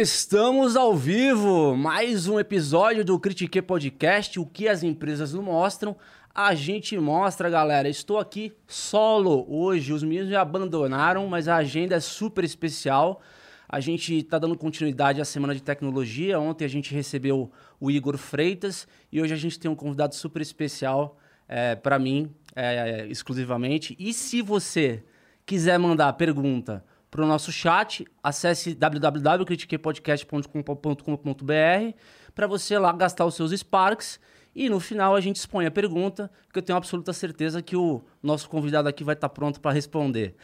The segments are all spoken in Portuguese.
Estamos ao vivo, mais um episódio do Critique Podcast, o que as empresas não mostram, a gente mostra, galera. Estou aqui solo hoje, os meninos me abandonaram, mas a agenda é super especial. A gente está dando continuidade à Semana de Tecnologia. Ontem a gente recebeu o Igor Freitas e hoje a gente tem um convidado super especial é, para mim, é, exclusivamente. E se você quiser mandar pergunta para o nosso chat, acesse www.critiquepodcast.com.br para você lá gastar os seus Sparks e no final a gente expõe a pergunta, que eu tenho absoluta certeza que o nosso convidado aqui vai estar tá pronto para responder.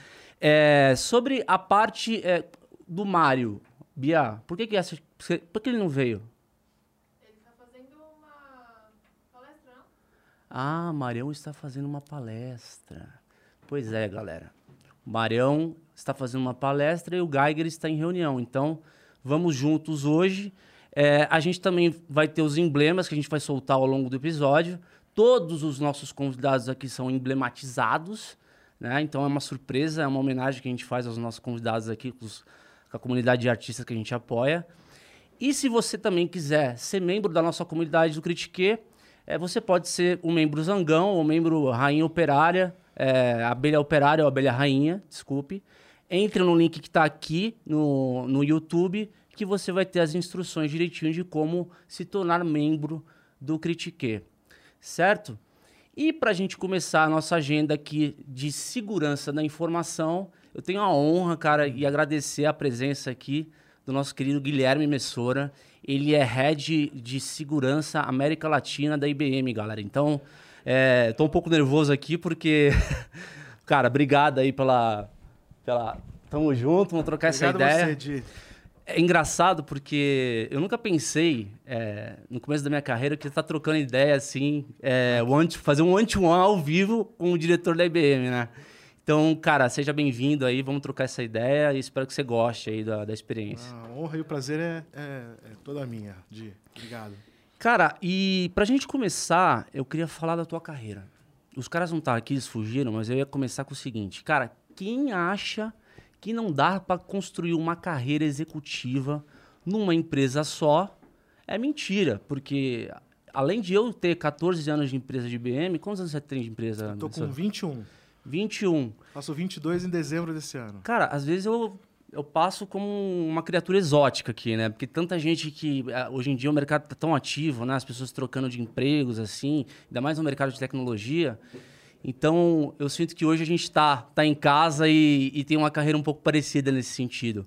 É, sobre a parte é, do Mário, Bia, por que, que, essa, por que ele não veio? Ele está fazendo uma palestra. Ah, Marião está fazendo uma palestra. Pois é, galera. Marião está fazendo uma palestra e o Geiger está em reunião. Então, vamos juntos hoje. É, a gente também vai ter os emblemas que a gente vai soltar ao longo do episódio. Todos os nossos convidados aqui são emblematizados. Né? Então, é uma surpresa, é uma homenagem que a gente faz aos nossos convidados aqui, com, os, com a comunidade de artistas que a gente apoia. E se você também quiser ser membro da nossa comunidade do Critique, é, você pode ser um membro Zangão ou membro Rainha Operária, é, Abelha Operária ou Abelha Rainha, desculpe. Entre no link que está aqui no, no YouTube, que você vai ter as instruções direitinho de como se tornar membro do Critique. Certo? E para a gente começar a nossa agenda aqui de segurança da informação, eu tenho a honra, cara, e agradecer a presença aqui do nosso querido Guilherme Messora. Ele é head de segurança América Latina da IBM, galera. Então, é, tô um pouco nervoso aqui porque, cara, obrigado aí pela, pela. Tamo junto, vamos trocar Obrigado essa ideia. Você. É engraçado porque eu nunca pensei, é, no começo da minha carreira, que estar tá trocando ideia assim, é, one, fazer um one-to-one ao vivo com o diretor da IBM, né? Então, cara, seja bem-vindo aí, vamos trocar essa ideia e espero que você goste aí da, da experiência. A honra e o prazer é, é, é toda minha, Di. Obrigado. Cara, e pra gente começar, eu queria falar da tua carreira. Os caras não estão tá aqui, eles fugiram, mas eu ia começar com o seguinte. Cara, quem acha que não dá para construir uma carreira executiva numa empresa só é mentira, porque além de eu ter 14 anos de empresa de IBM, quantos anos você tem de empresa? Eu tô com 21. 21. Faço 22 em dezembro desse ano. Cara, às vezes eu eu passo como uma criatura exótica aqui, né? Porque tanta gente que eh, hoje em dia o mercado está tão ativo, né? As pessoas trocando de empregos, assim, ainda mais no mercado de tecnologia. Então, eu sinto que hoje a gente está tá em casa e, e tem uma carreira um pouco parecida nesse sentido.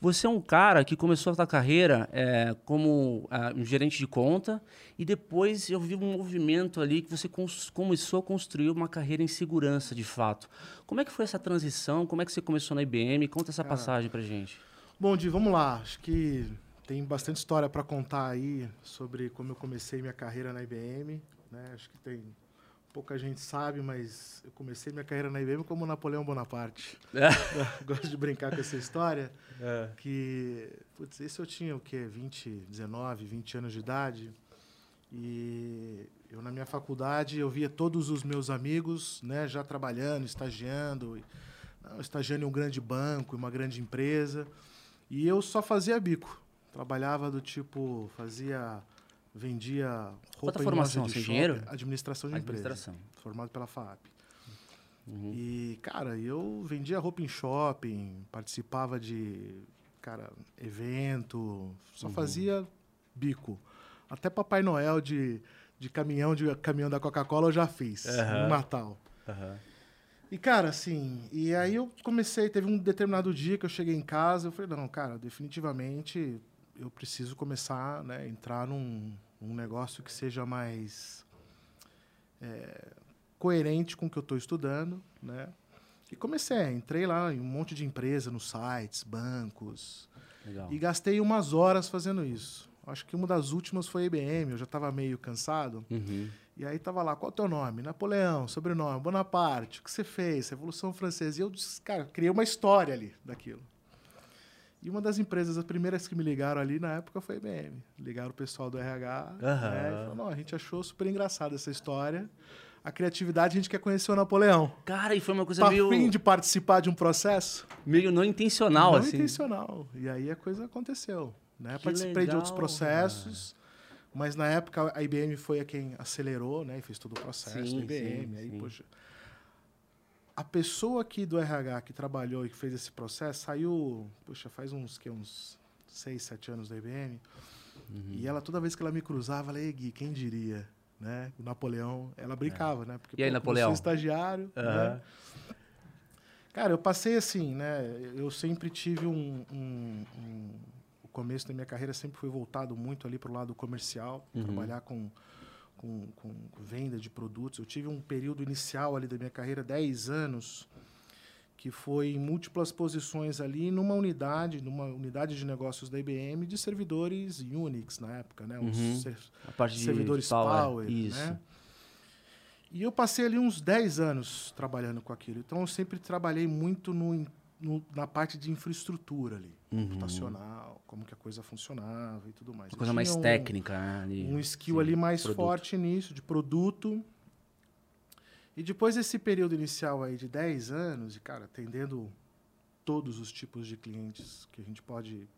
Você é um cara que começou a sua carreira é, como é, um gerente de conta e depois eu vi um movimento ali que você começou a construir uma carreira em segurança, de fato. Como é que foi essa transição? Como é que você começou na IBM? Conta essa passagem para gente. Bom, Di, vamos lá. Acho que tem bastante história para contar aí sobre como eu comecei minha carreira na IBM. Né? Acho que tem pouca gente sabe, mas eu comecei minha carreira na IBM como Napoleão Bonaparte. É. Gosto de brincar com essa história. É. Que, putz, esse eu tinha o quê? 20, 19, 20 anos de idade. E eu, na minha faculdade, eu via todos os meus amigos né, já trabalhando, estagiando. Não, estagiando em um grande banco, em uma grande empresa. E eu só fazia bico. Trabalhava do tipo, fazia vendia roupa Quanta formação? de shopping, engenheiro? Administração de administração. empresa. Formado pela FAP. Uhum. E, cara, eu vendia roupa em shopping, participava de, cara, evento, só uhum. fazia bico. Até Papai Noel de, de caminhão, de caminhão da Coca-Cola eu já fiz, uhum. no Natal. E, cara, assim, e aí eu comecei, teve um determinado dia que eu cheguei em casa, eu falei, não, cara, definitivamente eu preciso começar, né, entrar num, um negócio que seja mais é, coerente com o que eu estou estudando, né? E comecei, entrei lá em um monte de empresa, nos sites, bancos, Legal. e gastei umas horas fazendo isso. Acho que uma das últimas foi a IBM, eu já estava meio cansado. Uhum. E aí estava lá, qual é o teu nome? Napoleão, sobrenome, Bonaparte, o que você fez? Revolução Francesa. E eu, cara, criei uma história ali daquilo. E uma das empresas, as primeiras que me ligaram ali na época foi a IBM. Ligaram o pessoal do RH. Uhum. Né, e falaram, a gente achou super engraçada essa história. a criatividade, a gente quer conhecer o Napoleão. Cara, e foi uma coisa Tá meio, fim de participar de um processo? meio não intencional, não assim. intencional. E aí a coisa aconteceu. Né? Que Participei de outros legal, processos, mas na época a IBM foi a quem acelerou, né? E fez todo o processo Sim, da IBM. sim, aí, sim. poxa. A pessoa aqui do RH que trabalhou e que fez esse processo saiu, poxa, faz uns, que, uns seis, sete anos da IBM. Uhum. E ela, toda vez que ela me cruzava, ela, "Ei, Gui, quem diria? Né? O Napoleão, ela brincava, né? Porque, É. E aí, pô, Napoleão? Eu sou estagiário, né? Aham. Cara, eu passei assim, né? Eu sempre tive um, um- um- O começo da minha carreira sempre foi voltado muito ali para o lado comercial, Uhum. trabalhar com, com, com venda de produtos. Eu tive um período inicial ali da minha carreira, 10 anos, que foi em múltiplas posições ali numa unidade, numa unidade de negócios da IBM de servidores Unix na época, né? Os Uhum. ser- A parte de servidores power, Power, Isso. né? E eu passei ali uns 10 anos trabalhando com aquilo. Então eu sempre trabalhei muito no, no- na parte de infraestrutura ali, Uhum. computacional, como que a coisa funcionava e tudo mais. Uma coisa mais um- técnica, né? ali. Um skill Sim, ali mais produto. forte nisso, de produto. E depois desse período inicial aí de 10 anos, e cara, atendendo todos os tipos de clientes que a gente pode,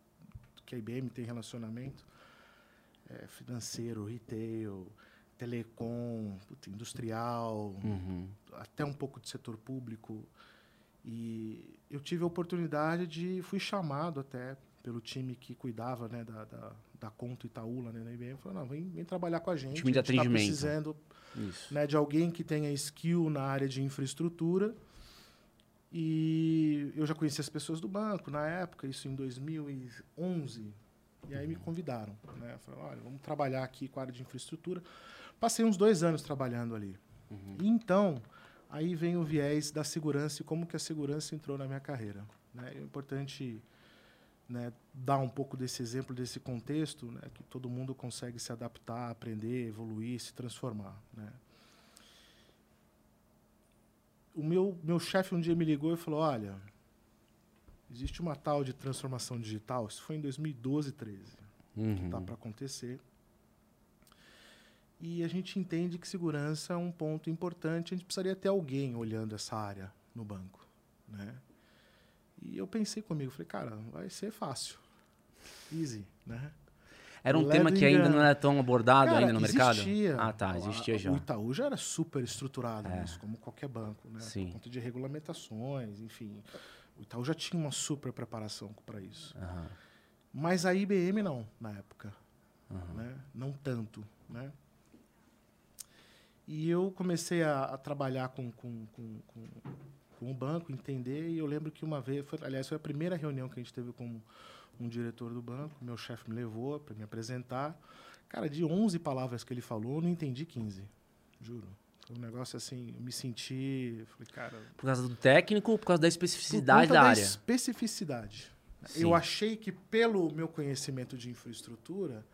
que a IBM tem relacionamento, é, financeiro, retail, telecom, industrial, Uhum. até um pouco de setor público. E eu tive a oportunidade de, fui chamado até pelo time que cuidava né, da, da, da conta Itaú lá né, na IBM. Falou, não, vem, vem trabalhar com a gente. Time de tá atendimento. precisando Isso. né, de alguém que tenha skill na área de infraestrutura. E eu já conhecia as pessoas do banco na época, isso em 2011. E aí me convidaram. Né? Falaram, olha, vamos trabalhar aqui com a área de infraestrutura. Passei uns dois anos trabalhando ali. E então, aí vem o viés da segurança e como que a segurança entrou na minha carreira. Né? É importante né, dar um pouco desse exemplo, desse contexto, né, que todo mundo consegue se adaptar, aprender, evoluir, se transformar. Né? O meu, meu chefe um dia me ligou e falou, olha, existe uma tal de transformação digital, isso foi em 2012, 13 Uhum. tá para acontecer. E a gente entende que segurança é um ponto importante. A gente precisaria ter alguém olhando essa área no banco, né? E eu pensei comigo, falei, cara, vai ser fácil, easy, né? Era um Leve tema que ainda não era tão abordado Cara, ainda no mercado? existia. Ah, tá, existia já. O Itaú já era super estruturado É. nisso, como qualquer banco, né? Sim. Por conta de regulamentações, enfim. O Itaú já tinha uma super preparação para isso. Aham. Mas a IBM não, na época. Aham. Né? Não tanto. Né? E eu comecei a, a trabalhar com, com, com, com, com o banco, entender, e eu lembro que uma vez, foi, aliás, foi a primeira reunião que a gente teve com um diretor do banco, meu chefe me levou para me apresentar. Cara, de 11 palavras que ele falou, eu não entendi 15, juro. Foi um negócio assim, eu me senti, falei, cara, Por causa do técnico ou por causa da especificidade da da área? especificidade. Sim. Eu achei que pelo meu conhecimento de infraestrutura,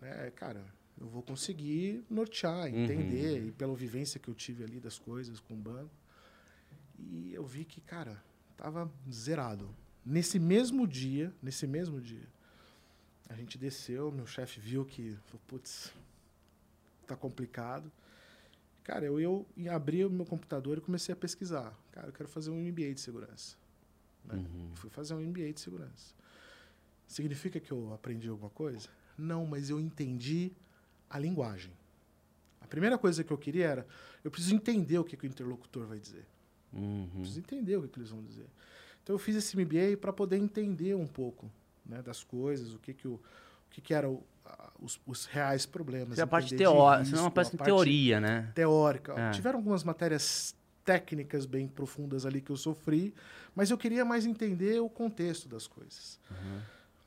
né, cara, eu vou conseguir nortear, Uhum. entender, e pela vivência que eu tive ali das coisas com o banco. E eu vi que, cara, tava zerado. Nesse mesmo dia, nesse mesmo dia, a gente desceu, meu chefe viu que, putz, tá complicado. Cara, eu, eu abri o meu computador e comecei a pesquisar. Cara, eu quero fazer um MBA de segurança. Né? Uhum. Fui fazer um MBA de segurança. Significa que eu aprendi alguma coisa? Não, mas eu entendi a linguagem. A primeira coisa que eu queria era, eu preciso entender o que, que o interlocutor vai dizer. Uhum. Preciso entender o que, que eles vão dizer. Então eu fiz esse MBA para poder entender um pouco né, das coisas, o que que o, o que que eram os, os reais problemas. É a parte teórica, não é uma parte a de teoria, né? teórica. É. Tiveram algumas matérias técnicas bem profundas ali que eu sofri, mas eu queria mais entender o contexto das coisas.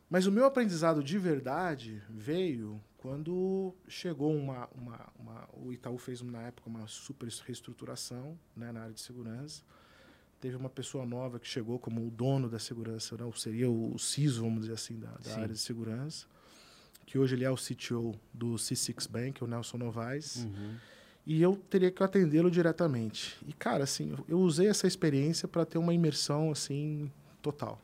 Mas o meu aprendizado de verdade veio quando chegou uma, uma, uma- o Itaú fez na época uma super reestruturação né, na área de segurança. Teve uma pessoa nova que chegou como o dono da segurança, né, ou seria o CISO, vamos dizer assim, da, da área de segurança, que hoje ele é o CTO do C6 Bank, o Nelson Novaes. Uhum. E eu teria que atendê-lo diretamente. E, cara, assim, eu- eu usei essa experiência para ter uma imersão, assim, total.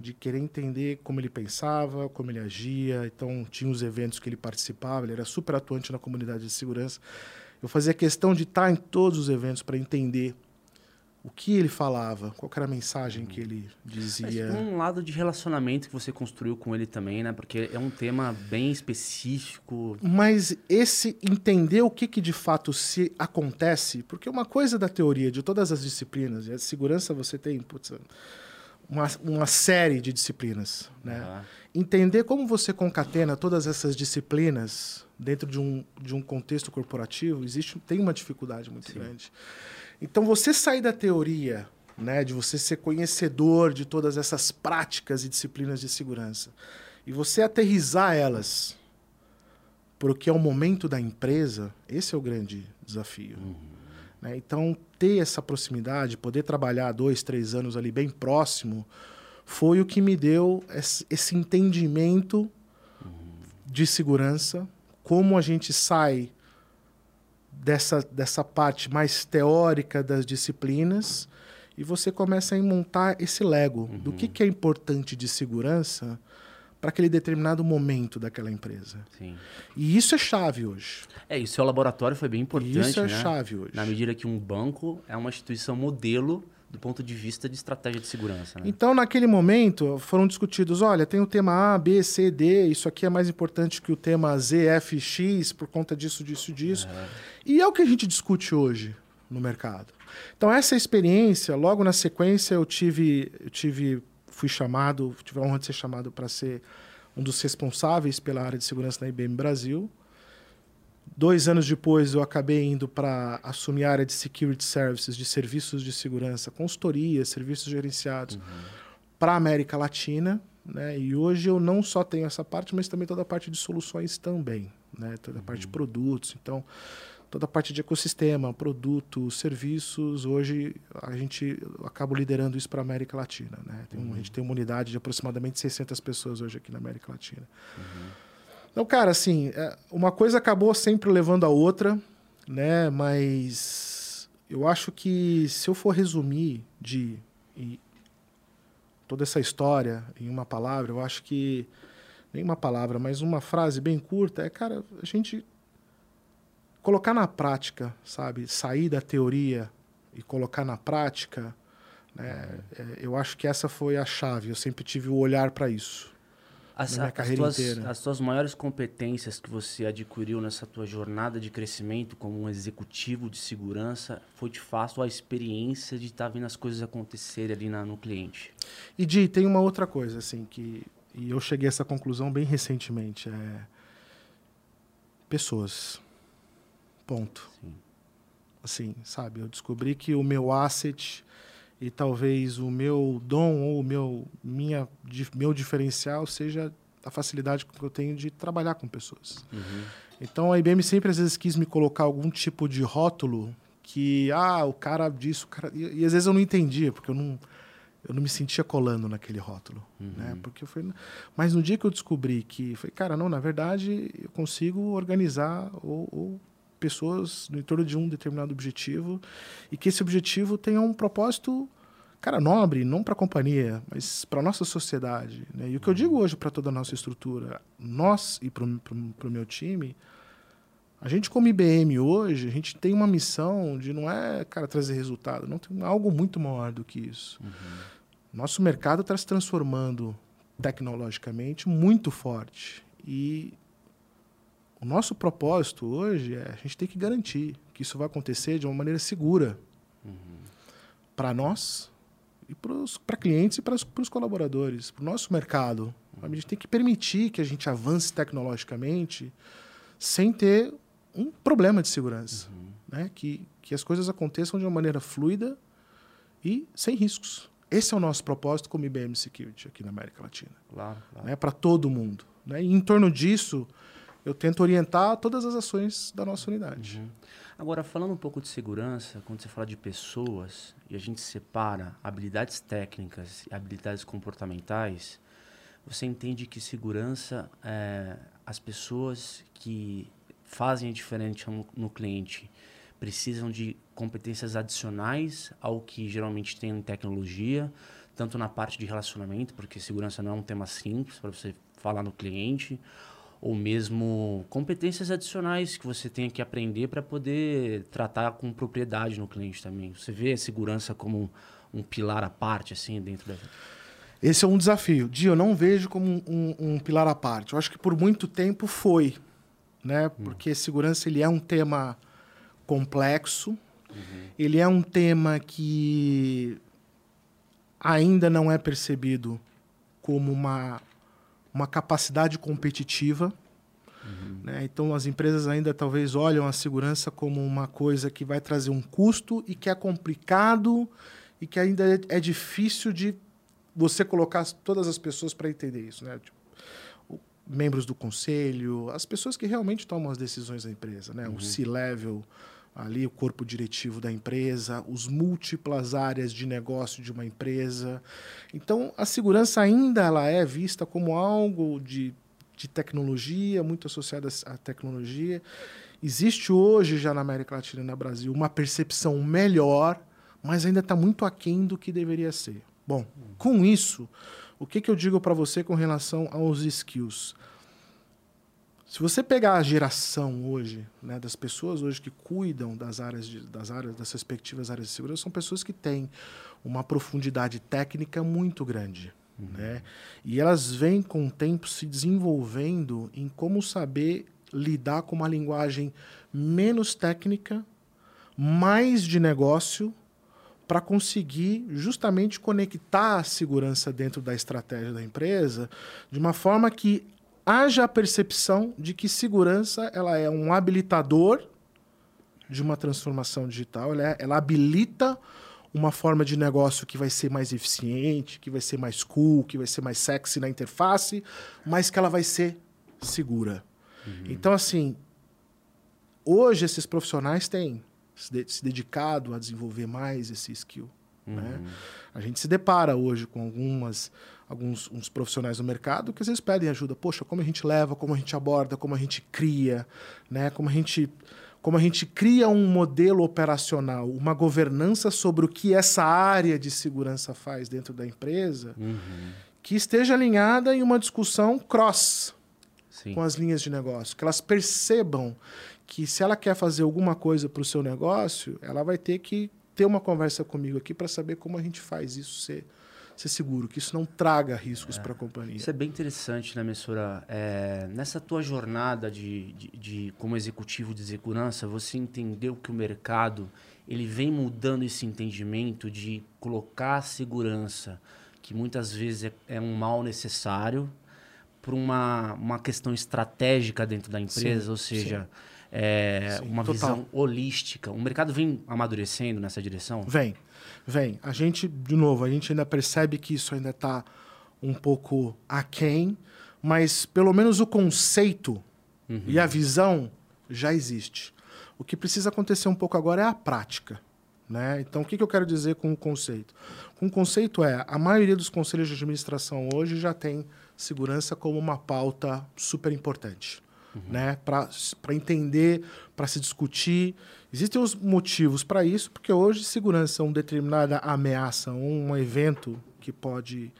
De querer entender como ele pensava, como ele agia. Então, tinha os eventos que ele participava, ele era super atuante na comunidade de segurança. Eu fazia questão de estar em todos os eventos para entender o que ele falava, qual era a mensagem que ele dizia. Mas um lado de relacionamento que você construiu com ele também, né? Porque é um tema bem específico. Mas esse entender o que, que de fato se acontece, porque uma coisa da teoria de todas as disciplinas, e a segurança você tem putz, uma, uma série de disciplinas, né? Ah, Entender como você concatena todas essas disciplinas dentro de um, de um contexto corporativo, existe, tem uma dificuldade muito Sim. grande. Então, você sair da teoria, né, de você ser conhecedor de todas essas práticas e disciplinas de segurança, e você aterrizar elas para o que é o momento da empresa, esse é o grande desafio. né? Então, ter essa proximidade, poder trabalhar dois, três anos ali bem próximo, foi o que me deu esse entendimento de segurança, como a gente sai dessa, dessa parte mais teórica das disciplinas e você começa a montar esse Lego. Do que, que é importante de segurança para aquele determinado momento daquela empresa. sim. E isso é chave hoje. É, e o seu laboratório foi bem importante, E isso é né? chave hoje. Na medida que um banco é uma instituição modelo do ponto de vista de estratégia de segurança, né? Então, naquele momento, foram discutidos: olha, tem o tema A, B, C, D, isso aqui é mais importante que o tema Z, F, X, por conta disso, disso, disso. E é o que a gente discute hoje no mercado. Então, essa experiência, logo na sequência, eu tive, eu tive fui chamado, tive a honra de ser chamado para ser um dos responsáveis pela área de segurança na IBM Brasil. Dois anos depois, eu acabei indo para assumir a área de security services, de serviços de segurança, consultoria, serviços gerenciados para a América Latina. Né? E hoje eu não só tenho essa parte, mas também toda a parte de soluções também, né? toda a parte de produtos. Então, toda a parte de ecossistema, produtos, serviços. Hoje a gente eu acabo liderando isso para a América Latina. Né? Tem um- A gente tem uma unidade de aproximadamente 600 pessoas hoje aqui na América Latina. Então, cara, assim, é, uma coisa acabou sempre levando a outra, né? Mas eu acho que se eu for resumir de toda essa história em uma palavra, eu acho que nem uma palavra, mas uma frase bem curta é, cara, a gente colocar na prática, sabe, sair da teoria e colocar na prática, né? é, eu acho que essa foi a chave. Eu sempre tive o olhar para isso. As, na minha as carreira tuas, inteira. as tuas maiores competências que você adquiriu nessa tua jornada de crescimento como um executivo de segurança foi de fato a experiência de estar vendo as coisas acontecerem ali na, no cliente. E Di, tem uma outra coisa, assim, que. E eu cheguei a essa conclusão bem recentemente. É. Pessoas. Ponto. Sim. Assim, sabe? Eu descobri que o meu asset e talvez o meu dom ou o meu, minha, meu diferencial seja a facilidade que eu tenho de trabalhar com pessoas. Uhum. Então a IBM sempre às vezes quis me colocar algum tipo de rótulo que, ah, o cara disso, o cara... E, e às vezes eu não entendia, porque eu não, eu não me sentia colando naquele rótulo, né? Porque foi... Mas no dia que eu descobri que, foi, cara, não, na verdade eu consigo organizar ou, ou pessoas no entorno de um determinado objetivo e que esse objetivo tenha um propósito, cara, nobre, não para a companhia, mas para nossa sociedade. Né? E o que eu digo hoje para toda a nossa estrutura, nós e para o meu time, a gente como IBM hoje, a gente tem uma missão de não é, cara, trazer resultado, não tem algo muito maior do que isso. Nosso mercado está se transformando tecnologicamente muito forte e o nosso propósito hoje é a gente tem que garantir que isso vai acontecer de uma maneira segura para nós e para clientes e para os colaboradores, para o nosso mercado. A gente tem que permitir que a gente avance tecnologicamente sem ter um problema de segurança, né? Que, que as coisas aconteçam de uma maneira fluida e sem riscos. Esse é o nosso propósito como IBM Security aqui na América Latina Claro, claro. né, para todo mundo. Né? E em torno disso, eu tento orientar todas as ações da nossa unidade. Agora, falando um pouco de segurança, quando você fala de pessoas e a gente separa habilidades técnicas e habilidades comportamentais, você entende que segurança, é, as pessoas que fazem a diferença no, no cliente precisam de competências adicionais ao que geralmente tem em tecnologia, tanto na parte de relacionamento, porque segurança não é um tema simples para você falar no cliente, ou mesmo competências adicionais que você tenha que aprender para poder tratar com propriedade no cliente também. Você vê a segurança como um, pilar à parte, assim, dentro da. Esse é um desafio. Di, eu não vejo como um, um, um, pilar à parte. Eu acho que por muito tempo foi, né? Hum. Porque segurança ele é um tema complexo, uhum. ele é um tema que ainda não é percebido como uma uma capacidade competitiva. Uhum. Né? Então, as empresas ainda talvez olham a segurança como uma coisa que vai trazer um custo e que é complicado e que ainda é, é difícil de você colocar todas as pessoas para entender isso. Né? Tipo, membros do conselho, as pessoas que realmente tomam as decisões da empresa, né? Uhum. o C-level, ali o corpo diretivo da empresa, os múltiplas áreas de negócio de uma empresa. Então, a segurança ainda ela é vista como algo de, de tecnologia, muito associada à tecnologia. Existe hoje, já na América Latina e no Brasil, uma percepção melhor, mas ainda está muito aquém do que deveria ser. Bom, com isso, o que, que eu digo para você com relação aos skills? Se você pegar a geração hoje, né, das pessoas hoje que cuidam das áreas, de, das áreas, das respectivas áreas de segurança, são pessoas que têm uma profundidade técnica muito grande. Uhum. Né? E elas vêm com o tempo se desenvolvendo em como saber lidar com uma linguagem menos técnica, mais de negócio, para conseguir justamente conectar a segurança dentro da estratégia da empresa de uma forma que haja a percepção de que segurança ela é um habilitador de uma transformação digital, ela, é, ela habilita uma forma de negócio que vai ser mais eficiente, que vai ser mais cool, que vai ser mais sexy na interface, mas que ela vai ser segura. Uhum. Então, assim, hoje esses profissionais têm se, de se dedicado a desenvolver mais esse skill. Né? Uhum. Né? A gente se depara hoje com algumas alguns uns profissionais no mercado que às vezes pedem ajuda. Poxa, como a gente leva, como a gente aborda, como a gente cria, né? Como a gente como a gente cria um modelo operacional, uma governança sobre o que essa área de segurança faz dentro da empresa, uhum. que esteja alinhada em uma discussão cross Sim. com as linhas de negócio, que elas percebam que se ela quer fazer alguma coisa para o seu negócio, ela vai ter que ter uma conversa comigo aqui para saber como a gente faz isso ser ser seguro, que isso não traga riscos é, para a companhia. Isso é bem interessante, né, Messura? É, nessa tua jornada de, de, de, como executivo de segurança, você entendeu que o mercado ele vem mudando esse entendimento de colocar a segurança, que muitas vezes é, é um mal necessário, para uma, uma questão estratégica dentro da empresa, sim, ou seja, é, sim, uma total. visão holística. O mercado vem amadurecendo nessa direção? Vem. Vem. A gente, de novo, a gente ainda percebe que isso ainda está um pouco aquém, mas pelo menos o conceito uhum. e a visão já existe. O que precisa acontecer um pouco agora é a prática. Né? Então, o que, que eu quero dizer com o conceito? Com o conceito é, a maioria dos conselhos de administração hoje já tem segurança como uma pauta super importante. Uhum. Né? Para entender, para se discutir Existem os motivos para isso, porque hoje segurança, uma determinada ameaça, um evento que pode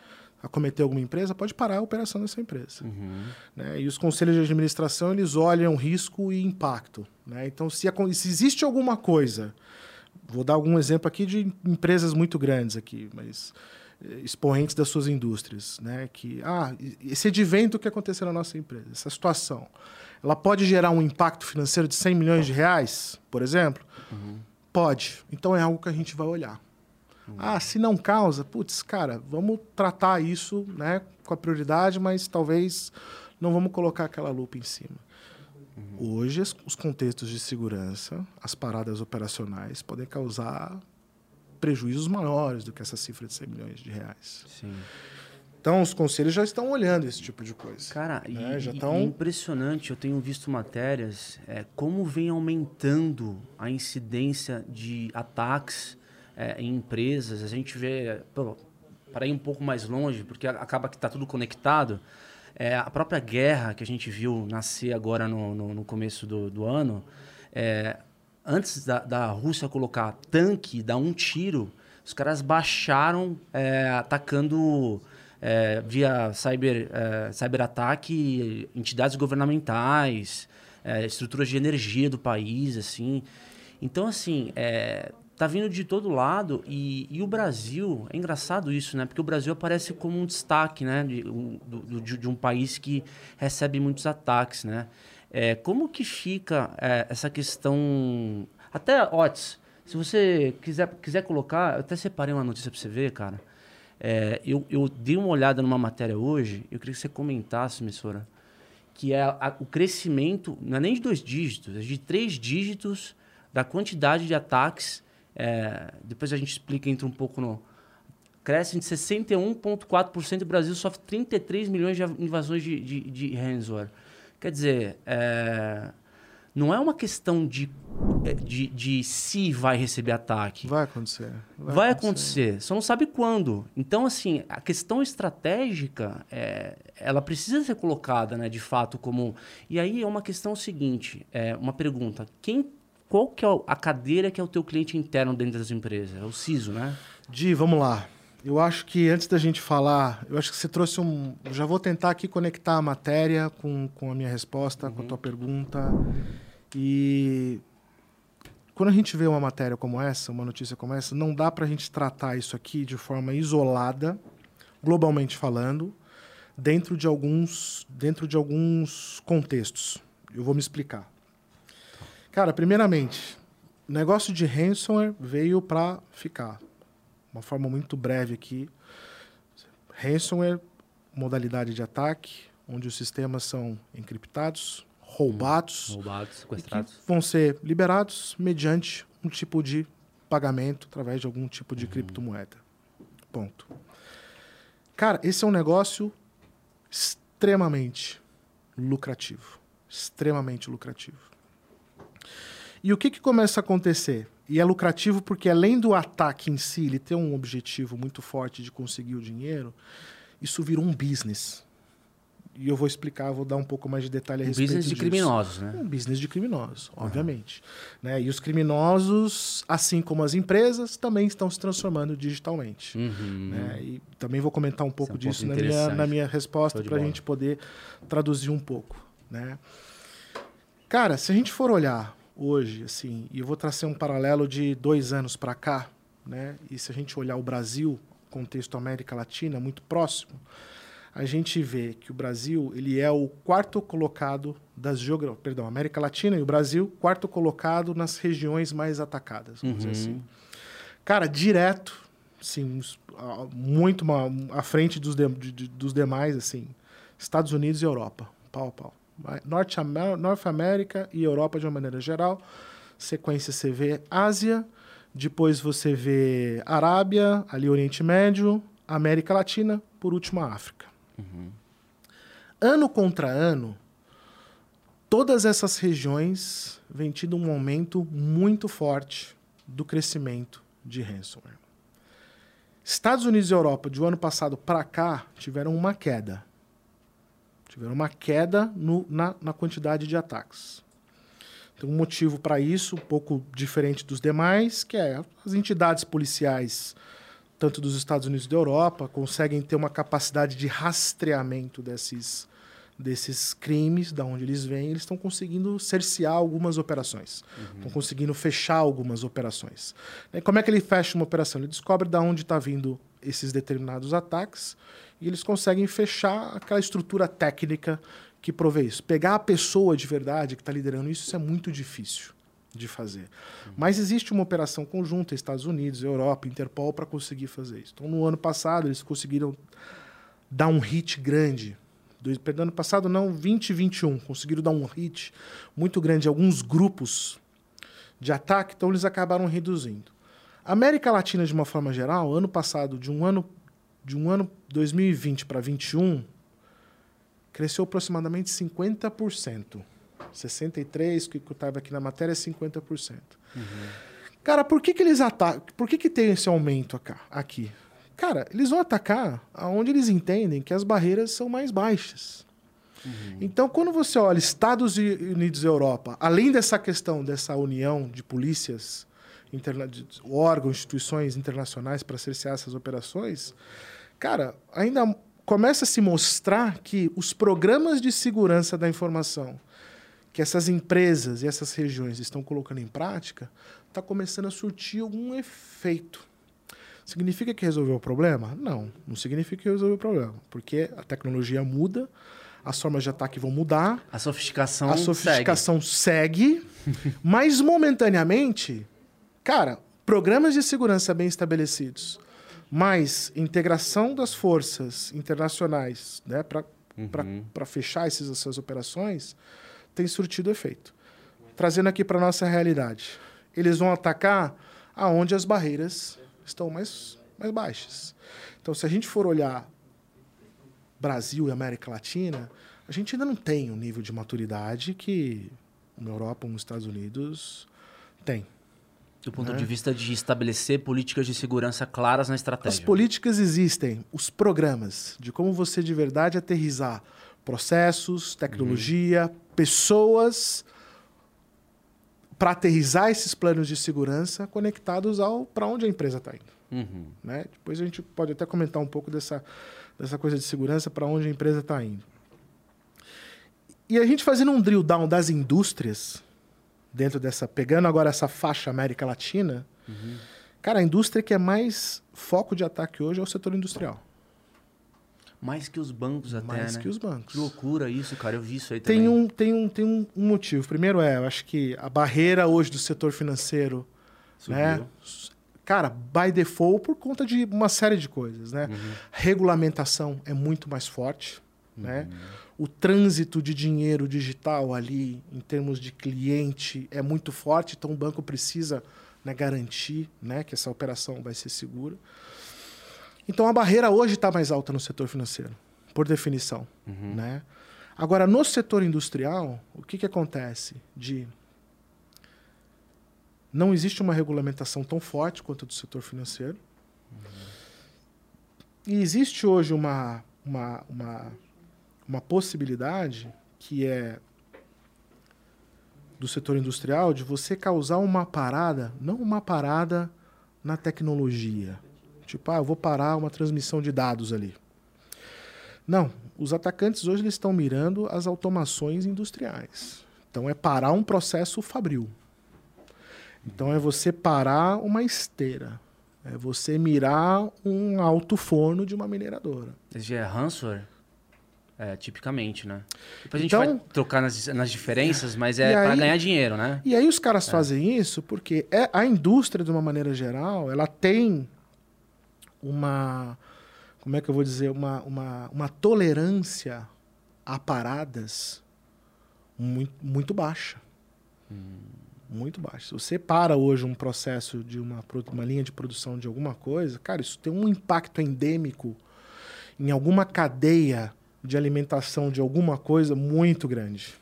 acometer alguma empresa, pode parar a operação dessa empresa. Uhum. Né? E os conselhos de administração, eles olham risco e impacto. Né? Então, se, se existe alguma coisa, vou dar algum exemplo aqui de empresas muito grandes aqui, mas eh, expoentes das suas indústrias, né? Que ah, esse advento que aconteceu na nossa empresa, essa situação, ela pode gerar um impacto financeiro de 100 milhões de reais, por exemplo? Uhum. Pode. Então é algo que a gente vai olhar. Uhum. Ah, se não causa, putz, cara, vamos tratar isso né, com a prioridade, mas talvez não vamos colocar aquela lupa em cima. Uhum. Hoje, os contextos de segurança, as paradas operacionais, podem causar prejuízos maiores do que essa cifra de 100 milhões de reais. Sim. Então, os conselhos já estão olhando esse tipo de coisa. Cara, né? e, já estão... é impressionante. Eu tenho visto matérias é, como vem aumentando a incidência de ataques é, em empresas. A gente vê, para ir um pouco mais longe, porque acaba que está tudo conectado. É, a própria guerra que a gente viu nascer agora no, no, no começo do, do ano, é, antes da, da Rússia colocar tanque, dar um tiro, os caras baixaram é, atacando é, via cyber, é, cyberataque entidades governamentais, é, estruturas de energia do país, assim. Então, assim, é, tá vindo de todo lado e, e, o Brasil, é engraçado isso, né? Porque o Brasil aparece como um destaque, né? De um, de, de um país que recebe muitos ataques, né? É, como que fica é, essa questão... Até, Otis, se você quiser, quiser colocar, eu até separei uma notícia para você ver, cara. É, eu, eu dei uma olhada numa matéria hoje, eu queria que você comentasse, emissora, que é a, o crescimento, não é nem de dois dígitos, é de três dígitos da quantidade de ataques. É, depois a gente explica, entra um pouco no. Cresce de 61,4% e o Brasil sofre 33 milhões de invasões de, de, de ransomware. Quer dizer, é, não é uma questão de, é, de, de se vai receber ataque. Vai acontecer. Vai, vai acontecer. acontecer. Só não sabe quando. Então, assim, a questão estratégica, é, ela precisa ser colocada, né, de fato, como... E aí é uma questão seguinte, é uma pergunta. Quem, qual que é a cadeira que é o teu cliente interno dentro das empresas? É o CISO, né? Di, vamos lá. Eu acho que antes da gente falar, eu acho que você trouxe um. Eu já vou tentar aqui conectar a matéria com, com a minha resposta, uhum. com a tua pergunta. E quando a gente vê uma matéria como essa, uma notícia como essa, não dá para a gente tratar isso aqui de forma isolada, globalmente falando, dentro de alguns, dentro de alguns contextos. Eu vou me explicar. Cara, primeiramente, o negócio de ransomware veio para ficar uma forma muito breve aqui. Ransomware, modalidade de ataque, onde os sistemas são encriptados, roubados, hum, roubados sequestrados. vão ser liberados mediante um tipo de pagamento através de algum tipo de uhum. criptomoeda. Ponto. Cara, esse é um negócio extremamente lucrativo. Extremamente lucrativo. E o que, que começa a acontecer? E é lucrativo porque, além do ataque em si, ele ter um objetivo muito forte de conseguir o dinheiro, isso vira um business. E eu vou explicar, vou dar um pouco mais de detalhe a um respeito business de disso. criminosos, né? Um business de criminosos, uhum. obviamente. Né? E os criminosos, assim como as empresas, também estão se transformando digitalmente. Uhum. Né? E também vou comentar um pouco é um disso na, minha, na minha resposta para a gente poder traduzir um pouco. Né? Cara, se a gente for olhar hoje, assim, e eu vou trazer um paralelo de dois anos para cá, né? E se a gente olhar o Brasil, contexto América Latina, muito próximo, a gente vê que o Brasil ele é o quarto colocado das geogra... perdão, América Latina e o Brasil quarto colocado nas regiões mais atacadas, vamos uhum. dizer assim. Cara, direto, sim, muito à frente dos, de, dos demais, assim, Estados Unidos e Europa, pau a pau. Norte, Norte América e Europa de uma maneira geral. Sequência você vê Ásia, depois você vê Arábia, ali Oriente Médio, América Latina, por último a África. Uhum. Ano contra ano, todas essas regiões vêm tido um aumento muito forte do crescimento de ransomware. Estados Unidos e Europa, de um ano passado para cá, tiveram uma queda. Tiveram uma queda no, na, na quantidade de ataques. Tem um motivo para isso, um pouco diferente dos demais, que é as entidades policiais, tanto dos Estados Unidos e da Europa, conseguem ter uma capacidade de rastreamento desses, desses crimes, da onde eles vêm, eles estão conseguindo cercear algumas operações, estão uhum. conseguindo fechar algumas operações. E como é que ele fecha uma operação? Ele descobre de onde está vindo esses determinados ataques e eles conseguem fechar aquela estrutura técnica que provê isso. Pegar a pessoa de verdade que está liderando isso, isso é muito difícil de fazer. Uhum. Mas existe uma operação conjunta, Estados Unidos, Europa, Interpol, para conseguir fazer isso. Então, no ano passado, eles conseguiram dar um hit grande. Do, perdão, ano passado não, 2021, conseguiram dar um hit muito grande em alguns grupos de ataque, então eles acabaram reduzindo. América Latina, de uma forma geral, ano passado, de um ano de um ano 2020 para 2021, cresceu aproximadamente 50%. 63, que estava aqui na matéria, é 50%. Uhum. Cara, por que, que eles atacam? Por que, que tem esse aumento aqui? Cara, eles vão atacar aonde eles entendem que as barreiras são mais baixas. Uhum. Então, quando você olha Estados Unidos e Europa, além dessa questão dessa união de polícias, interna órgãos, instituições internacionais para cercear essas operações, cara, ainda começa a se mostrar que os programas de segurança da informação que essas empresas e essas regiões estão colocando em prática está começando a surtir algum efeito. Significa que resolveu o problema? Não, não significa que resolveu o problema, porque a tecnologia muda, as formas de ataque vão mudar, A sofisticação, a sofisticação segue, mas momentaneamente, cara, programas de segurança bem estabelecidos, mais integração das forças internacionais né, para Uhum. fechar esses, essas operações, tem surtido efeito. Trazendo aqui para nossa realidade. Eles vão atacar aonde as barreiras estão mais, mais baixas. Então, se a gente for olhar Brasil e América Latina, a gente ainda não tem o nível de maturidade que uma Europa ou os Estados Unidos tem. Do ponto né? de vista de estabelecer políticas de segurança claras na As estratégia. políticas existem, os programas de como você de verdade aterrizar processos, tecnologia, pessoas para aterrizar esses planos de segurança conectados ao para onde a empresa está indo. Uhum. né? Depois a gente pode até comentar um pouco dessa, dessa coisa de segurança para onde a empresa está indo. E a gente fazendo um drill down das indústrias, dentro dessa, pegando agora essa faixa América Latina, cara, a indústria que é mais foco de ataque hoje é o setor industrial. Mais que os bancos até, mais né? que os bancos. Que loucura isso, cara. Eu vi isso aí também. Tem um, tem, um, tem um, um motivo. Primeiro é, eu acho que a barreira hoje do setor financeiro, Subiu. né? Cara, by default por conta de uma série de coisas, né? Regulamentação é muito mais forte, né? O trânsito de dinheiro digital ali, em termos de cliente, é muito forte, então o banco precisa né, garantir né, que essa operação vai ser segura. Então a barreira hoje está mais alta no setor financeiro, por definição. Uhum. Né? Agora, no setor industrial, o que, que acontece? De não existe uma regulamentação tão forte quanto a do setor financeiro. E existe hoje uma, uma, uma, uma possibilidade que é do setor industrial de você causar uma parada, não uma parada na tecnologia. Tipo, ah, eu vou parar uma transmissão de dados ali. Não, os atacantes hoje eles estão mirando as automações industriais. Então é parar um processo fabril. Então é você parar uma esteira. É você mirar um alto forno de uma mineradora. Esse já é ransomware? É, tipicamente, né? Depois a gente Então- vai trocar nas, nas diferenças, mas é aí- ganhar dinheiro, né? E aí os caras fazem isso porque é, a indústria, de uma maneira geral, ela tem uma. Como é que eu vou dizer? Uma, uma, uma tolerância a paradas muito, muito baixa. Muito baixa. Se você para hoje um processo de uma, uma linha de produção de alguma coisa, cara, isso tem um impacto endêmico em alguma cadeia de alimentação de alguma coisa muito grande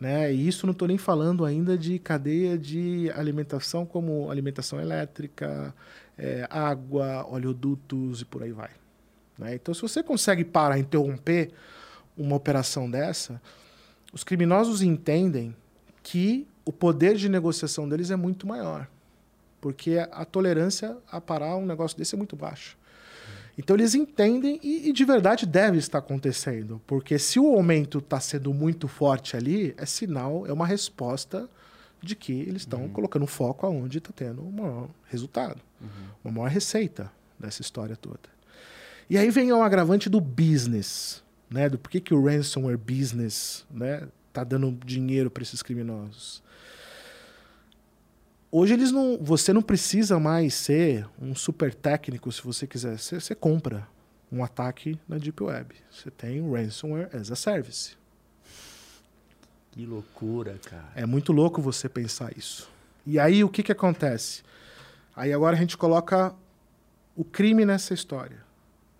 né? E isso não estou nem falando ainda de cadeia de alimentação como alimentação elétrica, é, água, oleodutos e por aí vai. né? Então, se você consegue parar, interromper uma operação dessa, os criminosos entendem que o poder de negociação deles é muito maior, porque a tolerância a parar um negócio desse é muito baixa. Então eles entendem e, e de verdade deve estar acontecendo, porque se o aumento está sendo muito forte ali, é sinal, é uma resposta de que eles estão colocando foco aonde está tendo um maior resultado, uma maior receita dessa história toda. E aí vem o agravante do business, né? Do porquê que o ransomware business, né, tá dando dinheiro para esses criminosos. Hoje eles não, você não precisa mais ser um super técnico se você quiser. Você, você compra um ataque na deep web. Você tem o ransomware as a service. Que loucura, cara. É muito louco você pensar isso. E aí o que que acontece? Aí agora a gente coloca o crime nessa história.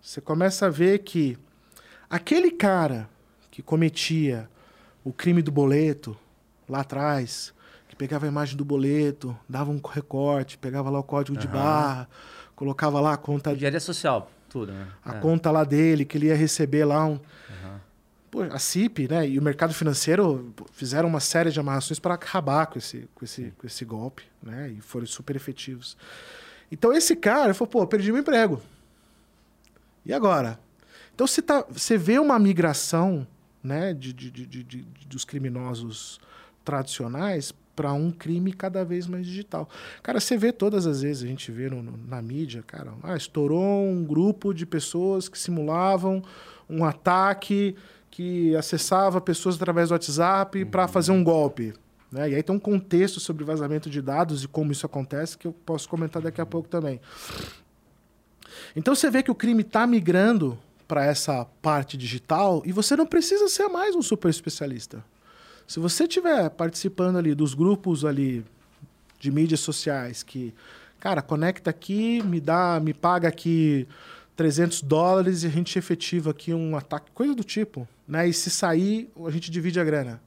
Você começa a ver que aquele cara que cometia o crime do boleto lá atrás, pegava a imagem do boleto, dava um recorte, pegava lá o código de Aham. barra, colocava lá a conta Engenharia social, tudo, né? a É. conta lá dele, que ele ia receber lá um. Aham. Pô, a CIP, né, e o mercado financeiro fizeram uma série de amarrações para acabar com esse, com, esse, com esse golpe, né, e foram super efetivos. Então esse cara falou, pô, perdi meu emprego. E agora? Então você, tá, você vê uma migração né, de, de, de, de- de- dos criminosos tradicionais para um crime cada vez mais digital. Cara, você vê todas as vezes, a gente vê no- no- na mídia, cara, ah, estourou um grupo de pessoas que simulavam um ataque que acessava pessoas através do WhatsApp para fazer um golpe. Né? E aí tem um contexto sobre vazamento de dados e como isso acontece que eu posso comentar daqui a pouco também. Então você vê que o crime está migrando para essa parte digital e você não precisa ser mais um super especialista. Se você estiver participando ali dos grupos ali de mídias sociais que, cara, conecta aqui, me dá, me paga aqui 300 dólares e a gente efetiva aqui um ataque, coisa do tipo, né? E se sair, a gente divide a grana,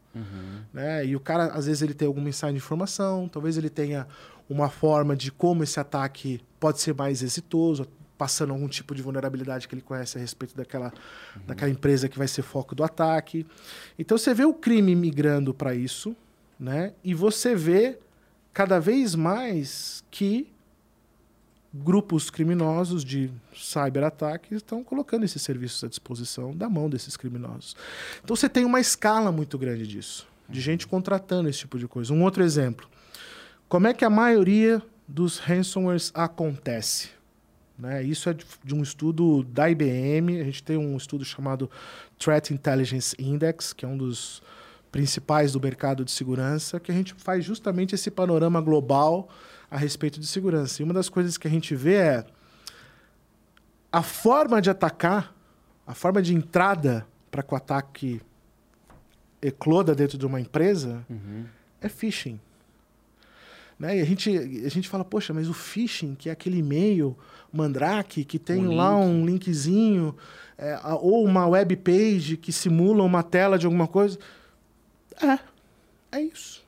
né? E o cara, às vezes, ele tem alguma insight de informação, talvez ele tenha uma forma de como esse ataque pode ser mais exitoso, passando algum tipo de vulnerabilidade que ele conhece a respeito daquela, daquela empresa que vai ser foco do ataque. Então você vê o crime migrando para isso, né? E você vê cada vez mais que grupos criminosos de cyberataques estão colocando esses serviços à disposição da mão desses criminosos. Então você tem uma escala muito grande disso, de gente contratando esse tipo de coisa. Um outro exemplo. Como é que a maioria dos ransomwares acontece? Né? Isso é de, um estudo da IBM. A gente tem um estudo chamado Threat Intelligence Index, que é um dos principais do mercado de segurança, que a gente faz justamente esse panorama global a respeito de segurança. E uma das coisas que a gente vê é a forma de atacar, a forma de entrada para que o ataque ecloda dentro de uma empresa Uhum. é phishing. Né? E a gente, a gente fala, poxa, mas o phishing, que é aquele e-mail mandrake, que tem Um lá link. um linkzinho, é, ou uma web page que simula uma tela de alguma coisa. É, é isso.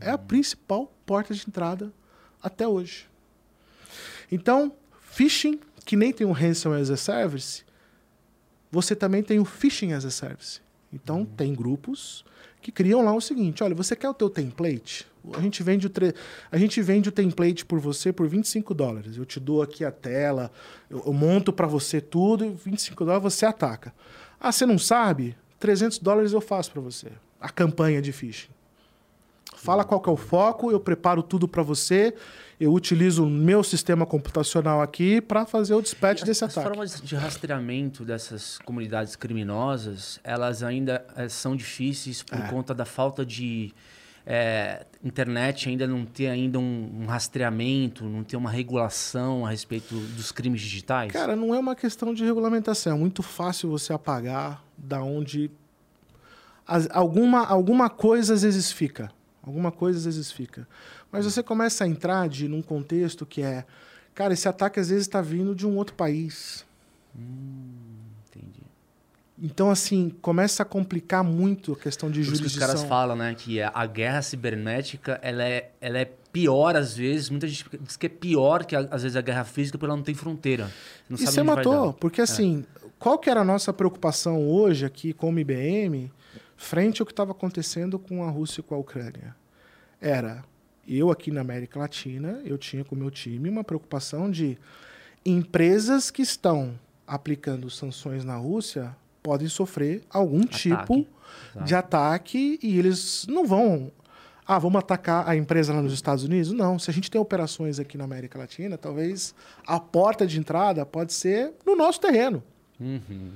É a principal porta de entrada até hoje. Então, phishing, que nem tem o Ransom as a Service, você também tem o Phishing as a Service. Então, tem grupos que criam lá o seguinte: olha, você quer o teu template? A gente vende o, tre... a gente vende o template por você por 25 dólares. Eu te dou aqui a tela, eu, eu monto para você tudo, e 25 dólares você ataca. Ah, você não sabe? 300 dólares eu faço para você. A campanha de phishing. Fala qual que é o foco, eu preparo tudo para você, eu utilizo o meu sistema computacional aqui para fazer o dispatch desse As ataque. formas de rastreamento dessas comunidades criminosas, elas ainda eh, são difíceis por É. conta da falta de eh, internet ainda não ter ainda um, um rastreamento, não ter uma regulação a respeito dos crimes digitais? Cara, não é uma questão de regulamentação. É muito fácil você apagar da onde as- alguma, alguma coisa às vezes fica. Alguma coisa às vezes fica. Mas você começa a entrar de, num contexto que é... Cara, esse ataque às vezes está vindo de um outro país. Entendi. Então, assim, começa a complicar muito a questão de Por isso que os jurisdição. caras falam, né, que a a guerra cibernética, ela é, ela é pior às vezes, muita gente diz que é pior que às vezes a guerra física porque ela não tem fronteira. Não E você matou, porque assim, qual que era a nossa preocupação hoje aqui como IBM, frente ao que estava acontecendo com a Rússia e com a Ucrânia? Era, eu aqui na América Latina, eu tinha com o meu time uma preocupação de empresas que estão aplicando sanções na Rússia podem sofrer algum tipo Exato. de ataque e eles não vão. Ah, vamos atacar a empresa lá nos Estados Unidos? Não. Se a gente tem operações aqui na América Latina, talvez a porta de entrada pode ser no nosso terreno. Uhum.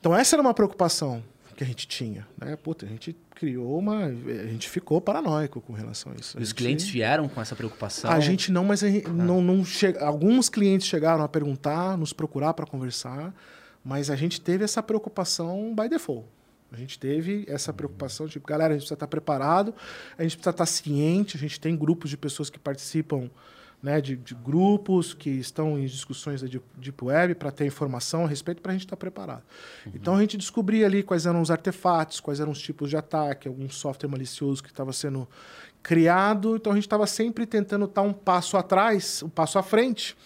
Então essa era uma preocupação que a gente tinha. Né? Puta, a gente criou uma. A gente ficou paranoico com relação a isso. A Os gente- clientes vieram com essa preocupação? A gente não, mas a gente não, não che... alguns clientes chegaram a perguntar, nos procurar para conversar, mas a gente teve essa preocupação by default. A gente teve essa preocupação, tipo, galera, a gente precisa estar preparado, a gente precisa estar ciente, a gente tem grupos de pessoas que participam né, de, de grupos que estão em discussões da Deep Web para ter informação a respeito para a gente estar preparado. Então a gente descobria ali quais eram os artefatos, quais eram os tipos de ataque, algum software malicioso que estava sendo criado. Então a gente estava sempre tentando estar um passo atrás, um passo à frente,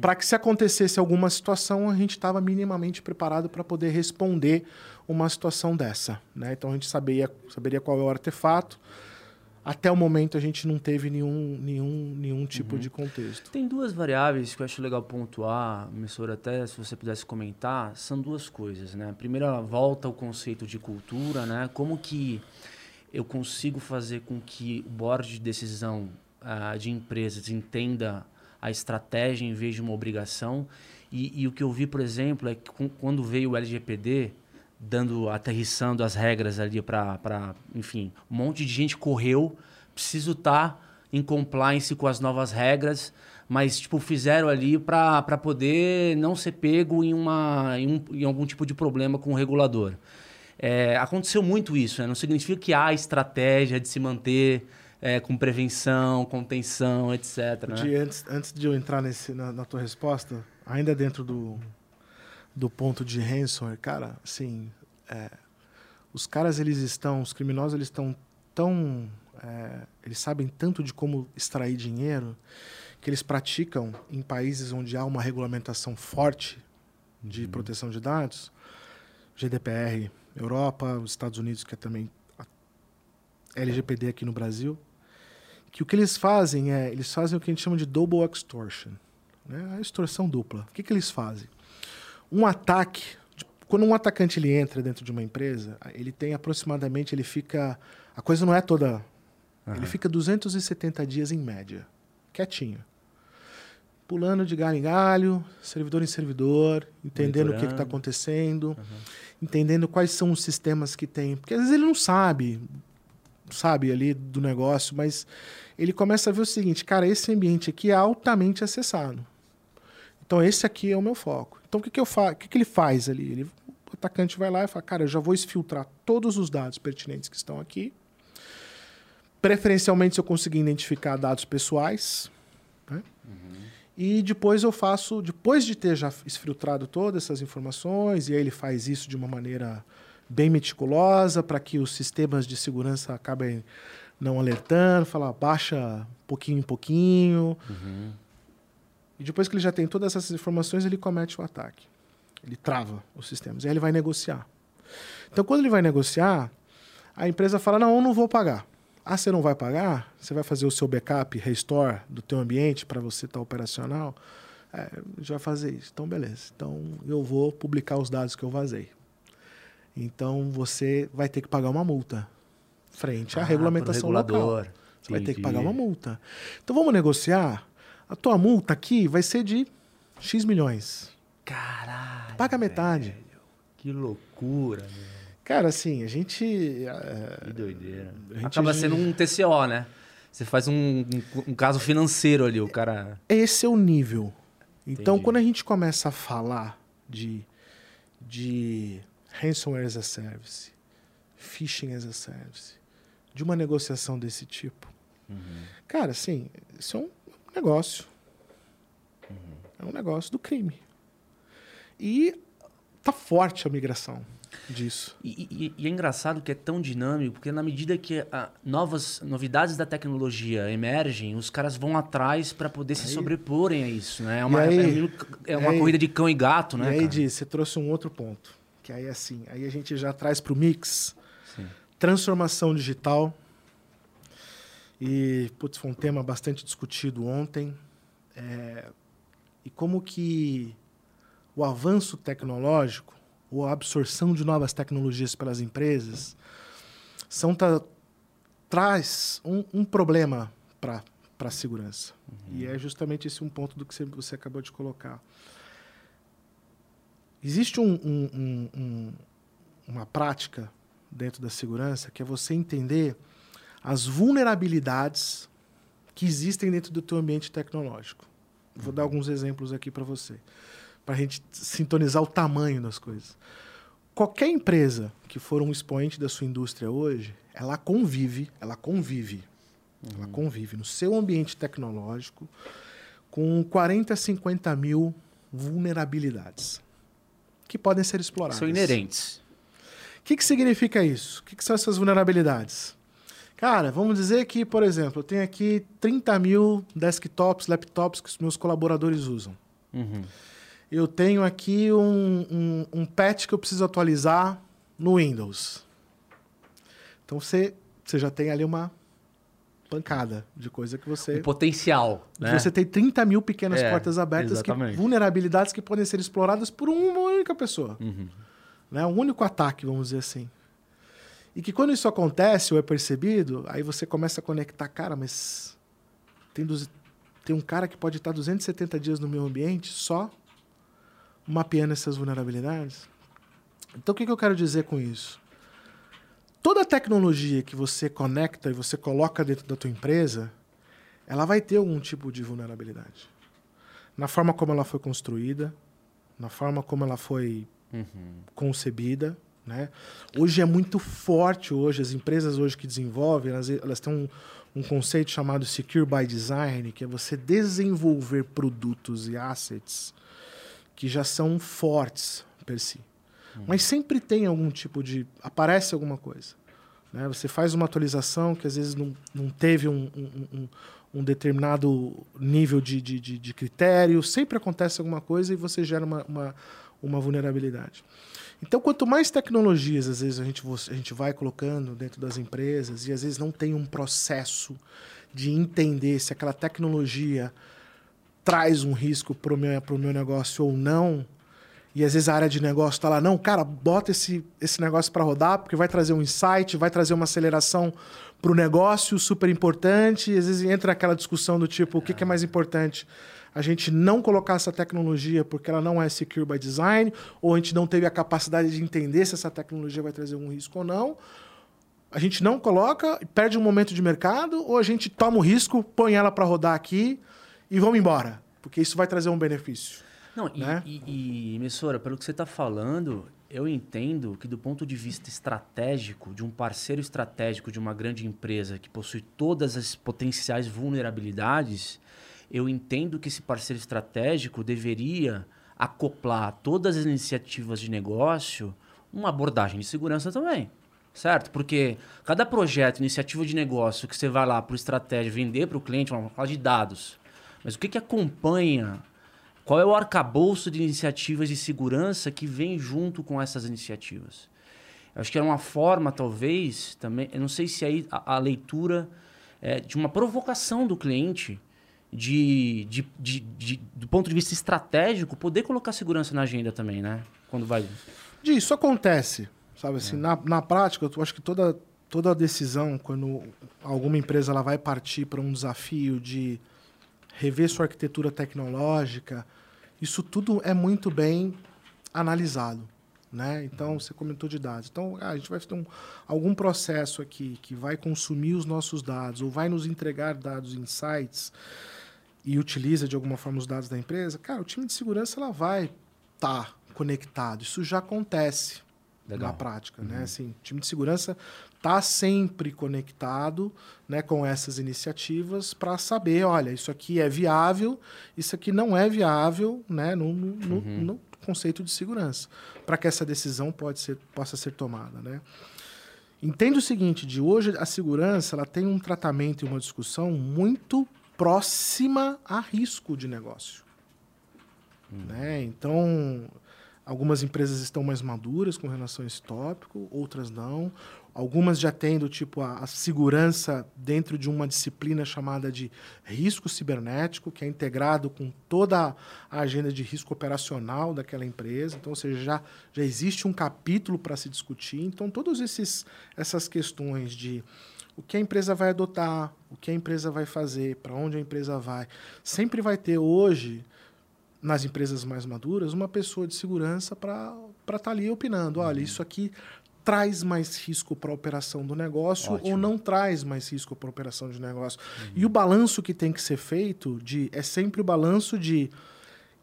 para que se acontecesse alguma situação, a gente estava minimamente preparado para poder responder uma situação dessa. Né? Então a gente sabia, saberia qual é o artefato. até o momento a gente não teve nenhum, nenhum, nenhum tipo Uhum. de contexto. Tem duas variáveis que eu acho legal pontuar, Messor, até se você pudesse comentar, são duas coisas, né? A primeira volta ao conceito de cultura, né? Como que eu consigo fazer com que o board de decisão ah, de empresas entenda a estratégia em vez de uma obrigação. E, e o que eu vi, por exemplo, é que com- quando veio o LGPD, dando, aterrissando as regras ali para, enfim, um monte de gente correu, preciso estar em compliance com as novas regras, mas tipo fizeram ali para poder não ser pego em, uma, em, um- em algum tipo de problema com o regulador. É, aconteceu muito isso, né? não significa que há estratégia de se manter é, com prevenção, contenção, etc. né? Antes, antes de eu entrar nesse, na, na tua resposta, ainda dentro do, do ponto de ransomware, cara, assim, é, os caras eles estão, os criminosos eles estão tão, é, eles sabem tanto de como extrair dinheiro que eles praticam em países onde há uma regulamentação forte de proteção de dados, GDPR, Europa, os Estados Unidos que é também LGPD aqui no Brasil, que o que eles fazem é, eles fazem o que a gente chama de double extortion, né? a extorsão dupla. O que, que eles fazem? Um ataque, quando um atacante ele entra dentro de uma empresa, ele tem aproximadamente, ele fica, a coisa não é toda, ele fica 270 dias em média, quietinho. Pulando de galho em galho, servidor em servidor, entendendo o que está acontecendo, entendendo quais são os sistemas que tem. Porque às vezes ele não sabe, sabe ali do negócio, mas ele começa a ver o seguinte, cara, esse ambiente aqui é altamente acessado. Então esse aqui é o meu foco. Então o que, que eu fa o que, que ele faz ali? Ele, o atacante vai lá e fala, cara, eu já vou exfiltrar todos os dados pertinentes que estão aqui. Preferencialmente se eu conseguir identificar dados pessoais. né? E depois eu faço, depois de ter já exfiltrado todas essas informações, e aí ele faz isso de uma maneira bem meticulosa para que os sistemas de segurança acabem não alertando, falar baixa pouquinho em pouquinho. E depois que ele já tem todas essas informações, ele comete o ataque. Ele trava os sistemas. E aí ele vai negociar. Então, quando ele vai negociar, a empresa fala: Não, eu não vou pagar. Ah, você não vai pagar? Você vai fazer o seu backup, restore do teu ambiente para você estar operacional? É, a gente vai fazer isso. Então, beleza. Então, eu vou publicar os dados que eu vazei. Então, você vai ter que pagar uma multa frente à Ah, regulamentação local. Você vai ter que Entendi. pagar uma multa. Então vamos negociar. A tua multa aqui vai ser de X milhões. Caralho. Paga metade. velho. Que loucura, meu. Cara, assim, a gente. é, Que doideira. a gente- Acaba sendo um TCO, né? Você faz um, um, um caso financeiro ali, o cara. esse é o nível. Então, Entendi. quando a gente começa a falar de, de ransomware as a service, phishing as a service, de uma negociação desse tipo, cara, assim, isso é um negócio. É um negócio do crime. E tá forte a migração disso. E, e- e é engraçado que é tão dinâmico, porque na medida que novas novidades da tecnologia emergem, os caras vão atrás para poder se Aí- sobreporem a isso, né? É uma, aí- é é uma aí- corrida de cão e gato, né? e aí? Di, você trouxe um outro ponto. Que aí, assim, aí a gente já traz para o mix Sim. transformação digital. E, putz, foi um tema bastante discutido ontem. É, e como que o avanço tecnológico, ou a absorção de novas tecnologias pelas empresas, são ta- traz um, um problema para a segurança. E é justamente esse um ponto do que você, você acabou de colocar. Existe um- um- um- um- uma prática dentro da segurança que é você entender as vulnerabilidades que existem dentro do teu ambiente tecnológico. Vou dar alguns exemplos aqui para você, para a gente sintonizar o tamanho das coisas. Qualquer empresa que for um expoente da sua indústria hoje, ela convive, ela convive, ela convive no seu ambiente tecnológico com 40 a 50 mil vulnerabilidades que podem ser exploradas. São inerentes. O que, que significa isso? O que, que são essas vulnerabilidades? Cara, vamos dizer que, por exemplo, eu tenho aqui 30 mil desktops, laptops que os meus colaboradores usam. Uhum. Eu tenho aqui um, um, um patch que eu preciso atualizar no Windows. Então você, você já tem ali uma, pancada de coisa que você. O potencial. Né? Você tem 30 mil pequenas É, portas abertas, que, vulnerabilidades que podem ser exploradas por uma única pessoa. Uhum. Né? Um único ataque, vamos dizer assim. E que quando isso acontece ou é percebido, aí você começa a conectar, cara, mas tem, tem um cara que pode estar 270 dias no meu ambiente só mapeando essas vulnerabilidades. Então o que, que eu quero dizer com isso? Toda tecnologia que você conecta e você coloca dentro da tua empresa, ela vai ter algum tipo de vulnerabilidade. Na forma como ela foi construída, na forma como ela foi Uhum. concebida, né? Hoje é muito forte hoje as empresas hoje que desenvolvem, elas, elas têm um, um conceito chamado secure by design, que é você desenvolver produtos e assets que já são fortes per si. Mas sempre tem algum tipo de aparece alguma coisa, né? Você faz uma atualização que às vezes não, não teve um, um- um- um determinado nível de, de, de, de critério, sempre acontece alguma coisa e você gera uma, uma, uma vulnerabilidade. Então, quanto mais tecnologias, às vezes, a gente, a gente vai colocando dentro das empresas e às vezes não tem um processo de entender se aquela tecnologia traz um risco para o meu, meu negócio ou não, e às vezes a área de negócio está lá, não, cara, bota esse, esse negócio para rodar, porque vai trazer um insight, vai trazer uma aceleração para o negócio super importante. E às vezes entra aquela discussão do tipo, o que, que é mais importante? A gente não colocar essa tecnologia porque ela não é secure by design, ou a gente não teve a capacidade de entender se essa tecnologia vai trazer um risco ou não. A gente não coloca, perde um momento de mercado, ou a gente toma o risco, põe ela para rodar aqui e vamos embora, porque isso vai trazer um benefício. Não, e, Né? e, e, Messora, pelo que você está falando, eu entendo que do ponto de vista estratégico, de um parceiro estratégico de uma grande empresa que possui todas as potenciais vulnerabilidades, eu entendo que esse parceiro estratégico deveria acoplar todas as iniciativas de negócio uma abordagem de segurança também. Certo? Porque cada projeto, iniciativa de negócio que você vai lá para o estratégia vender para o cliente, vamos falar de dados. Mas o que, que acompanha qual é o arcabouço de iniciativas de segurança que vem junto com essas iniciativas? Eu acho que é uma forma, talvez, também, eu não sei se aí a, a leitura é de uma provocação do cliente de, de, de, de- do ponto de vista estratégico, poder colocar segurança na agenda também, né? Quando vai. Di, Isso acontece, sabe assim, na, na prática, eu acho que toda, toda decisão, quando alguma empresa ela vai partir para um desafio de rever sua arquitetura tecnológica, isso tudo é muito bem analisado. Né? Então, você comentou de dados. Então, ah, a gente vai ter um, algum processo aqui que vai consumir os nossos dados ou vai nos entregar dados, insights, e utiliza de alguma forma os dados da empresa, cara, o time de segurança ela vai estar conectado. Isso já acontece Legal. na prática, né? Assim, o time de segurança está sempre conectado, né, com essas iniciativas para saber, olha, isso aqui é viável, isso aqui não é viável, né, no, no- no- no conceito de segurança, para que essa decisão pode ser, possa ser tomada, né? Entenda o seguinte, de hoje a segurança ela tem um tratamento e uma discussão muito próxima a risco de negócio. Né? Então, algumas empresas estão mais maduras com relação a esse tópico, outras não. Algumas já têm do tipo a, a segurança dentro de uma disciplina chamada de risco cibernético, que é integrado com toda a agenda de risco operacional daquela empresa. Então, ou seja, já, já existe um capítulo para se discutir. Então, todas esses, essas questões de o que a empresa vai adotar, o que a empresa vai fazer, para onde a empresa vai, sempre vai ter hoje nas empresas mais maduras, uma pessoa de segurança para estar ali opinando. Olha, isso aqui traz mais risco para a operação do negócio Ótimo. ou não traz mais risco para a operação de negócio. E o balanço que tem que ser feito de é sempre o balanço de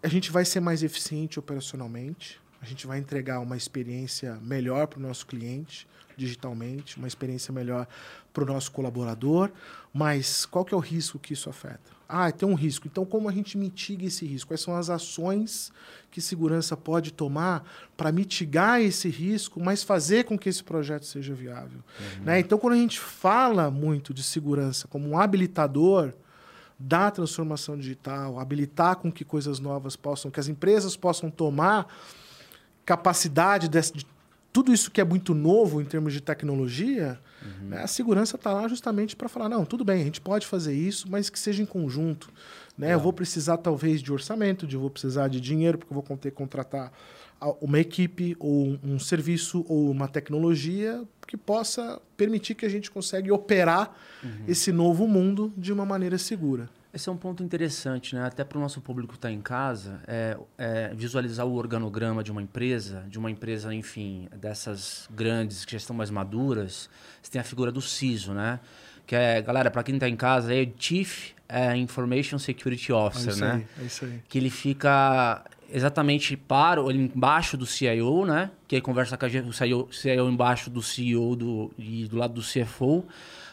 a gente vai ser mais eficiente operacionalmente, a gente vai entregar uma experiência melhor para o nosso cliente digitalmente, uma experiência melhor para o nosso colaborador, mas qual que é o risco que isso afeta? Ah, tem um risco. Então, como a gente mitiga esse risco? Quais são as ações que segurança pode tomar para mitigar esse risco, mas fazer com que esse projeto seja viável? Né? Então, quando a gente fala muito de segurança como um habilitador da transformação digital, habilitar com que coisas novas possam, que as empresas possam tomar capacidade desse- de tudo isso que é muito novo em termos de tecnologia, né, a segurança está lá justamente para falar, não, tudo bem, a gente pode fazer isso, mas que seja em conjunto. Né? Eu vou precisar talvez de orçamento, de eu vou precisar de dinheiro, porque eu vou ter que contratar uma equipe ou um, um serviço ou uma tecnologia que possa permitir que a gente consiga operar esse novo mundo de uma maneira segura. Esse é um ponto interessante, né? Até para o nosso público que está em casa, é, é visualizar o organograma de uma empresa, de uma empresa, enfim, dessas grandes que já estão mais maduras. Você tem a figura do CISO, né? Que é, galera, para quem está em casa, é Chief é, Information Security É Officer, isso né? aí, é isso aí. que ele fica exatamente para ele embaixo do CIO, né? Que aí conversa com a o CIO, CIO embaixo do CEO do, e do lado do CFO.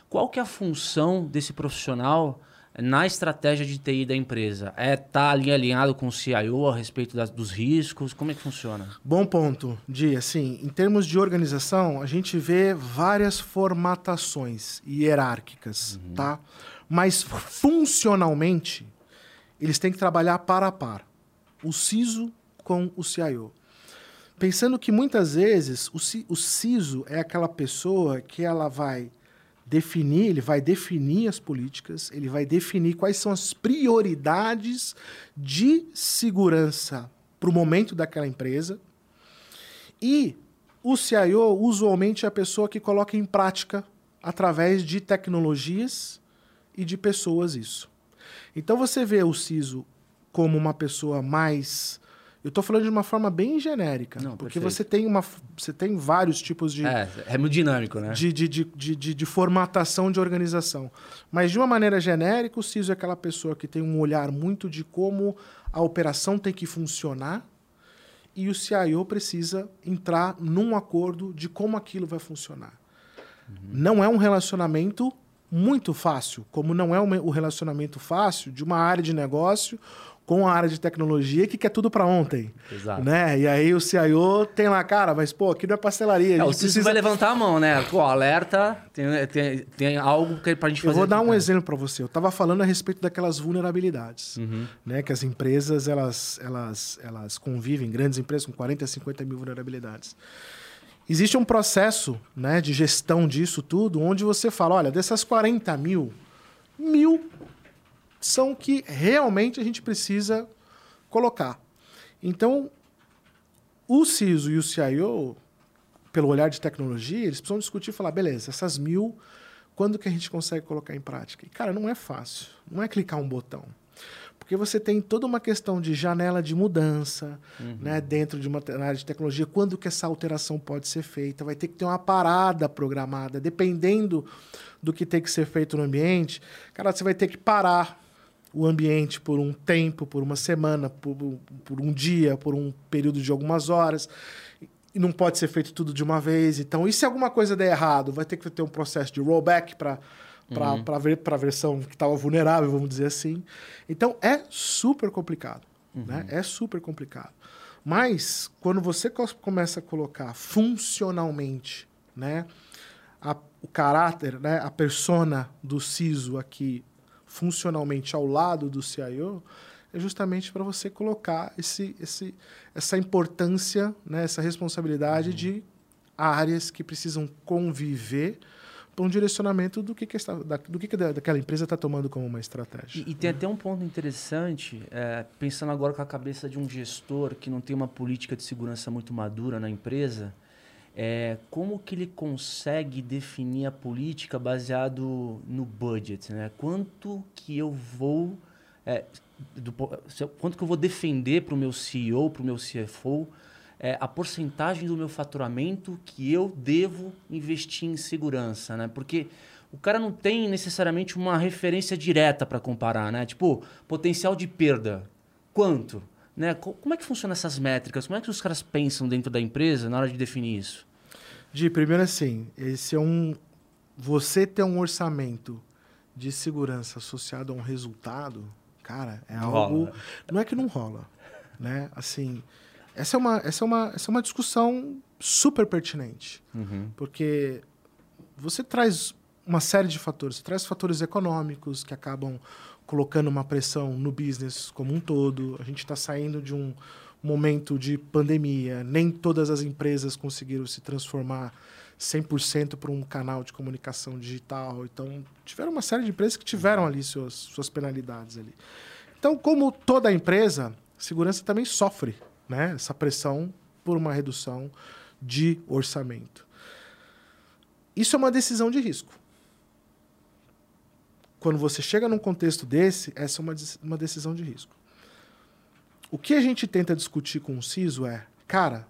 Qual que é a função desse profissional na estratégia de TI da empresa? É estar tá ali alinhado com o CIO a respeito das- dos riscos? Como é que funciona? Bom ponto, Di. Assim, em termos de organização, a gente vê várias formatações hierárquicas, tá? Mas funcionalmente, eles têm que trabalhar par a par. O CISO com o CIO. Pensando que muitas vezes o, ci- o CISO é aquela pessoa que ela vai definir, ele vai definir as políticas, ele vai definir quais são as prioridades de segurança para o momento daquela empresa. E o CIO, usualmente, é a pessoa que coloca em prática através de tecnologias e de pessoas isso. Então você vê o CISO como uma pessoa mais. Eu estou falando de uma forma bem genérica, Não, porque perfeito. você tem, uma, você tem vários tipos de, É, é muito dinâmico, né? de, de, de, de, de- de formatação de organização. Mas, de uma maneira genérica, o CISO é aquela pessoa que tem um olhar muito de como a operação tem que funcionar e o CIO precisa entrar num acordo de como aquilo vai funcionar. Não é um relacionamento muito fácil, como não é um- o relacionamento fácil de uma área de negócio com a área de tecnologia que quer tudo para ontem. Exato. Né? E aí o CIO tem lá, cara, mas pô, aqui não é pastelaria. É, o CISO precisa- vai levantar a mão, né? Pô, alerta, tem, tem, tem algo que, pra gente Eu fazer. vou dar aqui, um né? exemplo para você. Eu estava falando a respeito daquelas vulnerabilidades, Uhum. né? Que as empresas elas, elas, elas convivem, grandes empresas com 40, 50 mil vulnerabilidades. Existe um processo, né, de gestão disso tudo, onde você fala, olha, dessas 40 mil, mil são que realmente a gente precisa colocar. Então, o CISO e o CIO, pelo olhar de tecnologia, eles precisam discutir e falar, beleza, essas mil, quando que a gente consegue colocar em prática? E, cara, não é fácil. Não é clicar um botão. Porque você tem toda uma questão de janela de mudança né, dentro de uma área de tecnologia, quando que essa alteração pode ser feita. Vai ter que ter uma parada programada, dependendo do que tem que ser feito no ambiente. Cara, você vai ter que parar o ambiente por um tempo, por uma semana, por, por um dia, por um período de algumas horas. E não pode ser feito tudo de uma vez. Então, e se alguma coisa der errado, vai ter que ter um processo de rollback para para ver para a versão que estava vulnerável, vamos dizer assim. Então, é super complicado. Né? É super complicado. Mas, quando você começa a colocar funcionalmente né, a- o caráter, né, a persona do CISO aqui funcionalmente ao lado do CIO, é justamente para você colocar esse, esse, essa importância, né, essa responsabilidade de áreas que precisam conviver para um direcionamento do que, que, esta, da, do que, que da- daquela empresa está tomando como uma estratégia. E, e tem até um ponto interessante, é, pensando agora com a cabeça de um gestor que não tem uma política de segurança muito madura na empresa, é, como que ele consegue definir a política baseado no budget, né? Quanto que eu vou, é, do quanto que eu vou defender para o meu CEO, para o meu CFO, é, a porcentagem do meu faturamento que eu devo investir em segurança, né? Porque o cara não tem necessariamente uma referência direta para comparar, né? Tipo, potencial de perda, quanto? Né? Co- Como é que funcionam essas métricas? Como é que os caras pensam dentro da empresa na hora de definir isso? De primeiro assim, esse é um você ter um orçamento de segurança associado a um resultado, cara, é algo não é que não rola, né? Assim, essa é uma essa é uma essa é uma discussão super pertinente, porque você traz uma série de fatores, você traz fatores econômicos que acabam colocando uma pressão no business como um todo. A gente está saindo de um momento de pandemia, nem todas as empresas conseguiram se transformar 100% para um canal de comunicação digital. Então, tiveram uma série de empresas que tiveram ali suas, penalidades ali. Então, como toda empresa, segurança também sofre né, essa pressão por uma redução de orçamento. Isso é uma decisão de risco. Quando você chega num contexto desse, essa é uma, uma decisão de risco. O que a gente tenta discutir com o CISO é, cara,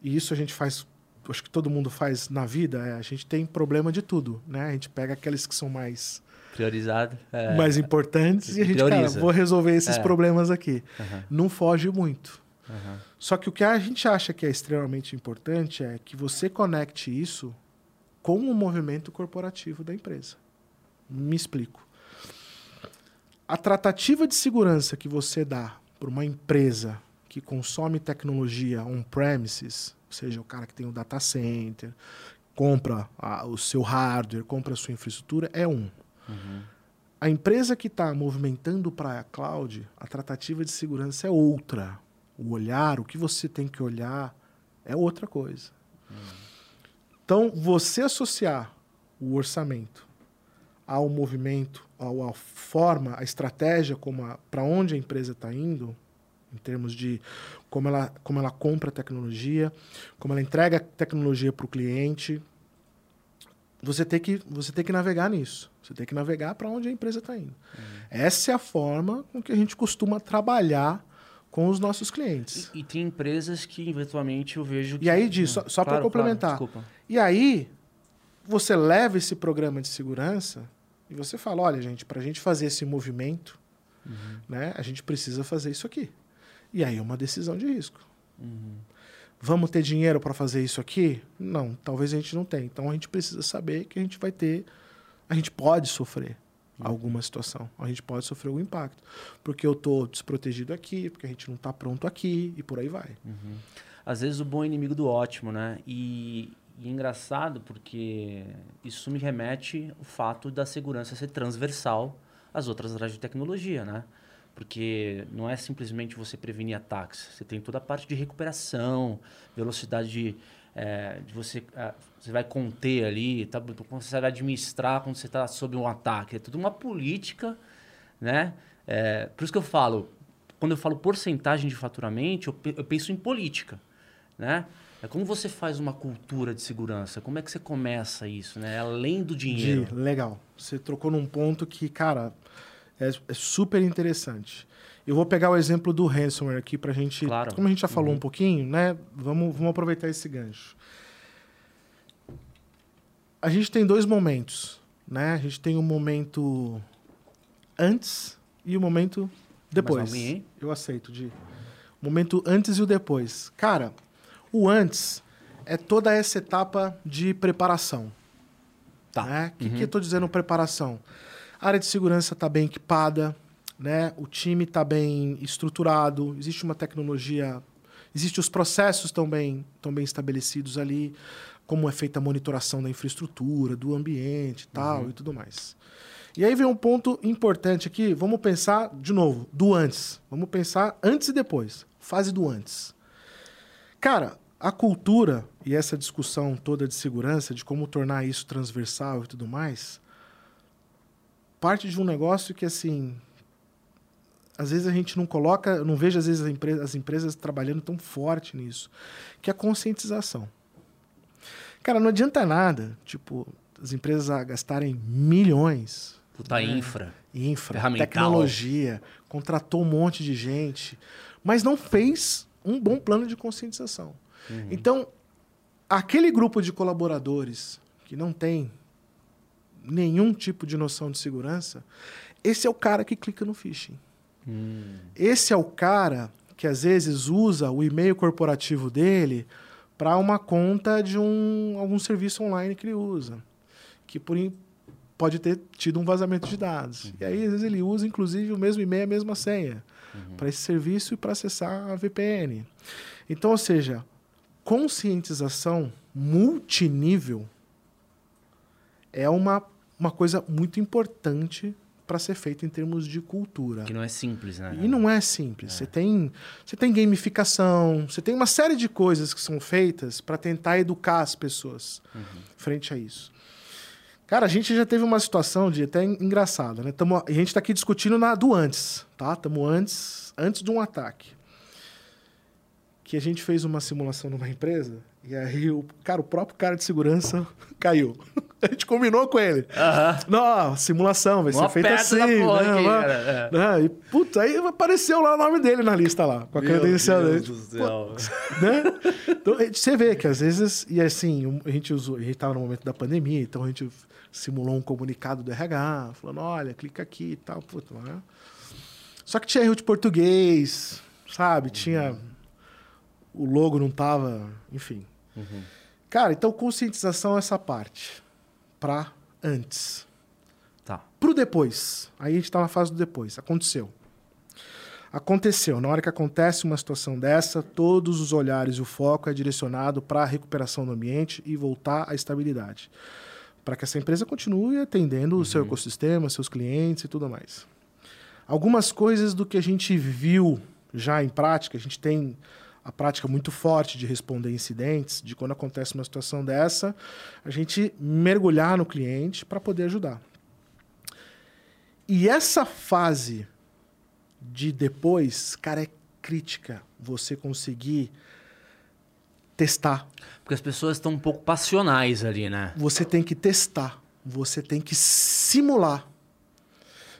e isso a gente faz, acho que todo mundo faz na vida, é, a gente tem problema de tudo, né? A gente pega aqueles que são mais priorizado, é. mais importantes e a gente, Prioriza. cara, vou resolver esses é. problemas aqui. Uhum. Não foge muito. Uhum. Só que o que a gente acha que é extremamente importante é que você conecte isso com o movimento corporativo da empresa. Me explico. A tratativa de segurança que você dá para uma empresa que consome tecnologia on-premises, ou seja, o cara que tem o um data center, compra a, o seu hardware, compra a sua infraestrutura, é um. Uhum. A empresa que está movimentando para a cloud, a tratativa de segurança é outra. O olhar, o que você tem que olhar, é outra coisa. Uhum. Então, você associar o orçamento ao movimento, à forma, à estratégia para onde a empresa está indo, em termos de como ela, como ela compra tecnologia, como ela entrega tecnologia para o cliente, você tem que você tem que navegar nisso. Você tem que navegar para onde a empresa está indo. Uhum. Essa é a forma com que a gente costuma trabalhar com os nossos clientes. E, e tem empresas que eventualmente eu vejo. Que... E aí diz só, só claro, para complementar. Claro, e aí você leva esse programa de segurança e você fala, olha gente, para a gente fazer esse movimento, uhum. né, a gente precisa fazer isso aqui. E aí é uma decisão de risco. Uhum. Vamos ter dinheiro para fazer isso aqui? Não, talvez a gente não tenha. Então a gente precisa saber que a gente vai ter, a gente pode sofrer alguma situação, a gente pode sofrer algum impacto, porque eu estou desprotegido aqui, porque a gente não está pronto aqui e por aí vai. Uhum. Às vezes o bom é inimigo do ótimo, né? E, e é engraçado porque isso me remete ao fato da segurança ser transversal às outras áreas de tecnologia, né? Porque não é simplesmente você prevenir ataques. Você tem toda a parte de recuperação, velocidade de, é, de você... É, você vai conter ali, tá, você vai administrar quando você está sob um ataque. É tudo uma política, né? É, por isso que eu falo, quando eu falo porcentagem de faturamento, eu, eu penso em política, né? É como você faz uma cultura de segurança? Como é que você começa isso, né? Além do dinheiro. legal. Você trocou num ponto que, cara, é, é, super interessante. Eu vou pegar o exemplo do ransomware aqui para a gente. Claro. Como a gente já falou uhum. um pouquinho, né? Vamos, vamos aproveitar esse gancho. A gente tem dois momentos, né? A gente tem o um momento antes e o um momento depois. Mim, Eu aceito, de o momento antes e o depois. Cara, o antes é toda essa etapa de preparação. Tá. Né? O uhum. que, que eu estou dizendo preparação? A área de segurança está bem equipada, né? o time está bem estruturado, existe uma tecnologia, existem os processos estão bem, estão bem estabelecidos ali, como é feita a monitoração da infraestrutura, do ambiente tal uhum. e tudo mais. E aí vem um ponto importante aqui, vamos pensar de novo, do antes. Vamos pensar antes e depois, fase do antes. Cara, a cultura e essa discussão toda de segurança, de como tornar isso transversal e tudo mais, parte de um negócio que, assim, às vezes a gente não coloca, eu não vejo às vezes as empresas, as empresas trabalhando tão forte nisso, que é a conscientização. Cara, não adianta nada, tipo, as empresas gastarem milhões. Puta né? infra. Infra, tecnologia, contratou um monte de gente, mas não fez um bom plano de conscientização. Uhum. Então, aquele grupo de colaboradores que não tem nenhum tipo de noção de segurança, esse é o cara que clica no phishing. Hum. Esse é o cara que às vezes usa o e-mail corporativo dele para uma conta de um algum serviço online que ele usa, que por pode ter tido um vazamento de dados. Uhum. E aí às vezes ele usa inclusive o mesmo e-mail, a mesma senha uhum. para esse serviço e para acessar a VPN. Então, ou seja, conscientização multinível é uma uma coisa muito importante para ser feito em termos de cultura. Que não é simples, né? E não é simples. Você tem, você tem gamificação, você tem uma série de coisas que são feitas para tentar educar as pessoas frente a isso. Cara, a gente já teve uma situação de até engraçada, né? Tamo, a gente está aqui discutindo na do antes, tá? Estamos antes, antes de um ataque. Que a gente fez uma simulação numa empresa e aí o cara, o próprio cara de segurança caiu. A gente combinou com ele. Aham. Não, simulação, vai Mó ser feita assim. né, aqui, lá- cara, é. né? E, puta, aí apareceu lá o nome dele na lista lá, com a Meu credencial Deus dele. do céu. Né? Então, gente- você vê que às vezes, e assim, a gente usou, a gente tava no momento da pandemia, então a gente simulou um comunicado do RH, falando, olha, clica aqui e tal, puta, né? Só que tinha erro de português, sabe? Tinha. O logo não tava, enfim. Uhum. Cara, então conscientização é essa parte. Pra antes. Tá. Pro depois. Aí a gente tá na fase do depois. Aconteceu. Aconteceu. Na hora que acontece uma situação dessa, todos os olhares e o foco é direcionado para a recuperação do ambiente e voltar à estabilidade. Para que essa empresa continue atendendo o seu ecossistema, seus clientes e tudo mais. Algumas coisas do que a gente viu já em prática, a gente tem a prática muito forte de responder incidentes, de quando acontece uma situação dessa, a gente mergulhar no cliente para poder ajudar. E essa fase de depois, cara, é crítica. Você conseguir testar. Porque as pessoas estão um pouco passionais ali, né? Você tem que testar. Você tem que simular.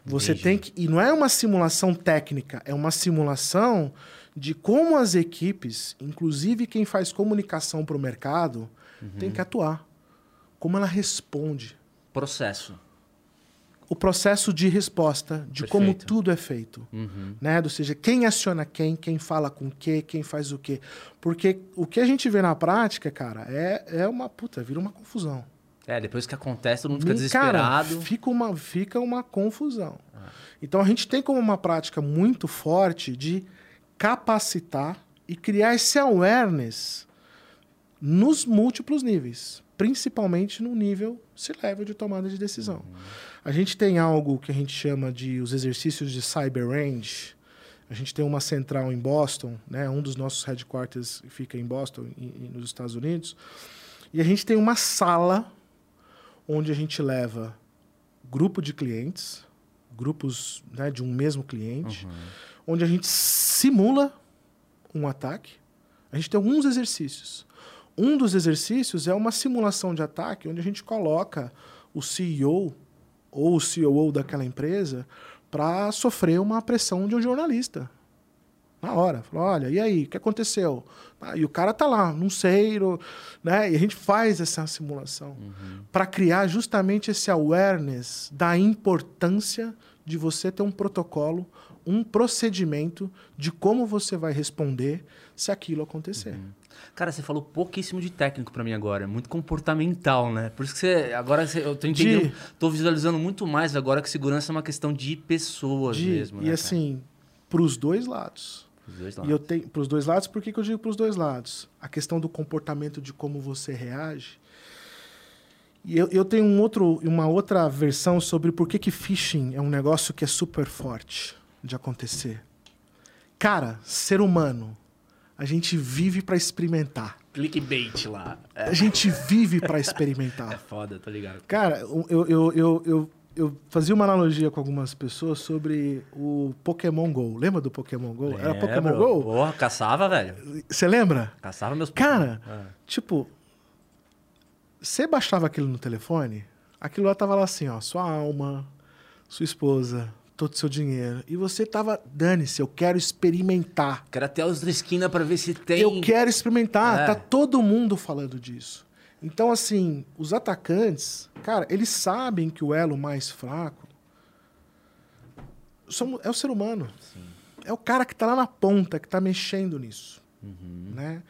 Você Entendi. tem que. E não é uma simulação técnica, é uma simulação de como as equipes, inclusive quem faz comunicação para o mercado, tem que atuar. Como ela responde. Processo. O processo de resposta, de como Perfeito. tudo é feito. Uhum. né? Ou seja, quem aciona quem, quem fala com quê, quem faz o quê. Porque o que a gente vê na prática, cara, é, é uma puta, vira uma confusão. É, depois que acontece, todo mundo fica E, cara, desesperado. fica uma, fica uma confusão. Então a gente tem como uma prática muito forte de capacitar e criar esse awareness nos múltiplos níveis, principalmente no nível C-level de tomada de decisão. A gente tem algo que a gente chama de os exercícios de cyber range. A gente tem uma central em Boston, né? Um dos nossos headquarters fica em Boston, em- em- nos Estados Unidos. E a gente tem uma sala onde a gente leva grupo de clientes, grupos né, de um mesmo cliente, onde a gente simula um ataque. A gente tem alguns exercícios. Um dos exercícios é uma simulação de ataque, onde a gente coloca o CEO ou o COO daquela empresa para sofrer uma pressão de um jornalista. Na hora. Falou, olha, e aí, o que aconteceu? Ah, e o cara tá lá, não sei, né? E a gente faz essa simulação para criar justamente esse awareness da importância de você ter um protocolo, um procedimento de como você vai responder se aquilo acontecer. Cara, você falou pouquíssimo de técnico pra mim agora. É muito comportamental, né? Por isso que você. Agora você- eu tô entendendo. De- Tô visualizando muito mais agora que segurança é uma questão de pessoas De- mesmo. e né, assim, para os dois lados. Os dois E lados. eu tenho para os dois lados, por que, que eu digo para os dois lados? A questão do comportamento de como você reage. E eu, eu tenho um outro, uma outra versão sobre por que, que phishing é um negócio que é super forte de acontecer. Cara, ser humano, a gente vive para experimentar. Clickbait lá. É, A gente vive para é experimentar. foda, tô ligado. Cara, eu, eu, eu, eu, eu fazia uma analogia com algumas pessoas sobre o Pokémon GO. Lembra do Pokémon GO? Era Lembro. Pokémon GO? Porra, caçava, velho. Você lembra? Caçava meus Cara, É. tipo, você baixava aquilo no telefone, aquilo lá tava lá assim, ó, sua alma, sua esposa, todo o seu dinheiro. E você tava, dane-se, eu quero experimentar. Quero até os da esquina pra ver se tem. Eu quero experimentar. É. Tá todo mundo falando disso. Então, assim, os atacantes, cara, eles sabem que o elo mais fraco é o ser humano. É o cara que tá lá na ponta, que tá mexendo nisso. Né?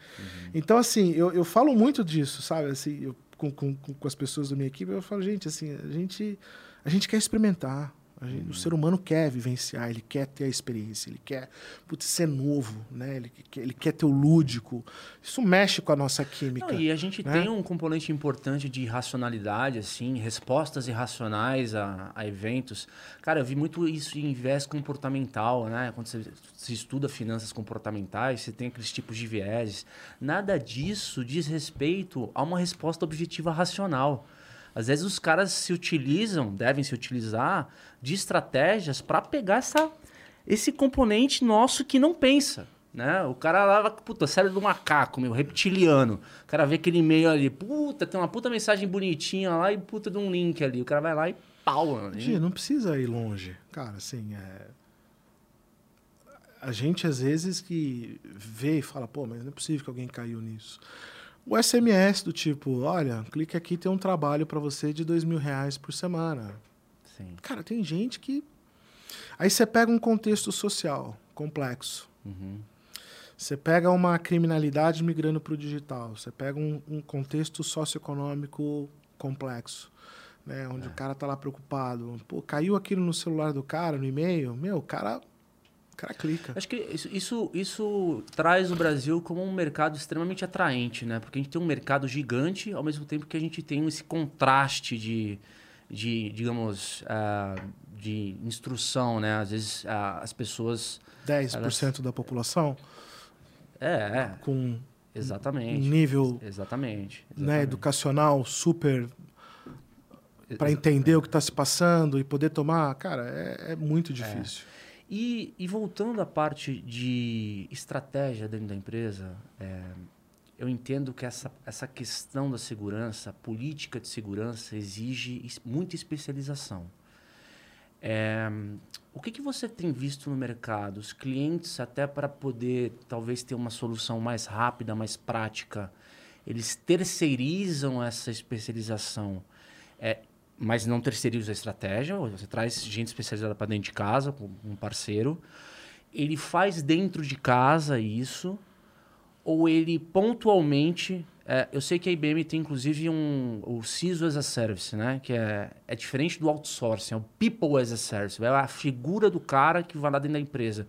Então, assim, eu, eu falo muito disso, sabe? Assim, eu, com, com, com com as pessoas da minha equipe, eu falo, gente, assim, a gente, a gente quer experimentar. Gente. O ser humano quer vivenciar, ele quer ter a experiência, ele quer putz, ser novo, né? ele, quer, ele quer ter o lúdico. Isso mexe com a nossa química. Não, e a gente né? tem um componente importante de racionalidade, assim, respostas irracionais a, a, eventos. Cara, eu vi muito isso em viés comportamental, né? Quando você, você estuda finanças comportamentais, você tem aqueles tipos de viés. Nada disso diz respeito a uma resposta objetiva racional. Às vezes os caras se utilizam, devem se utilizar de estratégias para pegar essa, esse componente nosso que não pensa. Né? O cara lá, puta, série do macaco, meu, reptiliano. O cara vê aquele e-mail ali, puta, tem uma puta mensagem bonitinha lá e puta de um link ali. O cara vai lá e pau, mano. Gia, não precisa ir longe. Cara, assim, é... A gente, às vezes, que vê e fala, pô, mas não é possível que alguém caiu nisso o SMS do tipo, olha, clique aqui tem um trabalho para você de dois mil reais por semana. Sim. Cara, tem gente que... Aí você pega um contexto social complexo. Uhum. Você pega uma criminalidade migrando para o digital. Você pega um, um, contexto socioeconômico complexo. Né, onde é. o cara tá lá preocupado. Pô, caiu aquilo no celular do cara, no e-mail. Meu, o cara cara clica. Acho que isso, isso, isso, traz o Brasil como um mercado extremamente atraente, né? Porque a gente tem um mercado gigante, ao mesmo tempo que a gente tem esse contraste de, de digamos, uh, de instrução, né? Às vezes uh, as pessoas... 10% elas... da população? É, é. Com exatamente. um nível exatamente, exatamente. Né, educacional super para entender o que está se passando e poder tomar, cara, é, é muito é. difícil. E, e, voltando à parte de estratégia dentro da empresa, é, eu entendo que essa, essa questão da segurança, política de segurança, exige muita especialização. É, o que, que você tem visto no mercado? Os clientes, até para poder talvez ter uma solução mais rápida, mais prática, eles terceirizam essa especialização. É, mas não terceiriza a estratégia. Você traz gente especializada para dentro de casa, com um parceiro. Ele faz dentro de casa isso, ou ele pontualmente. É, eu sei que a IBM tem inclusive um, o CISO as a Service, né? que é, é diferente do outsourcing, é o People as a Service, é a figura do cara que vai lá dentro da empresa.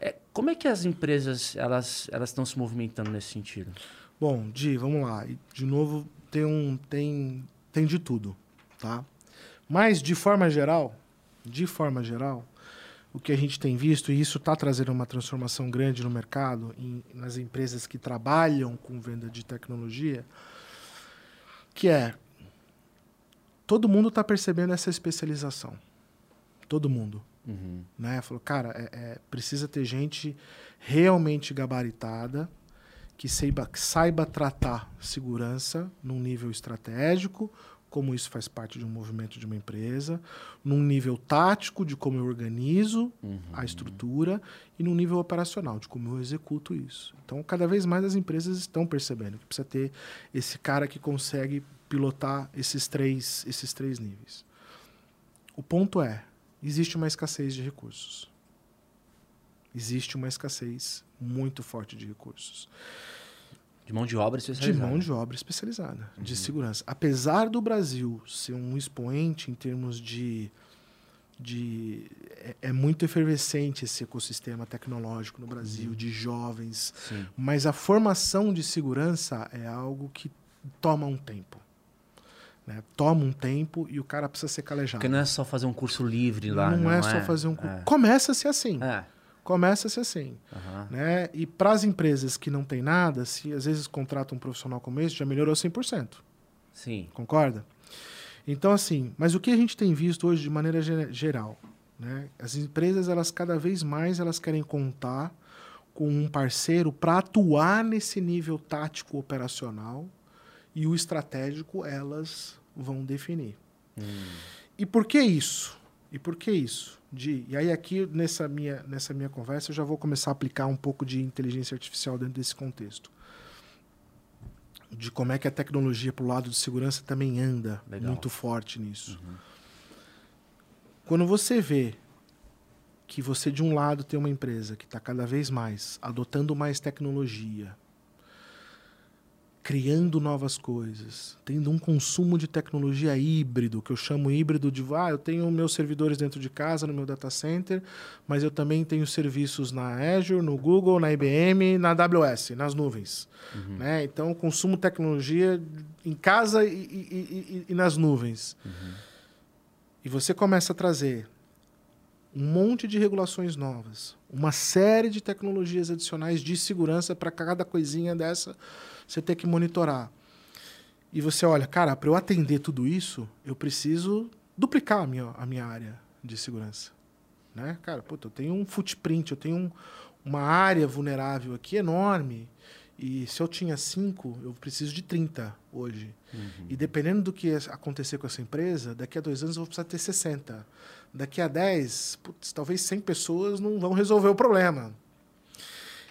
É, como é que as empresas elas elas estão se movimentando nesse sentido? Bom, Di, vamos lá. De novo, tem, um, tem, tem de tudo tá? Mas de forma geral, de forma geral, o que a gente tem visto e isso está trazendo uma transformação grande no mercado, em, nas empresas que trabalham com venda de tecnologia, que é todo mundo está percebendo essa especialização, todo mundo, uhum. né? Falou, cara, é, é, precisa ter gente realmente gabaritada que saiba, que saiba tratar segurança num nível estratégico, como isso faz parte de um movimento de uma empresa, num nível tático de como eu organizo uhum. a estrutura e num nível operacional de como eu executo isso. Então, cada vez mais as empresas estão percebendo que precisa ter esse cara que consegue pilotar esses três, esses três níveis. O ponto é, existe uma escassez de recursos. Existe uma escassez muito forte de recursos. De mão de obra especializada. De mão de obra especializada, uhum. de segurança. Apesar do Brasil ser um expoente em termos de. de é, é muito efervescente esse ecossistema tecnológico no Brasil, uhum. de jovens. Sim. Mas a formação de segurança é algo que toma um tempo. Né? Toma um tempo e o cara precisa ser calejado. Porque não é só fazer um curso livre lá. Não, não é, é, só fazer um curso. É. Começa-se assim. É começa-se assim. Uhum. Né? E para as empresas que não têm nada, se às vezes contratam um profissional como esse, já melhorou 100%. Sim. Concorda? Então, assim, mas o que a gente tem visto hoje de maneira geral? Né? As empresas, elas cada vez mais elas querem contar com um parceiro para atuar nesse nível tático operacional e o estratégico elas vão definir. Hum. E por que isso? E por que isso? de e aí aqui nessa minha nessa minha conversa eu já vou começar a aplicar um pouco de inteligência artificial dentro desse contexto de como é que a tecnologia para o lado de segurança também anda Legal. muito forte nisso uhum. quando você vê que você de um lado tem uma empresa que está cada vez mais adotando mais tecnologia criando novas coisas, tendo um consumo de tecnologia híbrido, que eu chamo híbrido de, ah, eu tenho meus servidores dentro de casa, no meu data center, mas eu também tenho serviços na Azure, no Google, na IBM, na AWS, nas nuvens. Uhum. Né? Então, eu consumo tecnologia em casa e, e, e, e nas nuvens. Uhum. E você começa a trazer um monte de regulações novas, uma série de tecnologias adicionais de segurança para cada coisinha dessa você ter que monitorar. E você olha, cara, para eu atender tudo isso, eu preciso duplicar a minha, a minha área de segurança. Né? Cara, puta, eu tenho um footprint, eu tenho um, uma área vulnerável aqui enorme. E se eu tinha 5, eu preciso de 30 hoje. Uhum. E dependendo do que acontecer com essa empresa, daqui a dois anos eu vou precisar ter 60. Daqui a 10, putz, talvez 100 pessoas não vão resolver o problema.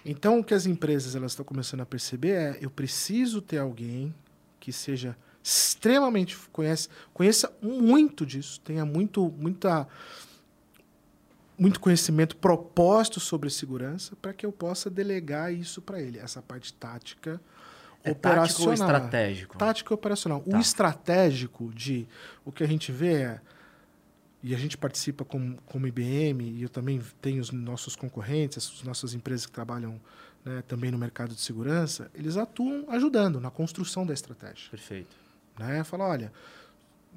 Então, o que as empresas elas estão começando a perceber é: eu preciso ter alguém que seja extremamente conhece, conheça muito disso, tenha muito, muita, muito conhecimento proposto sobre segurança para que eu possa delegar isso para ele, essa parte tática. É operacional. Tático ou estratégico? Tático e operacional. Tá. O estratégico de o que a gente vê é e a gente participa como, como IBM, e eu também tenho os nossos concorrentes, as nossas empresas que trabalham né, também no mercado de segurança, eles atuam ajudando na construção da estratégia. Perfeito. Né? Fala, olha,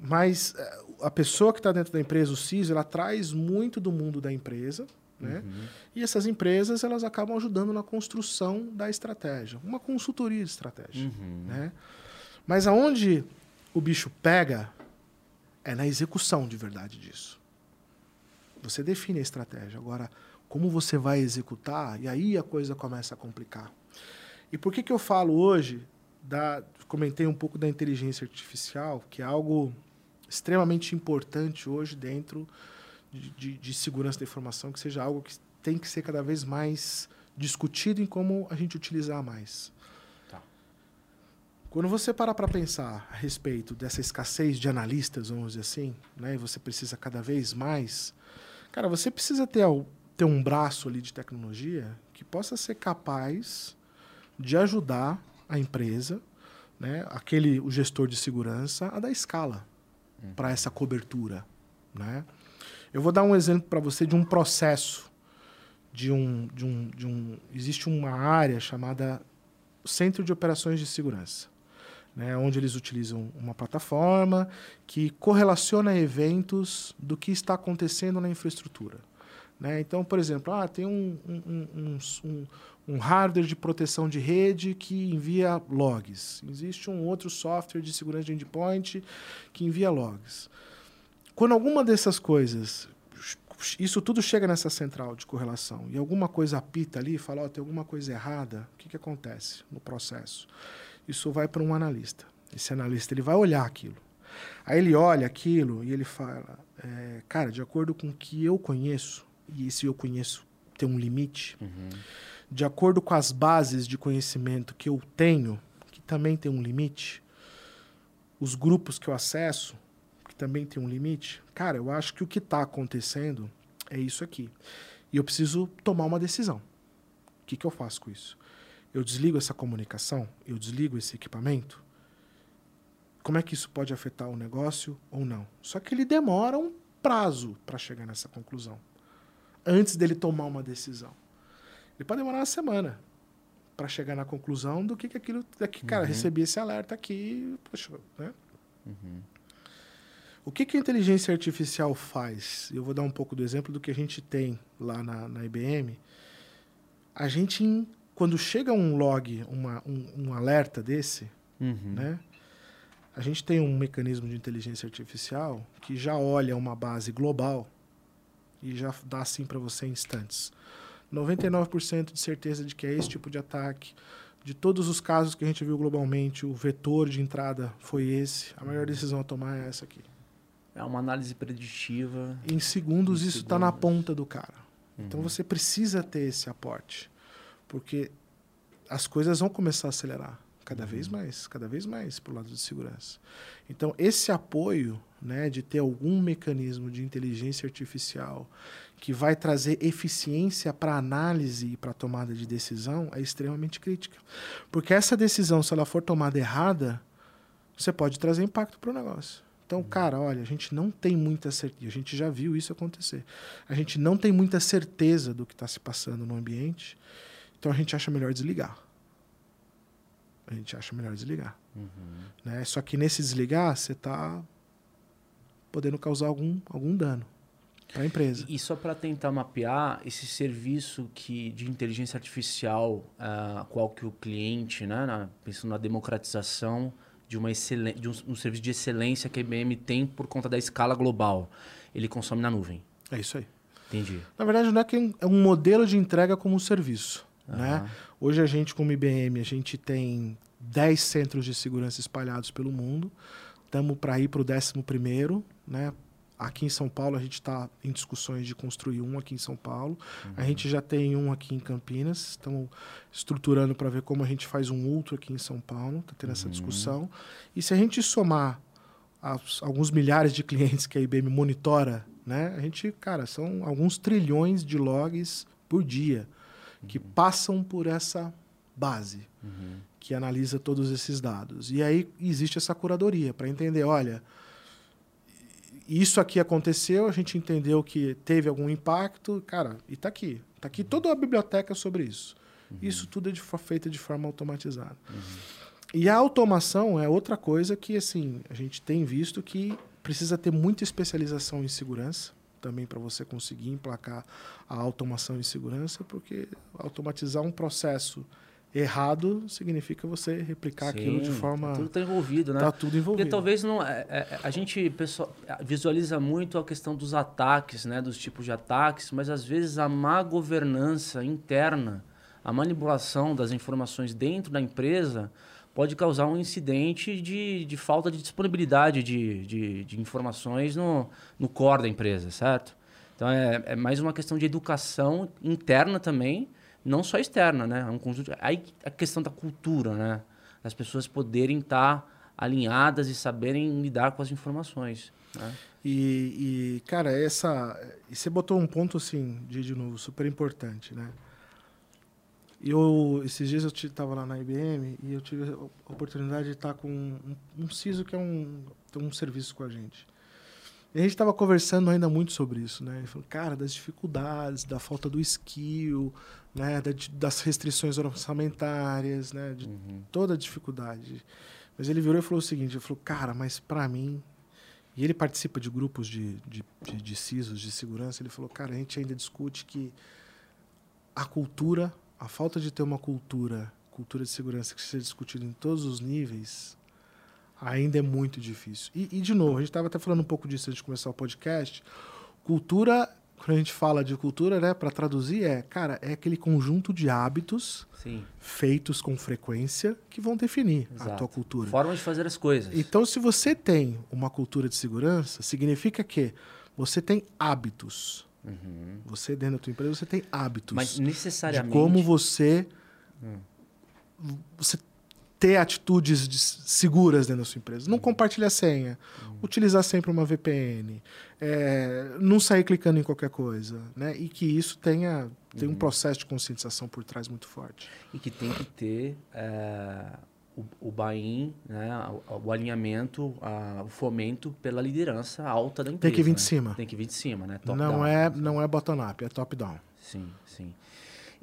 mas eh, a pessoa que está dentro da empresa, o CISO, ela traz muito do mundo da empresa, né? Uhum. E essas empresas elas acabam ajudando na construção da estratégia, uma consultoria de estratégia, uhum. né? Mas aonde o bicho pega é na execução de verdade disso. Você define a estratégia. Agora, como você vai executar, e aí a coisa começa a complicar. E por que, que eu falo hoje, da, comentei um pouco da inteligência artificial, que é algo extremamente importante hoje dentro de, de, de segurança da informação, que seja algo que tem que ser cada vez mais discutido em como a gente utilizar mais. Quando você para para pensar a respeito dessa escassez de analistas, vamos dizer assim, né, e você precisa cada vez mais, cara, você precisa ter, ter um braço ali de tecnologia que possa ser capaz de ajudar a empresa, né, aquele o gestor de segurança a dar escala uhum. para essa cobertura, né? Eu vou dar um exemplo para você de um processo de um, de um, de um existe uma área chamada Centro de Operações de Segurança né, onde eles utilizam uma plataforma que correlaciona eventos do que está acontecendo na infraestrutura. Né? Então, por exemplo, ah, tem um, um, um, um, hardware de proteção de rede que envia logs. Existe um outro software de segurança de endpoint que envia logs. Quando alguma dessas coisas, isso tudo chega nessa central de correlação e alguma coisa apita ali, fala, oh, tem alguma coisa errada, o que, que acontece no processo? Isso vai para um analista. Esse analista ele vai olhar aquilo. Aí ele olha aquilo e ele fala, é, cara, de acordo com o que eu conheço, e esse eu conheço tem um limite, uhum. de acordo com as bases de conhecimento que eu tenho, que também tem um limite, os grupos que eu acesso, que também tem um limite, cara, eu acho que o que está acontecendo é isso aqui. E eu preciso tomar uma decisão. O que, que eu faço com isso? Eu desligo essa comunicação, eu desligo esse equipamento, como é que isso pode afetar o negócio ou não? Só que ele demora um prazo para chegar nessa conclusão, antes dele tomar uma decisão. Ele pode demorar uma semana para chegar na conclusão do que, que aquilo. Daqui, cara, uhum. recebi esse alerta aqui, poxa, né? Uhum. O que, que a inteligência artificial faz? Eu vou dar um pouco do exemplo do que a gente tem lá na, na IBM. A gente quando chega um log, uma, um, um alerta desse, uhum. né? A gente tem um mecanismo de inteligência artificial que já olha uma base global e já dá assim para você em instantes. 99% de certeza de que é esse tipo de ataque. De todos os casos que a gente viu globalmente, o vetor de entrada foi esse. A maior decisão a tomar é essa aqui. É uma análise preditiva. Em segundos, em isso está na ponta do cara. Então, uhum. Então você precisa ter esse aporte porque as coisas vão começar a acelerar cada uhum. vez mais, cada vez mais para o lado de segurança. Então, esse apoio né, de ter algum mecanismo de inteligência artificial que vai trazer eficiência para análise e para tomada de decisão é extremamente crítica. Porque essa decisão, se ela for tomada errada, você pode trazer impacto para o negócio. Então, cara, olha, a gente não tem muita certeza, a gente já viu isso acontecer. A gente não tem muita certeza do que está se passando no ambiente, então a gente acha melhor desligar. A gente acha melhor desligar. Uhum. Né? Só que nesse desligar, você está podendo causar algum, algum dano para a empresa. E, só para tentar mapear esse serviço que de inteligência artificial, uh, qual que o cliente, né, na, pensando na democratização de, uma de um, um, serviço de excelência que a IBM tem por conta da escala global, ele consome na nuvem. É isso aí. Entendi. Na verdade, não é que é um modelo de entrega como um serviço. Uhum. Né? Hoje a gente, como IBM, a gente tem 10 centros de segurança espalhados pelo mundo. Estamos para ir para o 11 né? Aqui em São Paulo, a gente está em discussões de construir um aqui em São Paulo. Uhum. A gente já tem um aqui em Campinas. Estamos estruturando para ver como a gente faz um outro aqui em São Paulo. Está tendo uhum. essa discussão. E se a gente somar as, alguns milhares de clientes que a IBM monitora, né? A gente, cara, são alguns trilhões de logs por dia. Que passam por essa base uhum. que analisa todos esses dados. E aí existe essa curadoria para entender, olha, isso aqui aconteceu, a gente entendeu que teve algum impacto, cara, e está aqui. Está aqui toda a biblioteca sobre isso. Uhum. Isso tudo é de, feito de forma automatizada. Uhum. E a automação é outra coisa que, assim, a gente tem visto que precisa ter muita especialização em segurança também para você conseguir emplacar a automação em segurança, porque automatizar um processo errado significa você replicar Sim, aquilo de forma. Tudo está envolvido, né? Está tudo envolvido. Porque talvez não. É, é, a gente pessoal, visualiza muito a questão dos ataques, né? Dos tipos de ataques, mas às vezes a má governança interna, a manipulação das informações dentro da empresa pode causar um incidente de, de falta de disponibilidade de, de, de informações no, no core da empresa, certo? Então é, é mais uma questão de educação interna também não só externa, né? É um conjunto. Aí a questão da cultura, né? As pessoas poderem estar alinhadas e saberem lidar com as informações. Né? E, e, cara, essa. E você botou um ponto assim, de, de novo, super importante, né? Eu, esses dias eu estava lá na IBM e eu tive a oportunidade de estar com um, um CISO que é um, tem um serviço com a gente. E a gente estava conversando ainda muito sobre isso, né? Ele falou, cara, das dificuldades, da falta do skill, né? das restrições orçamentárias, né? De uhum. toda a dificuldade. Mas ele virou e falou o seguinte, ele falou, cara, mas para mim... E ele participa de grupos de, de, de, de CISOs, de segurança. Ele falou, cara, a gente ainda discute que a cultura, a falta de ter uma cultura, cultura de segurança que seja discutida em todos os níveis, ainda é muito difícil. E, e de novo, a gente estava até falando um pouco disso antes de começar o podcast. Cultura quando a gente fala de cultura, né, para traduzir, é, cara, é aquele conjunto de hábitos Sim. feitos com frequência que vão definir Exato. a tua cultura. Forma de fazer as coisas. Então, se você tem uma cultura de segurança, significa que você tem hábitos. Uhum. Você, dentro da tua empresa, você tem hábitos. Mas necessariamente... De como você... Hum. Você ter atitudes de, seguras dentro da sua empresa. Não compartilhar senha. Uhum. Utilizar sempre uma VPN. É, não sair clicando em qualquer coisa. Né? E que isso tenha, uhum. um processo de conscientização por trás muito forte. E que tem que ter é, o, o buy-in, né? o, o alinhamento, a, o fomento pela liderança alta da empresa. Tem que vir né? de cima. Tem que vir de cima, né? Top não, down, é, não é bottom-up, é top-down. Sim, sim.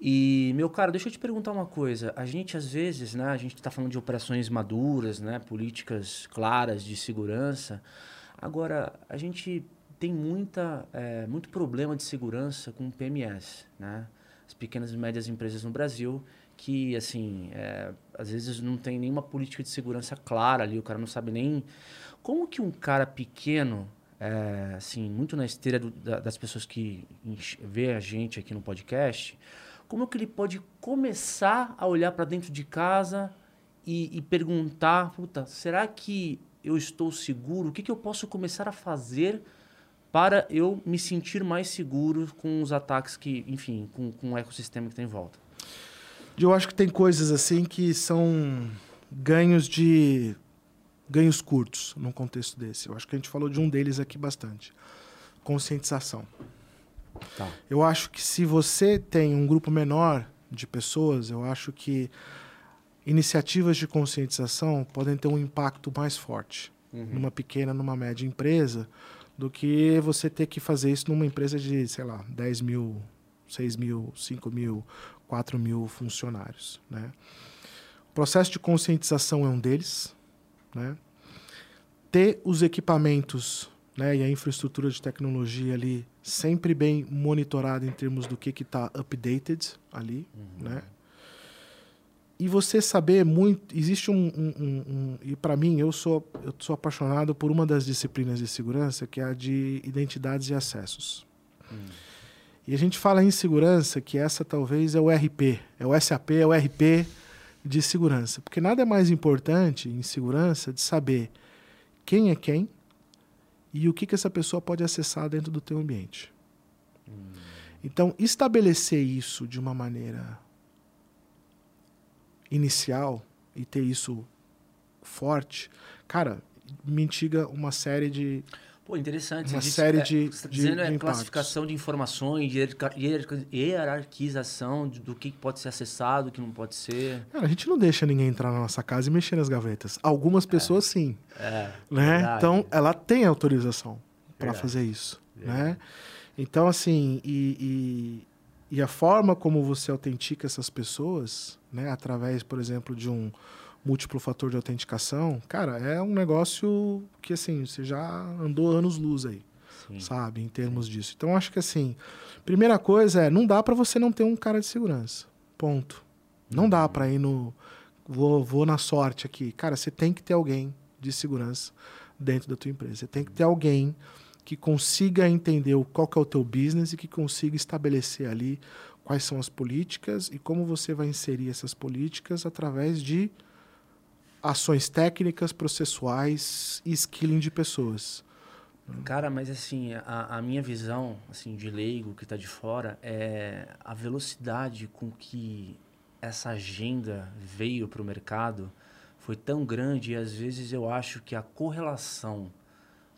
E, meu cara, deixa eu te perguntar uma coisa. A gente, às vezes, né, a gente está falando de operações maduras, né, políticas claras de segurança. Agora, a gente tem muita, é, muito problema de segurança com PMS, né? As pequenas e médias empresas no Brasil que, assim, é, às vezes não tem nenhuma política de segurança clara ali, o cara não sabe nem... Como que um cara pequeno, é, assim, muito na esteira do, da, das pessoas que vê a gente aqui no podcast como que ele pode começar a olhar para dentro de casa e, e, perguntar, puta, será que eu estou seguro? O que, que eu posso começar a fazer para eu me sentir mais seguro com os ataques que, enfim, com, com o ecossistema que tem em volta? Eu acho que tem coisas assim que são ganhos de ganhos curtos num contexto desse. Eu acho que a gente falou de um deles aqui bastante. Conscientização. Tá. Eu acho que se você tem um grupo menor de pessoas, eu acho que iniciativas de conscientização podem ter um impacto mais forte Uhum. numa pequena, numa média empresa, do que você ter que fazer isso numa empresa de, sei lá, 10 mil, 6 mil, 5 mil, 4 mil funcionários. Né? O processo de conscientização é um deles. Né? Ter os equipamentos né, e a infraestrutura de tecnologia ali sempre bem monitorada em termos do que está updated ali. Né? e você saber muito existe um, um- um- um- e para mim eu sou eu sou apaixonado por uma das disciplinas de segurança que é a de identidades e acessos e a gente fala em segurança que essa talvez é o RP é o SAP é o RP de segurança. Porque nada é mais importante em segurança de saber quem é quem e o que que essa pessoa pode acessar dentro do teu ambiente. Então estabelecer isso de uma maneira inicial e ter isso forte, cara, mitiga uma série de. Pô, interessante. Uma Você disse- série é, de- Você está de- dizendo de é classificação de informações, de hierarquização do que pode ser acessado, o que não pode ser. Cara, a gente não deixa ninguém entrar na nossa casa e mexer nas gavetas. Algumas pessoas sim. É. né? verdade. Então, ela tem autorização para fazer isso, Verdade. né? Então, assim, e, e, e a forma como você autentica essas pessoas, né, através, por exemplo, de um múltiplo fator de autenticação, cara, é um negócio que, assim, você já andou anos-luz aí, Sim. sabe, em termos disso. Então, acho que, assim, primeira coisa é, não dá para você não ter um cara de segurança, ponto. Não dá para ir no... Vou, vou na sorte aqui. Cara, você tem que ter alguém de segurança dentro da tua empresa. Você tem que ter alguém que consiga entender o- qual que é o teu business e que consiga estabelecer ali quais são as políticas e como você vai inserir essas políticas através de ações técnicas, processuais e skilling de pessoas. Cara, mas assim, a, a minha visão, assim, de leigo que está de fora é a velocidade com que essa agenda veio para o mercado foi tão grande e às vezes eu acho que a correlação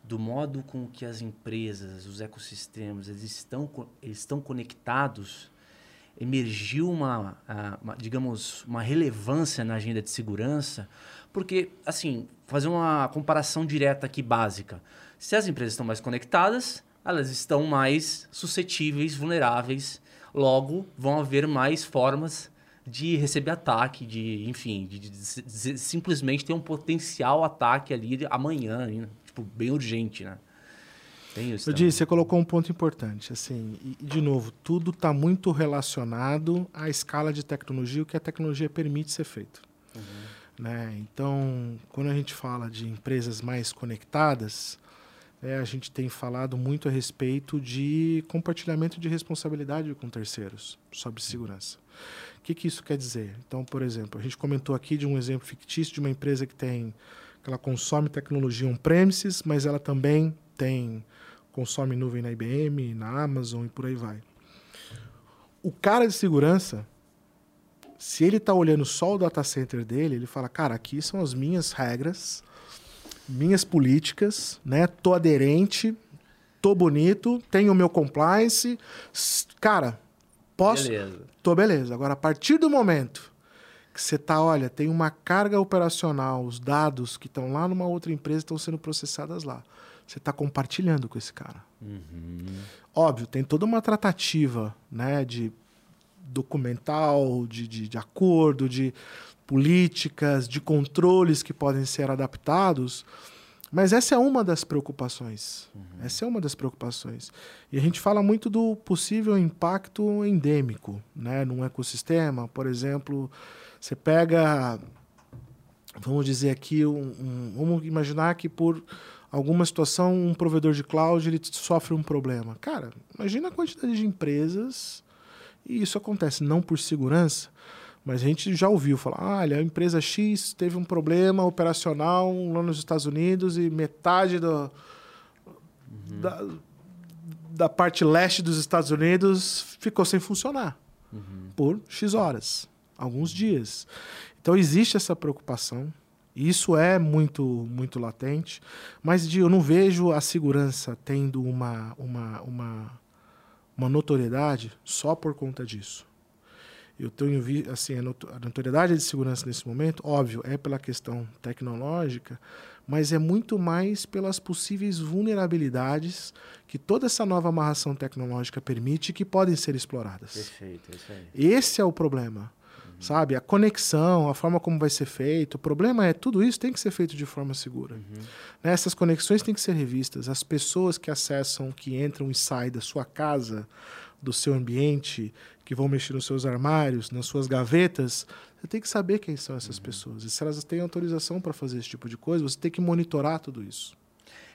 do modo com que as empresas, os ecossistemas, eles estão, eles estão conectados, emergiu uma, uma, digamos, uma relevância na agenda de segurança, porque, assim, fazer uma comparação direta aqui básica. Se as empresas estão mais conectadas, elas estão mais suscetíveis, vulneráveis, logo vão haver mais formas de receber ataque, de, enfim, de, de- de- de simplesmente ter um potencial ataque ali amanhã, né? tipo, bem urgente, né? Tem isso. Eu também. disse, você colocou um ponto importante, assim, e, de novo, tudo está muito relacionado à escala de tecnologia, o que a tecnologia permite ser feito. Né? Então, quando a gente fala de empresas mais conectadas, né, a gente tem falado muito a respeito de compartilhamento de responsabilidade com terceiros sobre segurança. O que, que isso quer dizer? Então, por exemplo, a gente comentou aqui de um exemplo fictício de uma empresa que tem que ela consome tecnologia on-premises, mas ela também tem consome nuvem na IBM, na Amazon e por aí vai. O cara de segurança, se ele está olhando só o data center dele, ele fala, cara, aqui são as minhas regras, minhas políticas, né? Tô aderente, tô bonito, tenho o meu compliance, cara, posso, Beleza. tô beleza. Agora, a partir do momento que você tá, olha, tem uma carga operacional, os dados que estão lá numa outra empresa estão sendo processadas lá. Você está compartilhando com esse cara. Óbvio, tem toda uma tratativa, né, de documental, de, de, de acordo, de políticas, de controles que podem ser adaptados. Mas essa é uma das preocupações. Essa é uma das preocupações. E a gente fala muito do possível impacto endêmico, né, num ecossistema. Por exemplo, você pega, vamos dizer aqui, um, um- vamos imaginar que por alguma situação um provedor de cloud ele sofre um problema. Cara, imagina a quantidade de empresas e isso acontece não por segurança, mas a gente já ouviu falar, ah, olha, a empresa X teve um problema operacional lá nos Estados Unidos e metade do, da, da parte leste dos Estados Unidos ficou sem funcionar por X horas, alguns dias. Então existe essa preocupação. Isso é muito muito latente, mas de, eu não vejo a segurança tendo uma uma, uma uma notoriedade só por conta disso. Eu tenho vi assim a notoriedade de segurança nesse momento, óbvio, é pela questão tecnológica, mas é muito mais pelas possíveis vulnerabilidades que toda essa nova amarração tecnológica permite que podem ser exploradas. Perfeito, é isso aí. Esse é o problema. Sabe? A conexão, a forma como vai ser feito. O problema é tudo isso tem que ser feito de forma segura. Uhum. Né? Essas conexões têm que ser revistas. As pessoas que acessam, que entram e saem da sua casa, do seu ambiente, que vão mexer nos seus armários, nas suas gavetas, você tem que saber quem são essas uhum. pessoas. E se elas têm autorização para fazer esse tipo de coisa, você tem que monitorar tudo isso.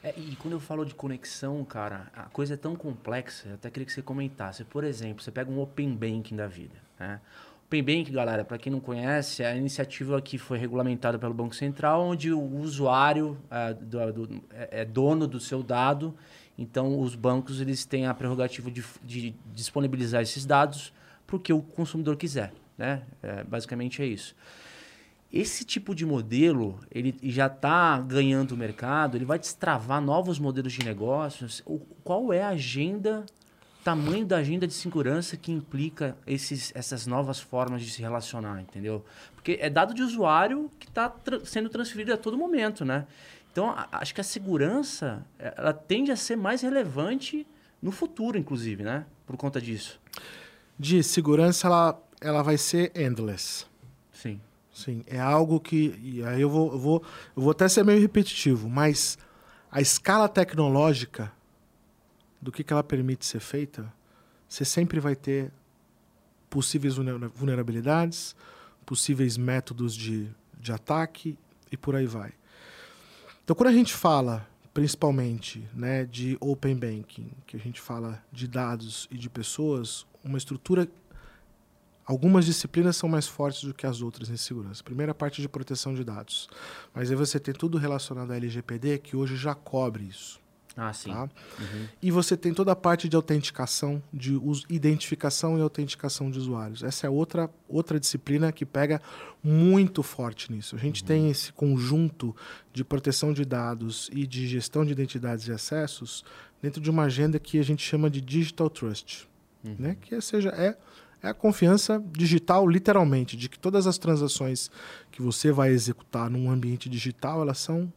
É, e quando eu falo de conexão, cara, a coisa é tão complexa, eu até queria que você comentasse. Por exemplo, você pega um Open Banking da vida. Né? Banking, galera, para quem não conhece, é a iniciativa que foi regulamentada pelo Banco Central, onde o usuário é, do, do, é, é dono do seu dado então, os bancos eles têm a prerrogativa de, de disponibilizar esses dados para o que o consumidor quiser. Né? É, basicamente é isso. Esse tipo de modelo ele já está ganhando o mercado, ele vai destravar novos modelos de negócios. O, qual é a agenda, tamanho da agenda de segurança que implica esses, essas novas formas de se relacionar, entendeu? Porque é dado de usuário que está tra sendo transferido a todo momento, né? Então, acho que a segurança ela tende a ser mais relevante no futuro, inclusive, né? Por conta disso. De segurança, ela, ela vai ser endless. Sim. Sim, é algo que. E aí eu vou, eu vou, eu vou até ser meio repetitivo, mas a escala tecnológica do que, que ela permite ser feita, você sempre vai ter possíveis vulnerabilidades, possíveis métodos de, de ataque e por aí vai. Então, quando a gente fala, principalmente, né, de open banking, que a gente fala de dados e de pessoas, uma estrutura Algumas disciplinas são mais fortes do que as outras em segurança. Primeira parte de proteção de dados. Mas aí você tem tudo relacionado à LGPD que hoje já cobre isso. Ah, sim. Tá? Uhum. E você tem toda a parte de autenticação, de identificação e autenticação de usuários. Essa é outra, outra disciplina que pega muito forte nisso. A gente uhum. tem esse conjunto de proteção de dados e de gestão de identidades e acessos dentro de uma agenda que a gente chama de Digital Trust. Uhum. Né? Que seja, é, é a confiança digital, literalmente, de que todas as transações que você vai executar num ambiente digital, elas são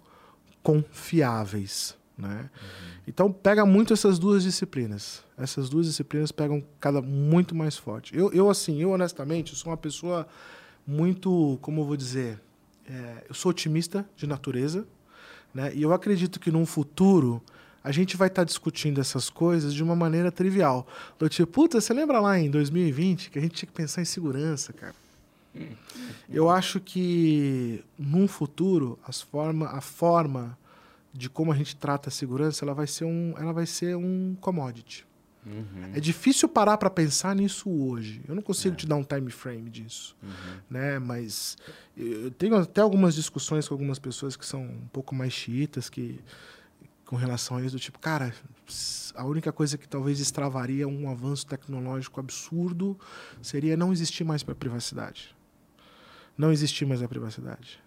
confiáveis. Né? Uhum. Então pega muito essas duas disciplinas. Essas duas disciplinas pegam cada muito mais forte. Eu, eu assim, eu honestamente, sou uma pessoa muito, como eu vou dizer, é, eu sou otimista de natureza, né? E eu acredito que num futuro a gente vai estar tá discutindo essas coisas de uma maneira trivial. Do tipo, puta, você lembra lá em 2020 que a gente tinha que pensar em segurança, cara? Eu acho que num futuro as forma, a forma de como a gente trata a segurança, ela vai ser um, ela vai ser um commodity. Uhum. É difícil parar para pensar nisso hoje. Eu não consigo é. te dar um time frame disso, uhum. né? Mas eu tenho até algumas discussões com algumas pessoas que são um pouco mais chiitas que com relação a isso do tipo, cara, a única coisa que talvez extravaria um avanço tecnológico absurdo seria não existir mais para privacidade. Não existir mais a privacidade.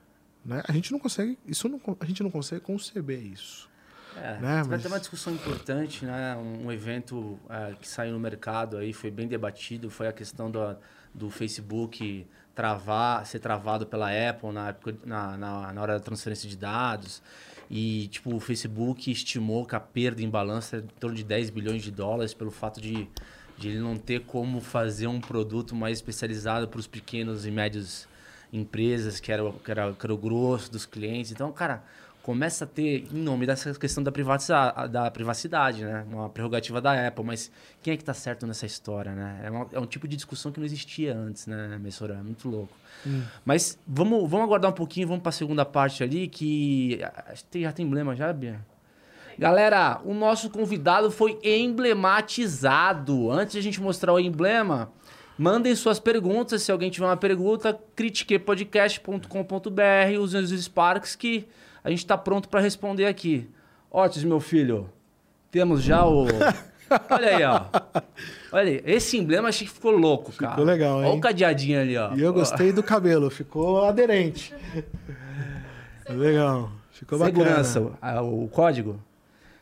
Né? A gente não consegue, isso não, a gente não consegue conceber isso. É, né? Vai ter uma discussão importante, né? Um evento é, que saiu no mercado aí foi bem debatido, foi a questão do, do Facebook travar, ser travado pela Apple na, época, na, na, na hora da transferência de dados. E, tipo, o Facebook estimou que a perda em balança é em torno de 10 bilhões de dólares pelo fato de, de ele não ter como fazer um produto mais especializado para os pequenos e médios empresas, que era, que, era, que era o grosso dos clientes. Então, cara, começa a ter, em nome dessa questão da privacidade, da privacidade, né? Uma prerrogativa da Apple. Mas quem é que tá certo nessa história, né? É, uma, é um tipo de discussão que não existia antes, né, Messora? É muito louco. Hum. Mas vamos, vamos aguardar um pouquinho, vamos para a segunda parte ali, que já tem emblema já, Bia? Galera, o nosso convidado foi emblematizado. Antes de a gente mostrar o emblema, Mandem suas perguntas. Se alguém tiver uma pergunta, critiquepodcast.com.br, usem os Sparks que a gente está pronto para responder aqui. Otis, meu filho, temos já o. Olha aí, ó. Olha aí, esse emblema achei que ficou louco, cara. Ficou legal, hein? Olha o cadeadinho ali, ó. E eu gostei do cabelo, ficou aderente. legal, ficou Segurança, bacana. Segurança, o código.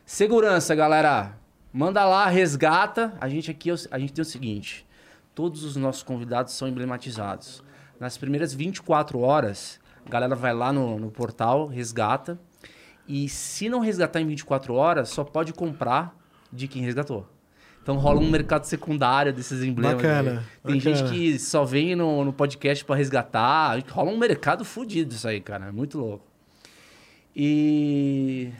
Segurança, galera. Manda lá, resgata. A gente aqui, é a gente tem o seguinte: todos os nossos convidados são emblematizados. Nas primeiras 24 horas, a galera vai lá no, no portal, resgata. E se não resgatar em 24 horas, só pode comprar de quem resgatou. Então rola um mercado secundário desses emblemas. Bacana, Tem bacana. gente que só vem no, no podcast para resgatar. Rola um mercado fodido isso aí, cara. É muito louco. E.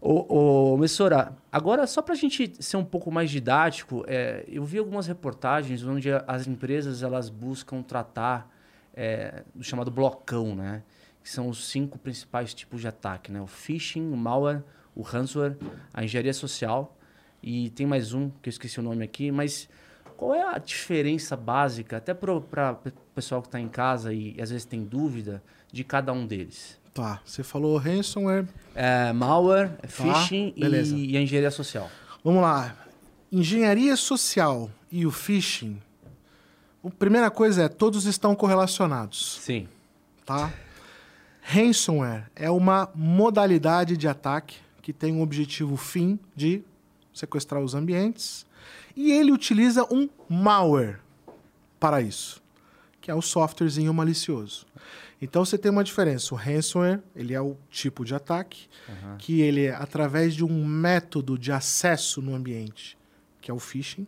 Ô, ô Messora, agora só pra gente ser um pouco mais didático, é, eu vi algumas reportagens onde a- as empresas elas buscam tratar é, do chamado blocão, né? Que são os cinco principais tipos de ataque, né? O phishing, o malware, o ransomware, a engenharia social e tem mais um que eu esqueci o nome aqui, mas qual é a diferença básica, até para o pessoal que está em casa e, às vezes tem dúvida, de cada um deles? Tá, você falou ransomware. É, malware, phishing e, e a engenharia social. Vamos lá. Engenharia social e o phishing. A primeira coisa é, todos estão correlacionados, Sim. tá? Ransomware é uma modalidade de ataque que tem um objetivo fim de sequestrar os ambientes e ele utiliza um malware para isso, que é o softwarezinho malicioso. Então você tem uma diferença. O ransomware, ele é o tipo de ataque que ele é através de um método de acesso no ambiente, que é o phishing.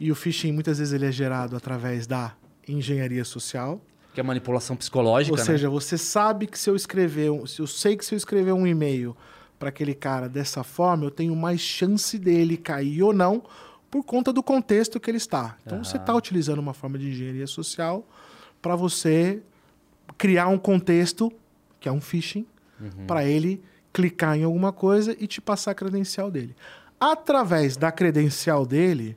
E o phishing muitas vezes ele é gerado através da engenharia social. Que é manipulação psicológica, Ou né? seja, você sabe que se eu escrever, se eu sei que se eu escrever um e-mail para aquele cara dessa forma, eu tenho mais chance dele cair ou não por conta do contexto que ele está. Então você está utilizando uma forma de engenharia social para você criar um contexto que é um phishing para ele clicar em alguma coisa e te passar a credencial dele. Através da credencial dele,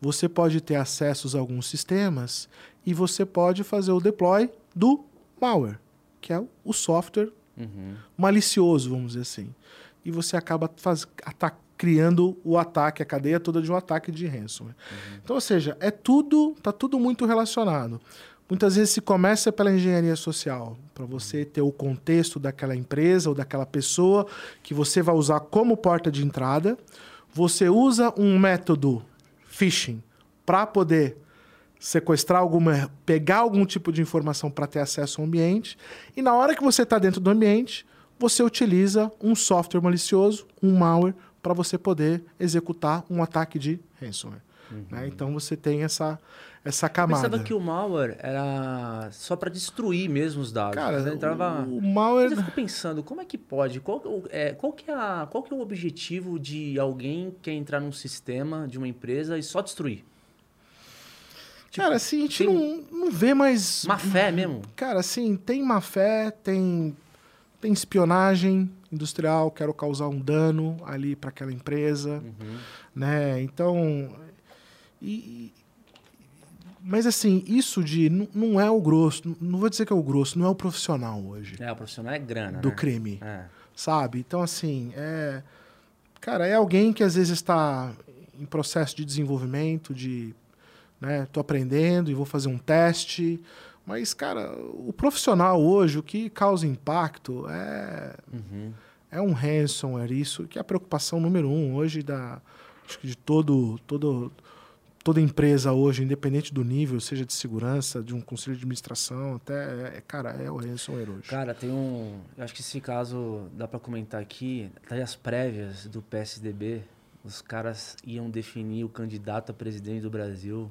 você pode ter acessos a alguns sistemas e você pode fazer o deploy do malware, que é o software Uhum. malicioso, vamos dizer assim. E você acaba faz, criando o ataque, a cadeia toda de um ataque de ransomware. Então, ou seja, é tudo, tá tudo muito relacionado. Muitas vezes se começa pela engenharia social, para você ter o contexto daquela empresa ou daquela pessoa que você vai usar como porta de entrada. Você usa um método phishing para poder sequestrar alguma, pegar algum tipo de informação para ter acesso ao ambiente. E na hora que você está dentro do ambiente, você utiliza um software malicioso, um malware, para você poder executar um ataque de ransomware. Né? Então você tem essa, essa Eu camada. pensava que o malware era só para destruir mesmo os dados. Cara, Mas entrava... o, o Mas malware. eu fico pensando, como é que pode? Qual, é o- é, qual, que é a- qual que é o objetivo de alguém que quer entrar num sistema de uma empresa e só destruir? Tipo, cara, assim, a gente não, não vê mais. Má fé mesmo? Cara, assim, tem má fé, tem, tem espionagem industrial, quero causar um dano ali para aquela empresa, Uhum. né? Então, e- mas assim, isso de não- é o grosso, não- não vou dizer que é o grosso, não é o profissional hoje É, o profissional é grana, do né? crime, É. sabe? Então assim, é, cara, é alguém que às vezes está em processo de desenvolvimento, de, né? Tô aprendendo e vou fazer um teste. Mas, cara, o profissional hoje, o que causa impacto é, Uhum. é um ransomware, isso que é a preocupação número um hoje da, acho que de todo, todo, toda empresa hoje, independente do nível, seja de segurança, de um conselho de administração, até, é, cara, é o ransomware hoje. Cara, tem um. Eu acho que esse caso dá pra comentar aqui. Tá aí as prévias do PSDB. Os caras iam definir o candidato a presidente do Brasil.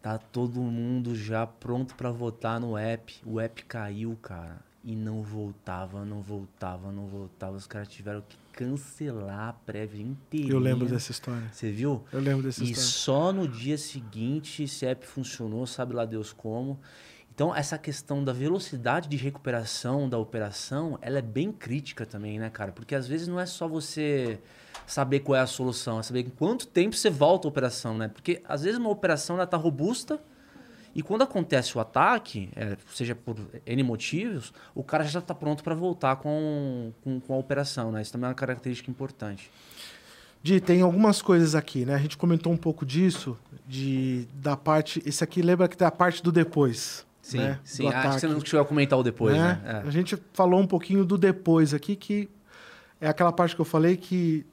Tá todo mundo já pronto pra votar no app. O app caiu, cara. E não voltava, não voltava, não voltava. Os caras tiveram que cancelar a prévia inteira. Eu lembro dessa história. Você viu? Eu lembro dessa E história. só no dia seguinte app funcionou, sabe lá Deus como. Então, essa questão da velocidade de recuperação da operação, ela é bem crítica também, né, cara? Porque às vezes não é só você saber qual é a solução, é saber em quanto tempo você volta a operação, né? Porque às vezes uma operação ela tá robusta e quando acontece o ataque, é, seja por N motivos, o cara já está pronto para voltar com, com, com a operação, né? Isso também é uma característica importante. Di, tem algumas coisas aqui, né? A gente comentou um pouco disso, de, da parte. Esse aqui lembra que tem a parte do depois. Sim, né? sim. Do Acho que você não chegou a comentar o depois, né? É. A gente falou um pouquinho do depois aqui, que é aquela parte que eu falei que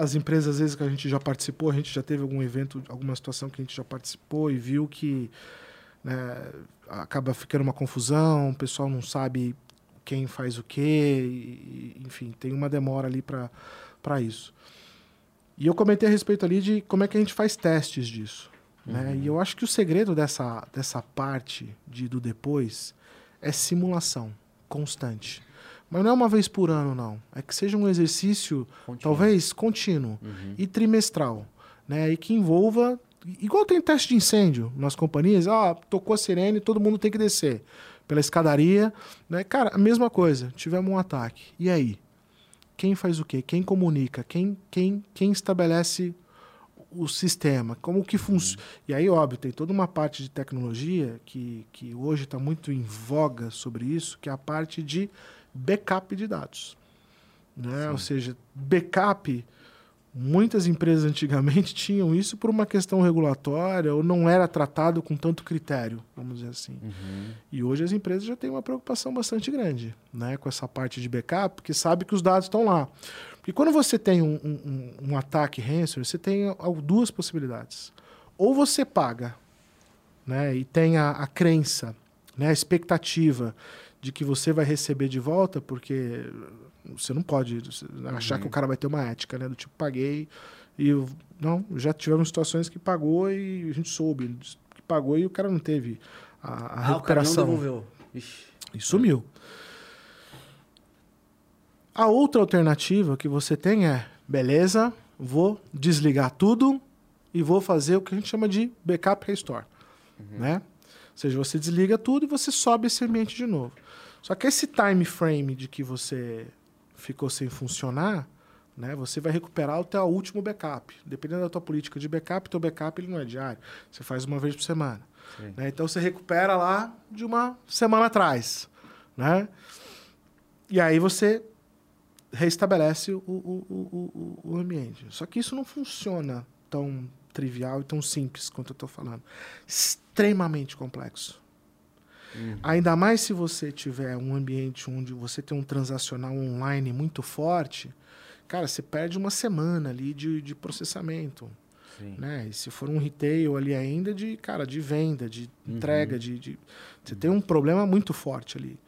as empresas, às vezes, que a gente já participou, a gente já teve algum evento, alguma situação que a gente já participou e viu que né, acaba ficando uma confusão, o pessoal não sabe quem faz o quê, e, enfim, tem uma demora ali para isso. E eu comentei a respeito ali de como é que a gente faz testes disso. Uhum. Né? E eu acho que o segredo dessa, dessa parte de, do depois é simulação constante. Mas não é uma vez por ano, não. É que seja um exercício, contínuo. talvez contínuo uhum. e trimestral. Né? E que envolva. Igual tem teste de incêndio nas companhias, ah, tocou a sirene, todo mundo tem que descer pela escadaria. Né? Cara, a mesma coisa. Tivemos um ataque. E aí? Quem faz o quê? Quem comunica? Quem, quem, quem estabelece o sistema, como que funciona. Uhum. E aí, óbvio, tem toda uma parte de tecnologia que, que hoje está muito em voga sobre isso, que é a parte de backup de dados. Né? Ou seja, backup, muitas empresas antigamente tinham isso por uma questão regulatória ou não era tratado com tanto critério, vamos dizer assim. Uhum. E hoje as empresas já têm uma preocupação bastante grande né? com essa parte de backup, porque sabe que os dados estão lá. Porque quando você tem um, um, um ataque ransomware, você tem duas possibilidades. Ou você paga né, e tem a, a crença, né, a expectativa de que você vai receber de volta, porque você não pode achar uhum. que o cara vai ter uma ética, né? Do tipo, paguei e eu, não, já tivemos situações que pagou e a gente soube que pagou e o cara não teve a, a ah, recuperação. O cara não devolveu. Ixi. E sumiu. A outra alternativa que você tem é, beleza, vou desligar tudo e vou fazer o que a gente chama de backup restore, uhum. né? Ou seja, você desliga tudo e você sobe esse ambiente de novo. Só que esse time frame de que você ficou sem funcionar, né, você vai recuperar o teu último backup. Dependendo da tua política de backup, teu backup ele não é diário. Você faz uma vez por semana. Né? Então você recupera lá de uma semana atrás. Né? E aí você restabelece o, o, o, o, ambiente. Só que isso não funciona tão trivial e tão simples quanto eu estou falando. Extremamente complexo. Uhum. Ainda mais se você tiver um ambiente onde você tem um transacional online muito forte, cara, você perde uma semana ali de, de processamento. Sim. Né? E se for um retail ali ainda de, cara, de venda, de uhum. entrega, de, de, Você tem um problema muito forte ali.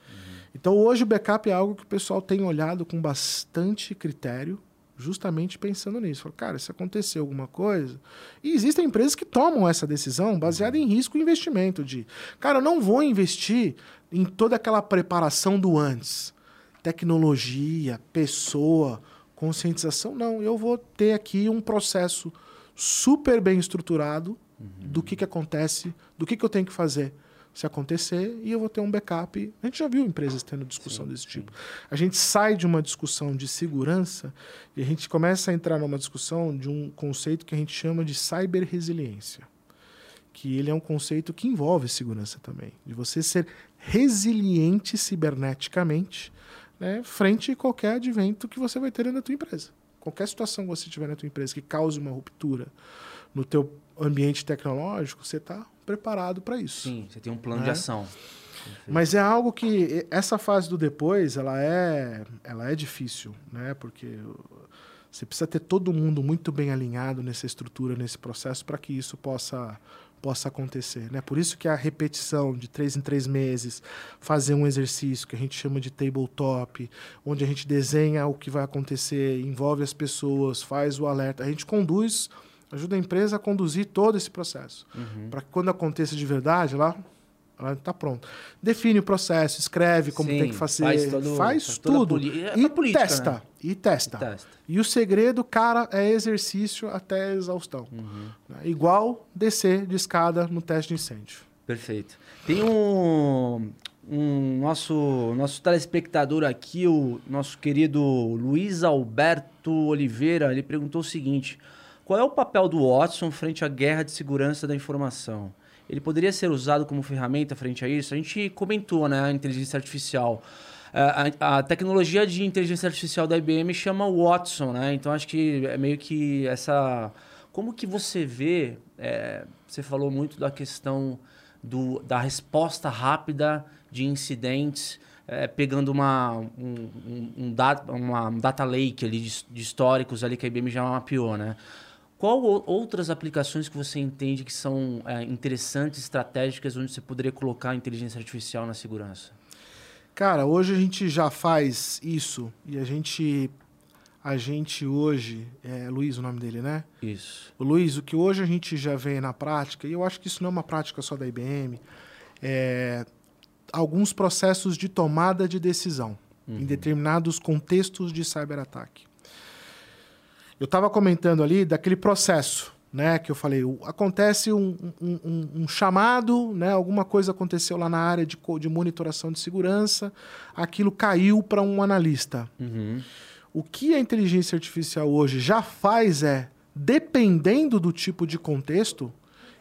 Então hoje o backup é algo que o pessoal tem olhado com bastante critério, justamente pensando nisso. Fala, cara, se acontecer alguma coisa. E existem empresas que tomam essa decisão baseada em risco e investimento de, cara, eu não vou investir em toda aquela preparação do antes. Tecnologia, pessoa, conscientização, não. Eu vou ter aqui um processo super bem estruturado uhum. do que, que acontece, do que, que eu tenho que fazer se acontecer e eu vou ter um backup. A gente já viu empresas tendo discussão sim, desse tipo. Sim. A gente sai de uma discussão de segurança e a gente começa a entrar numa discussão de um conceito que a gente chama de cyber resiliência, que ele é um conceito que envolve segurança também, de você ser resiliente ciberneticamente, né, frente a qualquer advento que você vai ter na tua empresa. Qualquer situação que você tiver na tua empresa que cause uma ruptura no teu ambiente tecnológico, você está preparado para isso. Sim, você tem um plano né? de ação. Mas é algo que essa fase do depois, ela é, ela é difícil, né? Porque você precisa ter todo mundo muito bem alinhado nessa estrutura, nesse processo, para que isso possa possa acontecer, né? Por isso que a repetição de três em três meses, fazer um exercício que a gente chama de tabletop, onde a gente desenha o que vai acontecer, envolve as pessoas, faz o alerta, a gente conduz ajuda a empresa a conduzir todo esse processo. Uhum. Para que quando aconteça de verdade, lá ela está pronta. Define o processo, escreve como Sim, tem que fazer, faz, todo, faz, faz tudo é e, política, testa, né? e testa. E testa. E o segredo, cara, é exercício até exaustão. Uhum. É igual descer de escada no teste de incêndio. Perfeito. Tem um, um nosso, nosso telespectador aqui, o nosso querido Luiz Alberto Oliveira, ele perguntou o seguinte: qual é o papel do Watson frente à guerra de segurança da informação? Ele poderia ser usado como ferramenta frente a isso? A gente comentou, né, a inteligência artificial. É, a, a, tecnologia de inteligência artificial da IBM chama Watson, né? Então acho que é meio que essa. Como que você vê? É, você falou muito da questão do, da resposta rápida de incidentes. é, pegando uma, um, um, um data, uma data lake ali de, de, históricos ali que a IBM já mapeou, né? Qual outras aplicações que você entende que são é, interessantes, estratégicas, onde você poderia colocar a inteligência artificial na segurança? Cara, hoje a gente já faz isso e a gente a gente hoje, é Luiz o nome dele, né? Isso. O Luiz, o que hoje a gente já vê na prática, e eu acho que isso não é uma prática só da IBM, é alguns processos de tomada de decisão uhum. em determinados contextos de cyberataque. Eu estava comentando ali daquele processo, né, que eu falei, acontece um, um, um, um, chamado, né, alguma coisa aconteceu lá na área de, de monitoração de segurança, aquilo caiu para um analista. Uhum. O que a inteligência artificial hoje já faz é, dependendo do tipo de contexto,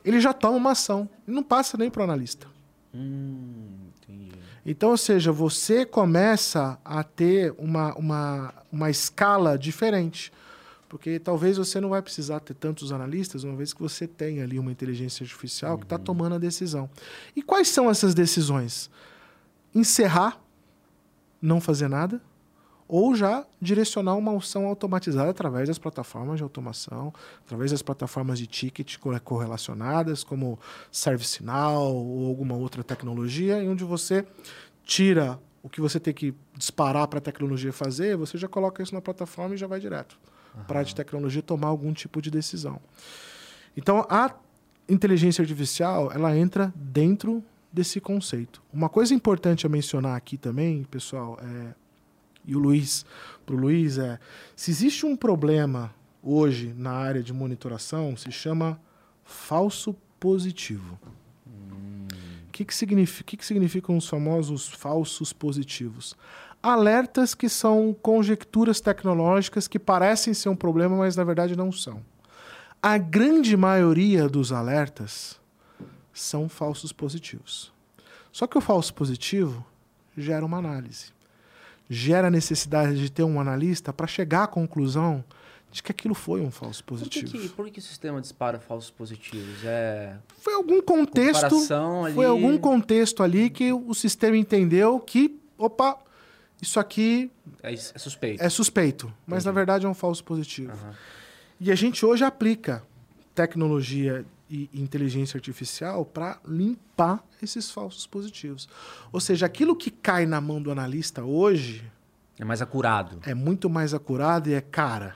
ele já toma uma ação e não passa nem para o analista. Hum, então, ou seja, você começa a ter uma, uma, uma escala diferente. Porque talvez você não vai precisar ter tantos analistas, uma vez que você tem ali uma inteligência artificial tá uhum. que está tomando a decisão. E quais são essas decisões? Encerrar, não fazer nada, ou já direcionar uma ação automatizada através das plataformas de automação, através das plataformas de ticket correlacionadas, como ServiceNow ou alguma outra tecnologia, em onde você tira o que você tem que disparar para a tecnologia fazer, você já coloca isso na plataforma e já vai direto uhum. para a de tecnologia tomar algum tipo de decisão. Então, a inteligência artificial, ela entra dentro desse conceito. Uma coisa importante a mencionar aqui também, pessoal, é, e o Luiz, para o Luiz, é: se existe um problema hoje na área de monitoração, se chama falso positivo. O hum. que, que, significa, que, que significam os famosos falsos positivos? Alertas que são conjecturas tecnológicas que parecem ser um problema, mas na verdade não são. A grande maioria dos alertas são falsos positivos. Só que o falso positivo gera uma análise gera a necessidade de ter um analista para chegar à conclusão de que aquilo foi um falso positivo. Por que, que, por que o sistema dispara falsos positivos? É... Foi algum contexto. Ali... Foi algum contexto ali que o sistema entendeu que, opa, isso aqui é, é suspeito. É suspeito, mas Entendi. na verdade é um falso positivo. Uhum. E a gente hoje aplica tecnologia e inteligência artificial para limpar esses falsos positivos. Ou seja, aquilo que cai na mão do analista hoje. É mais acurado. É muito mais acurado e é cara.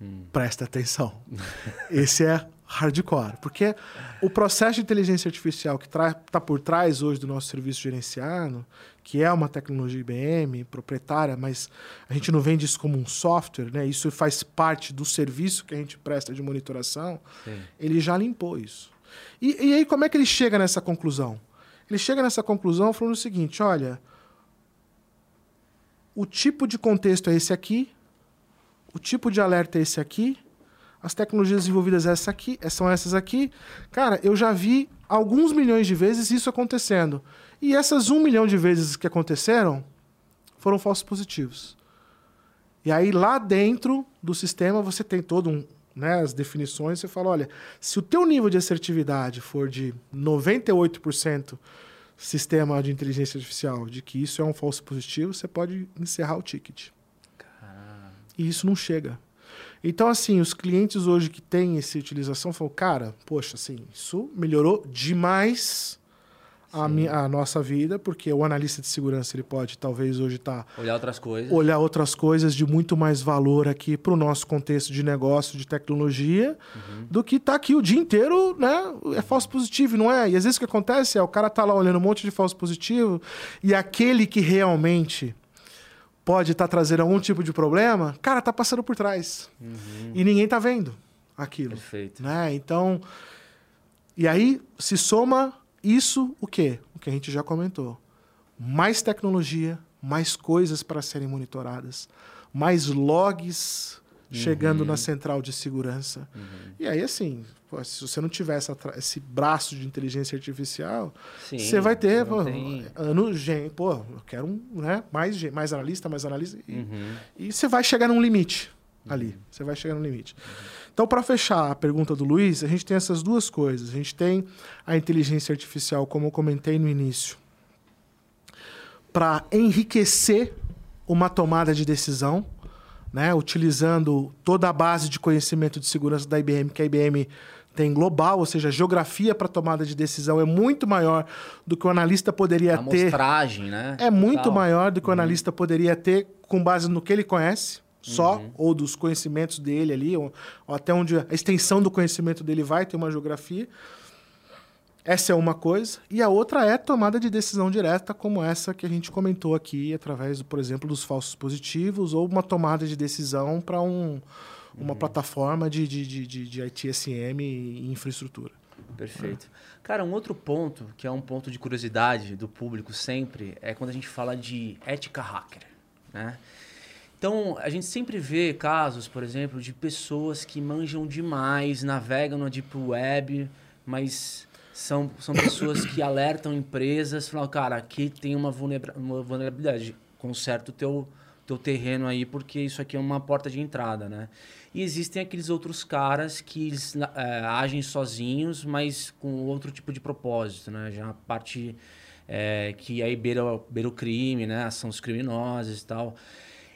Hum. Presta atenção. Esse é hardcore. Porque o processo de inteligência artificial que está por trás hoje do nosso serviço gerenciado, que é uma tecnologia IBM proprietária, mas a gente não vende isso como um software, né? isso faz parte do serviço que a gente presta de monitoração, Sim. ele já limpou isso. E, e aí, como é que ele chega nessa conclusão? Ele chega nessa conclusão falando o seguinte: olha, o tipo de contexto é esse aqui, o tipo de alerta é esse aqui, as tecnologias desenvolvidas essa aqui, são essas aqui. Cara, eu já vi alguns milhões de vezes isso acontecendo. E essas um milhão de vezes que aconteceram foram falsos positivos. E aí lá dentro do sistema você tem todo um, né, as definições, você fala, olha, se o teu nível de assertividade for de 98% sistema de inteligência artificial, de que isso é um falso positivo, você pode encerrar o ticket. Caramba. E isso não chega. Então, assim, os clientes hoje que têm essa utilização falam, cara, poxa, assim, isso melhorou demais a, minha, a, nossa vida, porque o analista de segurança ele pode talvez hoje estar tá, olhar outras coisas, olhar outras coisas de muito mais valor aqui para o nosso contexto de negócio, de tecnologia, uhum. do que estar tá aqui o dia inteiro, né? É falso positivo, não é? E às vezes o que acontece é o cara tá lá olhando um monte de falso positivo e aquele que realmente pode estar tá trazendo algum tipo de problema, cara, tá passando por trás. Uhum. E ninguém tá vendo aquilo. Perfeito. Né? Então, e aí se soma isso o quê? O que a gente já comentou. Mais tecnologia, mais coisas para serem monitoradas, mais logs chegando na uhum. central de segurança. Uhum. E aí, assim, pô, se você não tiver essa, esse braço de inteligência artificial, Sim, você vai ter pô, tem... ano, gente, pô, eu quero um, né, mais, mais analista, mais analista. E, uhum. e você vai chegar num limite ali. Uhum. Você vai chegar num limite. Então, para fechar a pergunta do Luiz, a gente tem essas duas coisas. A gente tem a inteligência artificial, como eu comentei no início, para enriquecer uma tomada de decisão, né? utilizando toda a base de conhecimento de segurança da IBM, que a IBM tem global, ou seja, a geografia para tomada de decisão é muito maior do que o analista poderia A ter. amostragem, né? É muito maior do que o analista poderia ter com base no que ele conhece só, ou dos conhecimentos dele ali, ou, ou até onde a extensão do conhecimento dele vai ter uma geografia. Essa é uma coisa. E a outra é tomada de decisão direta, como essa que a gente comentou aqui, através, por exemplo, dos falsos positivos, ou uma tomada de decisão para um, uma plataforma de, de, de, de, de ITSM e infraestrutura. Perfeito. Cara, um outro ponto, que é um ponto de curiosidade do público sempre, é quando a gente fala de ética hacker, né? Então, a gente sempre vê casos, por exemplo, de pessoas que manjam demais, navegam na Deep Web, mas são, são pessoas que alertam empresas, falam, cara, aqui tem uma, vulnera- uma vulnerabilidade, conserta o teu, teu terreno aí, porque isso aqui é uma porta de entrada, né? E existem aqueles outros caras que eles, eh, agem sozinhos, mas com outro tipo de propósito, né? Já a parte eh, que aí beira, beira o crime, né? Ações criminosas e tal.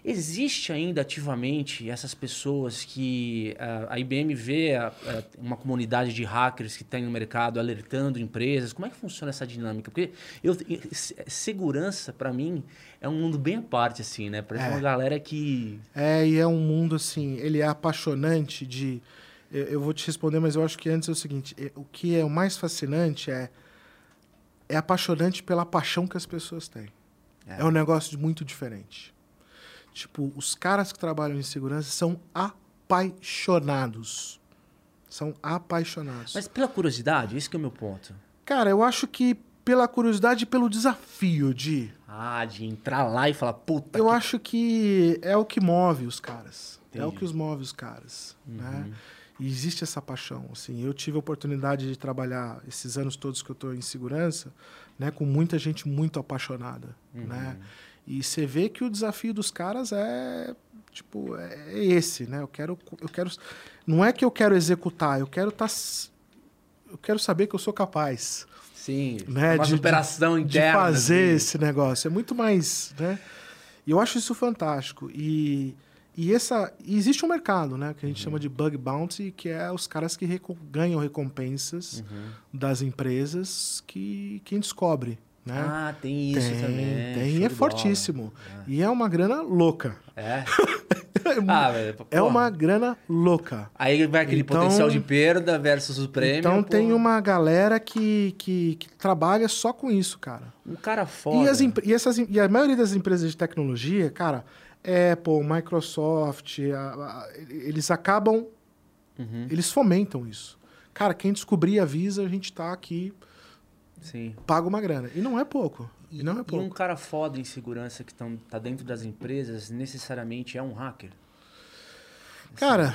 Existe ainda ativamente essas pessoas que ah, a IBM vê ah, ah, uma comunidade de hackers que tem no mercado alertando empresas? Como é que funciona essa dinâmica? Porque eu, se- segurança, para mim, é um mundo bem à parte, assim, né? Parece É. uma galera que. É, e é um mundo assim, ele é apaixonante de. Eu, eu vou te responder, mas eu acho que antes é o seguinte: o que é o mais fascinante é. É apaixonante pela paixão que as pessoas têm. É. É, um negócio muito diferente. Tipo, os caras que trabalham em segurança são apaixonados. São apaixonados. Mas pela curiosidade, esse que é o meu ponto. Cara, eu acho que pela curiosidade e pelo desafio de. Ah, de entrar lá e falar, puta. Eu que- acho que é o que move os caras. É o Entendi. que os move os caras, né? Uhum. E existe essa paixão, assim. Eu tive a oportunidade de trabalhar esses anos todos que eu estou em segurança, né, com muita gente muito apaixonada, Uhum. né? E você vê que o desafio dos caras é tipo é esse, né? Eu quero eu quero não é que eu quero executar, eu quero estar eu quero saber que eu sou capaz Sim, né, uma de- superação de interna. fazer assim. esse negócio. É muito mais, né? E eu acho isso fantástico. E, e essa e existe um mercado, né, que a gente Uhum. chama de bug bounty, que é os caras que reco- ganham recompensas Uhum. das empresas que quem descobre, né? Ah, tem isso tem, também. tem, e é fortíssimo. E é uma grana louca. É? ah, velho. É uma grana louca. Aí vai aquele Então- potencial de perda versus o prêmio. então pô. tem uma galera que, que, que trabalha só com isso, cara. Um cara foda. E, as e, essas, e a maioria das empresas de tecnologia, cara, Apple, Microsoft, a- a- eles acabam, Uhum, eles fomentam isso. Cara, quem descobrir avisa, a gente tá aqui, sim. paga uma grana. E não é pouco. E não é E um pouco. cara foda em segurança que tão, tá dentro das empresas necessariamente é um hacker? Cara,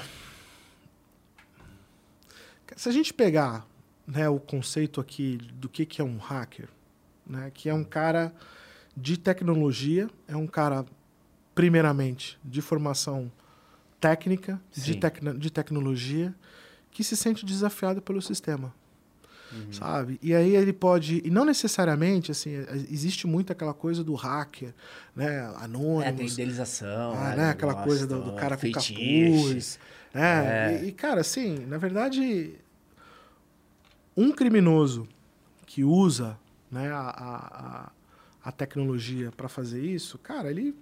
se a gente pegar né, o conceito aqui do que, que é um hacker, né, que é um cara de tecnologia, é um cara, primeiramente, de formação técnica, de, tecno- de tecnologia, que se sente desafiado pelo sistema. Sabe? E aí ele pode. E não necessariamente, assim, existe muito aquela coisa do hacker, né? É, tem idealização. Ah, né, né? Aquela coisa do, do cara com capuz. Né? É. E, e, cara, assim, na verdade, um criminoso que usa né, a, a, a- tecnologia para fazer isso, cara, ele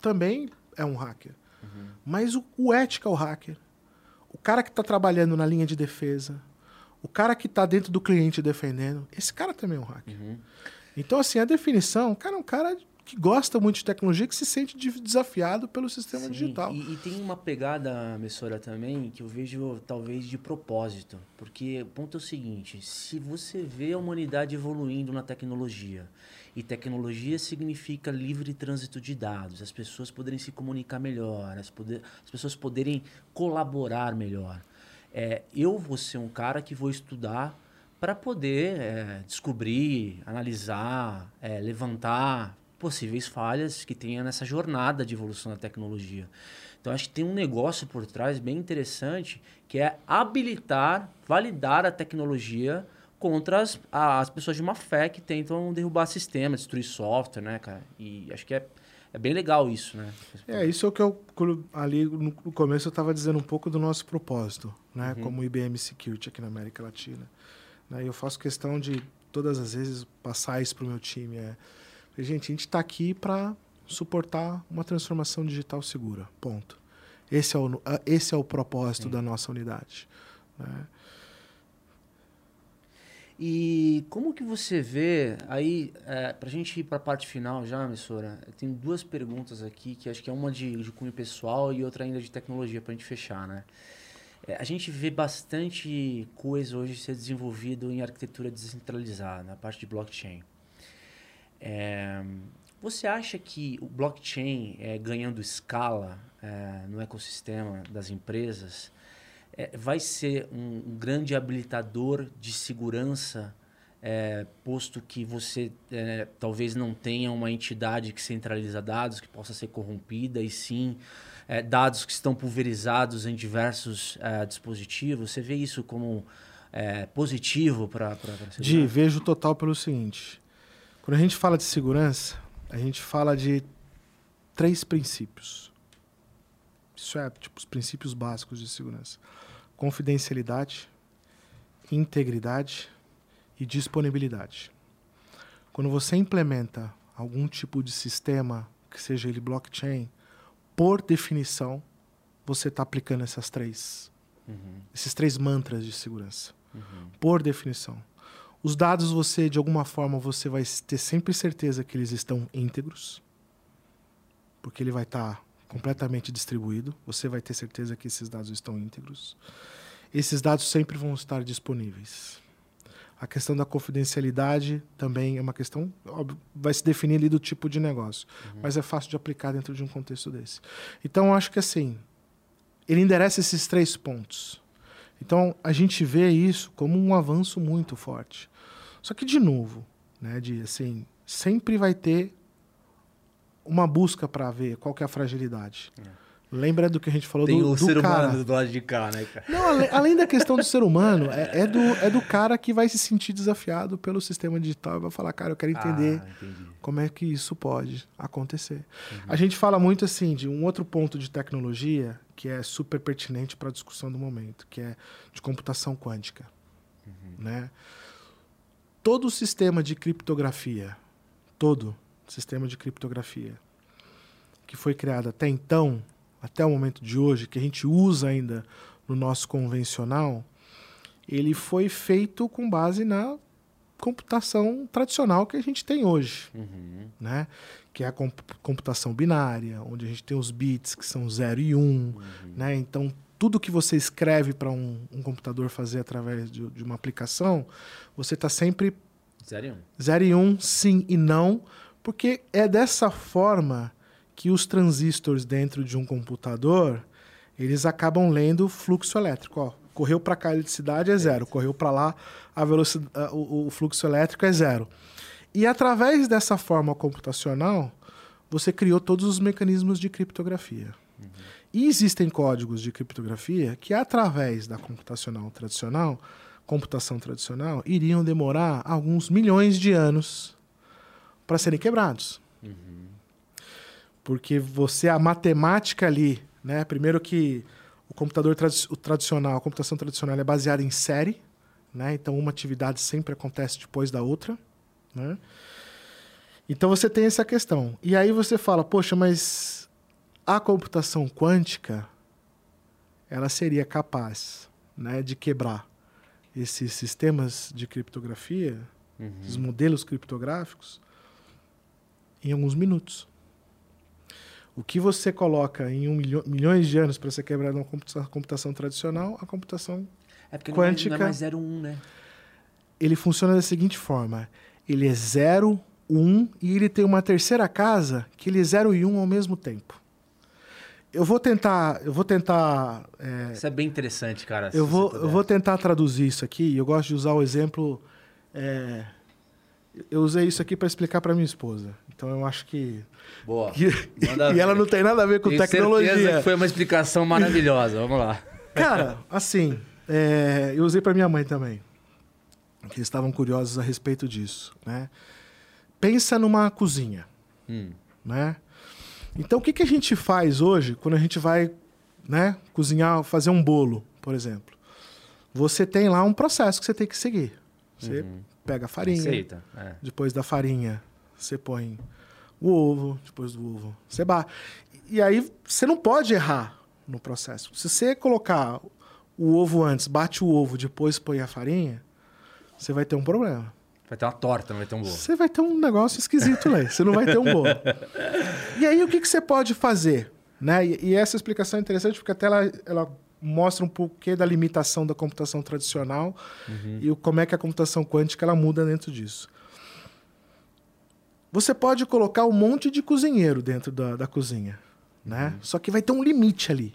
também é um hacker. Uhum. Mas o, o ethical hacker, o cara que está trabalhando na linha de defesa, o cara que está dentro do cliente defendendo, esse cara também é um hacker. Uhum. Então, assim, a definição, o cara é um cara que gosta muito de tecnologia, que se sente de- desafiado pelo sistema Sim, digital. E, e tem uma pegada, Messora, também, que eu vejo talvez de propósito. Porque o ponto é o seguinte: se você vê a humanidade evoluindo na tecnologia, e tecnologia significa livre trânsito de dados, as pessoas poderem se comunicar melhor, as, poder, as pessoas poderem colaborar melhor. É, eu vou ser um cara que vou estudar para poder é, descobrir, analisar, é, levantar possíveis falhas que tenha nessa jornada de evolução da tecnologia. Então acho que tem um negócio por trás bem interessante que é habilitar, validar a tecnologia contra as, as pessoas de má fé que tentam derrubar sistema, destruir software, né, cara? E acho que é, é bem legal isso, né? É, isso é o que eu, ali no começo eu estava dizendo um pouco do nosso propósito, né, uhum. como IBM Security aqui na América Latina. Né, e eu faço questão de, todas as vezes, passar isso para o meu time. É, gente, a gente está aqui para suportar uma transformação digital segura, ponto. Esse é o, esse é o propósito Sim. da nossa unidade. Né? E como que você vê, aí, é, para a gente ir para a parte final já, emissora, tem duas perguntas aqui, que acho que é uma de, de cunho pessoal e outra ainda de tecnologia, para a gente fechar, né? É, a gente vê bastante coisa hoje ser desenvolvido em arquitetura descentralizada, na parte de blockchain. É, você acha que o blockchain é, ganhando escala é, no ecossistema das empresas é, vai ser um, grande habilitador de segurança, é, posto que você é, talvez não tenha uma entidade que centraliza dados que possa ser corrompida e sim é, dados que estão pulverizados em diversos é, dispositivos? Você vê isso como positivo para a segurança? De, vejo total pelo seguinte. Quando a gente fala de segurança, a gente fala de três princípios. Isso é, tipo, os princípios básicos de segurança: confidencialidade, integridade e disponibilidade. Quando você implementa algum tipo de sistema, que seja ele blockchain, por definição, você está aplicando essas três, uhum. esses três mantras de segurança, uhum. por definição. Os dados você, de alguma forma, você vai ter sempre certeza que eles estão íntegros, porque ele vai estar tá completamente distribuído. Você vai ter certeza que esses dados estão íntegros. Esses dados sempre vão estar disponíveis. A questão da confidencialidade também é uma questão, óbvio, vai se definir ali do tipo de negócio, uhum. mas é fácil de aplicar dentro de um contexto desse. Então, eu acho que assim, ele endereça esses três pontos. Então, a gente vê isso como um avanço muito forte. Só que, de novo, né, de, assim, sempre vai ter uma busca para ver qual é a fragilidade. É. Lembra do que a gente falou Tem do, o do ser cara. humano do lado de cá, né, cara? Não, além, além da questão do ser humano, é, é, do, é do cara que vai se sentir desafiado pelo sistema digital e vai falar, cara, eu quero entender ah, como é que isso pode acontecer. Uhum. A gente fala muito assim de um outro ponto de tecnologia que é super pertinente para a discussão do momento, que é de computação quântica, uhum. né? todo o sistema de criptografia, todo sistema de criptografia que foi criado até então, até o momento de hoje, que a gente usa ainda no nosso convencional, ele foi feito com base na computação tradicional que a gente tem hoje, uhum. né? Que é a computação binária, onde a gente tem os bits que são 0 e 1, um, uhum. né? Então tudo que você escreve para um, um, computador fazer através de, de uma aplicação, você está sempre. 0 e 1. Um. Zero e um, sim e não, porque é dessa forma que os transistores dentro de um computador eles acabam lendo fluxo elétrico. Ó, correu para cá a eletricidade é zero, correu para lá a velocidade, o, o fluxo elétrico é zero. E através dessa forma computacional, você criou todos os mecanismos de criptografia. Uhum. E existem códigos de criptografia que, através da computacional tradicional, computação tradicional, iriam demorar alguns milhões de anos para serem quebrados. Uhum. Porque você, a matemática ali, né? Primeiro que o computador o tradicional, a computação tradicional é baseada em série, né? Então uma atividade sempre acontece depois da outra, né? Então você tem essa questão. E aí você fala, poxa, mas a computação quântica ela seria capaz né, de quebrar esses sistemas de criptografia, uhum. os modelos criptográficos, em alguns minutos. O que você coloca em um milho, milhões de anos para ser quebrado uma computação, computação, tradicional, a computação é porque quântica. Não é mais 0, 1, um, né? Ele funciona da seguinte forma: ele é 0, 1 um, e ele tem uma terceira casa que ele é 0 e 1 um ao mesmo tempo eu vou tentar, eu vou tentar. É, isso é bem interessante, cara. Eu vou, eu vou tentar traduzir isso aqui. Eu gosto de usar o exemplo. É, eu usei isso aqui para explicar para minha esposa. Então eu acho que. Boa. Que, e ela não tem nada a ver com Tenho tecnologia. Que foi uma explicação maravilhosa. Vamos lá. Cara, assim, é, eu usei para minha mãe também. que eles estavam curiosos a respeito disso, né? Pensa numa cozinha, Hum. né? Então, o que, que a gente faz hoje quando a gente vai né, cozinhar, fazer um bolo, por exemplo? Você tem lá um processo que você tem que seguir. Você Uhum. pega a farinha, Receita. É. depois da farinha, você põe o ovo, depois do ovo, você bate. E aí, você não pode errar no processo. Se você colocar o ovo antes, bate o ovo, depois põe a farinha, você vai ter um problema. Vai ter uma torta, não vai ter um bolo. Você vai ter um negócio esquisito lá. Você não vai ter um bolo. E aí, o que, que você pode fazer? Né? E, e essa explicação é interessante porque até ela, ela mostra um pouquinho da limitação da computação tradicional e o, como é que a computação quântica ela muda dentro disso. Você pode colocar um monte de cozinheiro dentro da, da cozinha, né? Só que vai ter um limite ali.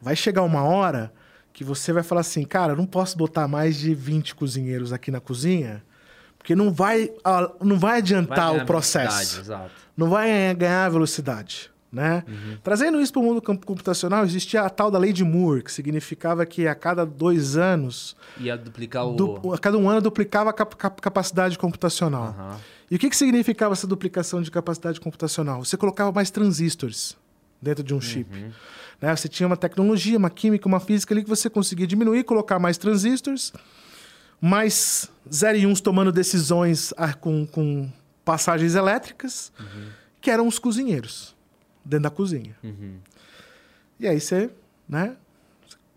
Vai chegar uma hora que você vai falar assim, cara, não posso botar mais de 20 cozinheiros aqui na cozinha, porque não vai, não vai adiantar Vai o processo não vai ganhar velocidade. Né? Trazendo isso para o mundo computacional, existia a tal da lei de Moore, que significava que a cada dois anos, Ia duplicar o. du- a cada um ano duplicava a cap- cap- capacidade computacional. Aham. E o que, que significava essa duplicação de capacidade computacional? Você colocava mais transistores dentro de um chip. Né? Você tinha uma tecnologia, uma química, uma física ali que você conseguia diminuir, colocar mais transistores, mais 0 e 1 tomando decisões ah, com, com passagens elétricas, que eram os cozinheiros dentro da cozinha. Uhum. E aí você, né?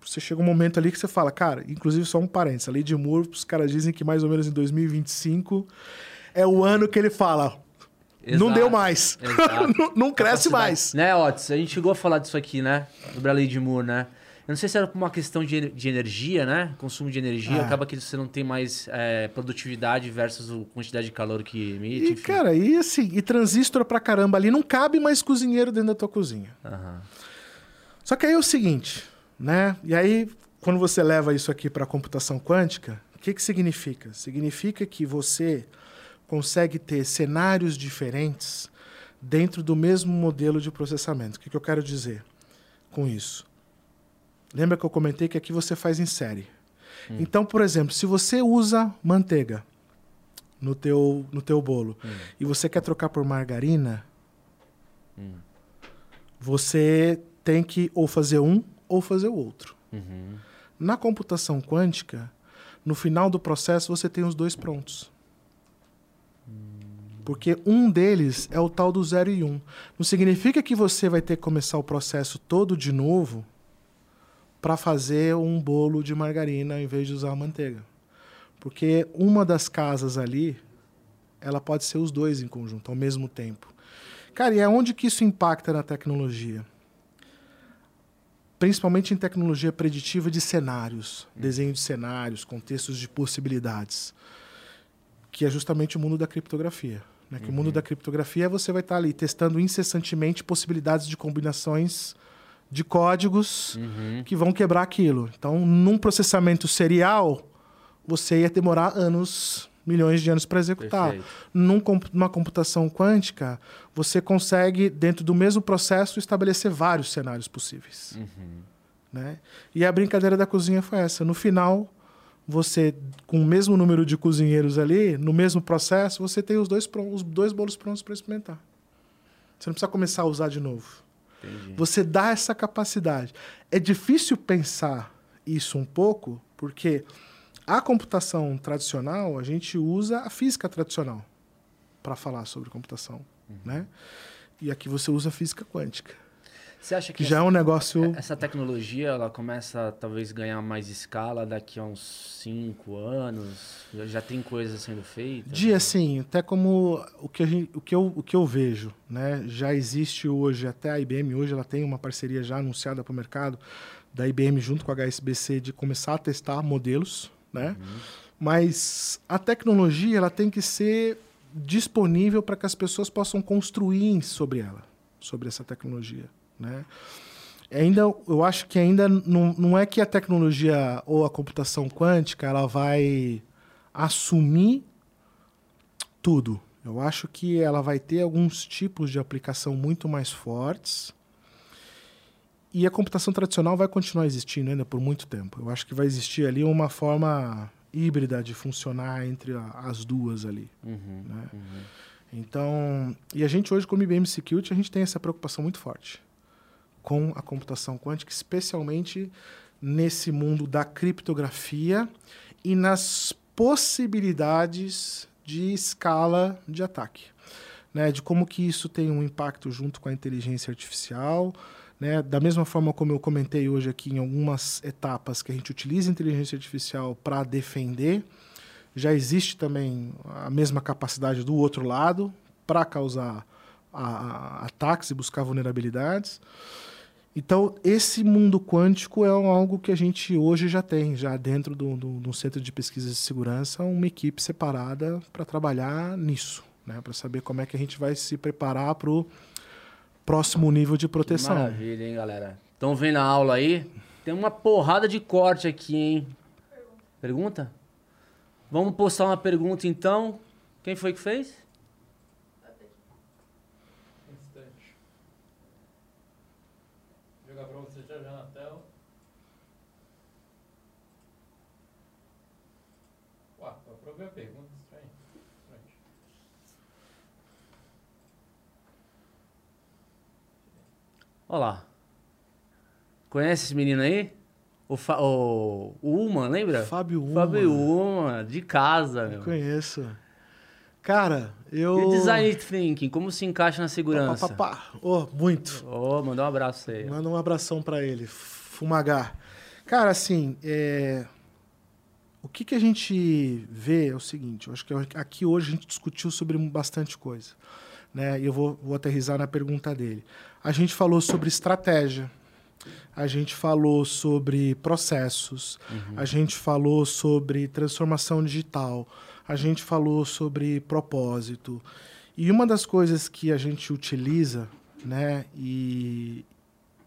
Você chega um momento ali que você fala, cara, inclusive só um parênteses, a lei de Moore, os caras dizem que mais ou menos em 2025 é o ano que ele fala, não Exato. deu mais, não, não cresce Capacidade. mais. Né, Otis? A gente chegou a falar disso aqui, né? Sobre a lei de Moore, né? Eu não sei se era por uma questão de, de energia, né? Consumo de energia. Ah. Acaba que você não tem mais é, produtividade versus a quantidade de calor que emite. E, enfim. cara, e assim, e transistor pra caramba ali, não cabe mais cozinheiro dentro da tua cozinha. Aham. Só que aí é o seguinte, né? E aí, quando você leva isso aqui para a computação quântica, o que, que significa? Significa que você consegue ter cenários diferentes dentro do mesmo modelo de processamento. O que, que eu quero dizer com isso? Lembra que eu comentei que aqui você faz em série. Então, por exemplo, se você usa manteiga no teu, no teu bolo e você quer trocar por margarina, você tem que ou fazer um ou fazer o outro. Uhum. Na computação quântica, no final do processo você tem os dois prontos. Porque um deles é o tal do 0 e 1. Um. Não significa que você vai ter que começar o processo todo de novo para fazer um bolo de margarina ao invés de usar manteiga. Porque uma das casas ali, ela pode ser os dois em conjunto, ao mesmo tempo. Cara, e é onde que isso impacta na tecnologia? Principalmente em tecnologia preditiva de cenários, desenho de cenários, contextos de possibilidades, que é justamente o mundo da criptografia. Né? Que o mundo da criptografia você vai estar ali testando incessantemente possibilidades de combinações de códigos Uhum. que vão quebrar aquilo. Então, num processamento serial, você ia demorar anos, milhões de anos para executar. Num, numa computação quântica, você consegue, dentro do mesmo processo, estabelecer vários cenários possíveis. Uhum. Né? E a brincadeira da cozinha foi essa. No final, você, com o mesmo número de cozinheiros ali, no mesmo processo, você tem os dois, pron- os dois bolos prontos para experimentar. Você não precisa começar a usar de novo. Entendi. Você dá essa capacidade. É difícil pensar isso um pouco, porque a computação tradicional, a gente usa a física tradicional para falar sobre computação, né? E aqui você usa a física quântica, Você acha que que já é um negócio essa tecnologia ela começa a talvez ganhar mais escala daqui a uns 5 anos? Já, já tem coisas sendo feitas? de assim, até como o que, a gente, o que, eu, o que eu vejo, né? Já existe hoje, até a IBM hoje ela tem uma parceria já anunciada para o mercado da IBM junto com a HSBC de começar a testar modelos, né? Mas a tecnologia ela tem que ser disponível para que as pessoas possam construir sobre ela, sobre essa tecnologia, né? Ainda, eu acho que ainda não, não é que a tecnologia ou a computação quântica ela vai assumir tudo. Eu acho que ela vai ter alguns tipos de aplicação muito mais fortes. E a computação tradicional vai continuar existindo ainda por muito tempo. Eu acho que vai existir ali uma forma híbrida de funcionar entre as duas ali. Uhum, Né? uhum. Então, e a gente hoje, como IBM Security, a gente tem essa preocupação muito forte com a computação quântica, especialmente nesse mundo da criptografia e nas possibilidades de escala de ataque. Né, de como que isso tem um impacto junto com a inteligência artificial, né, da mesma forma como eu comentei hoje aqui em algumas etapas que a gente utiliza a inteligência artificial para defender, já existe também a mesma capacidade do outro lado para causar a- a- ataques e buscar vulnerabilidades. Então, esse mundo quântico é algo que a gente hoje já tem, já dentro do, do, do Centro de Pesquisas de Segurança, uma equipe separada para trabalhar nisso, né? para saber como é que a gente vai se preparar para o próximo nível de Que proteção. Maravilha, hein, galera? Estão vendo a aula aí? Tem uma porrada de corte aqui, hein? Pergunta? Vamos postar uma pergunta então. Quem foi que fez? Instante. Vou jogar pra você já já na tela. Ué, eu provei a pergunta, estranho. Estranho. Olha lá. Conhece esse menino aí? O, Fa o, o Uman, lembra? Fábio Uma. Fábio Uman, de casa, meu. Conheço. Cara, eu... E design thinking, como se encaixa na segurança? Pá, pá, pá. Oh, muito. Ô, mandou um abraço aí. Manda um abração pra ele, Fumagar. Cara, assim, é, o que, que a gente vê é o seguinte, eu acho que aqui hoje a gente discutiu sobre bastante coisa, né? E eu vou, vou aterrizar na pergunta dele. A gente falou sobre estratégia, a gente falou sobre processos, a gente falou sobre transformação digital, a gente falou sobre propósito. E uma das coisas que a gente utiliza, né, e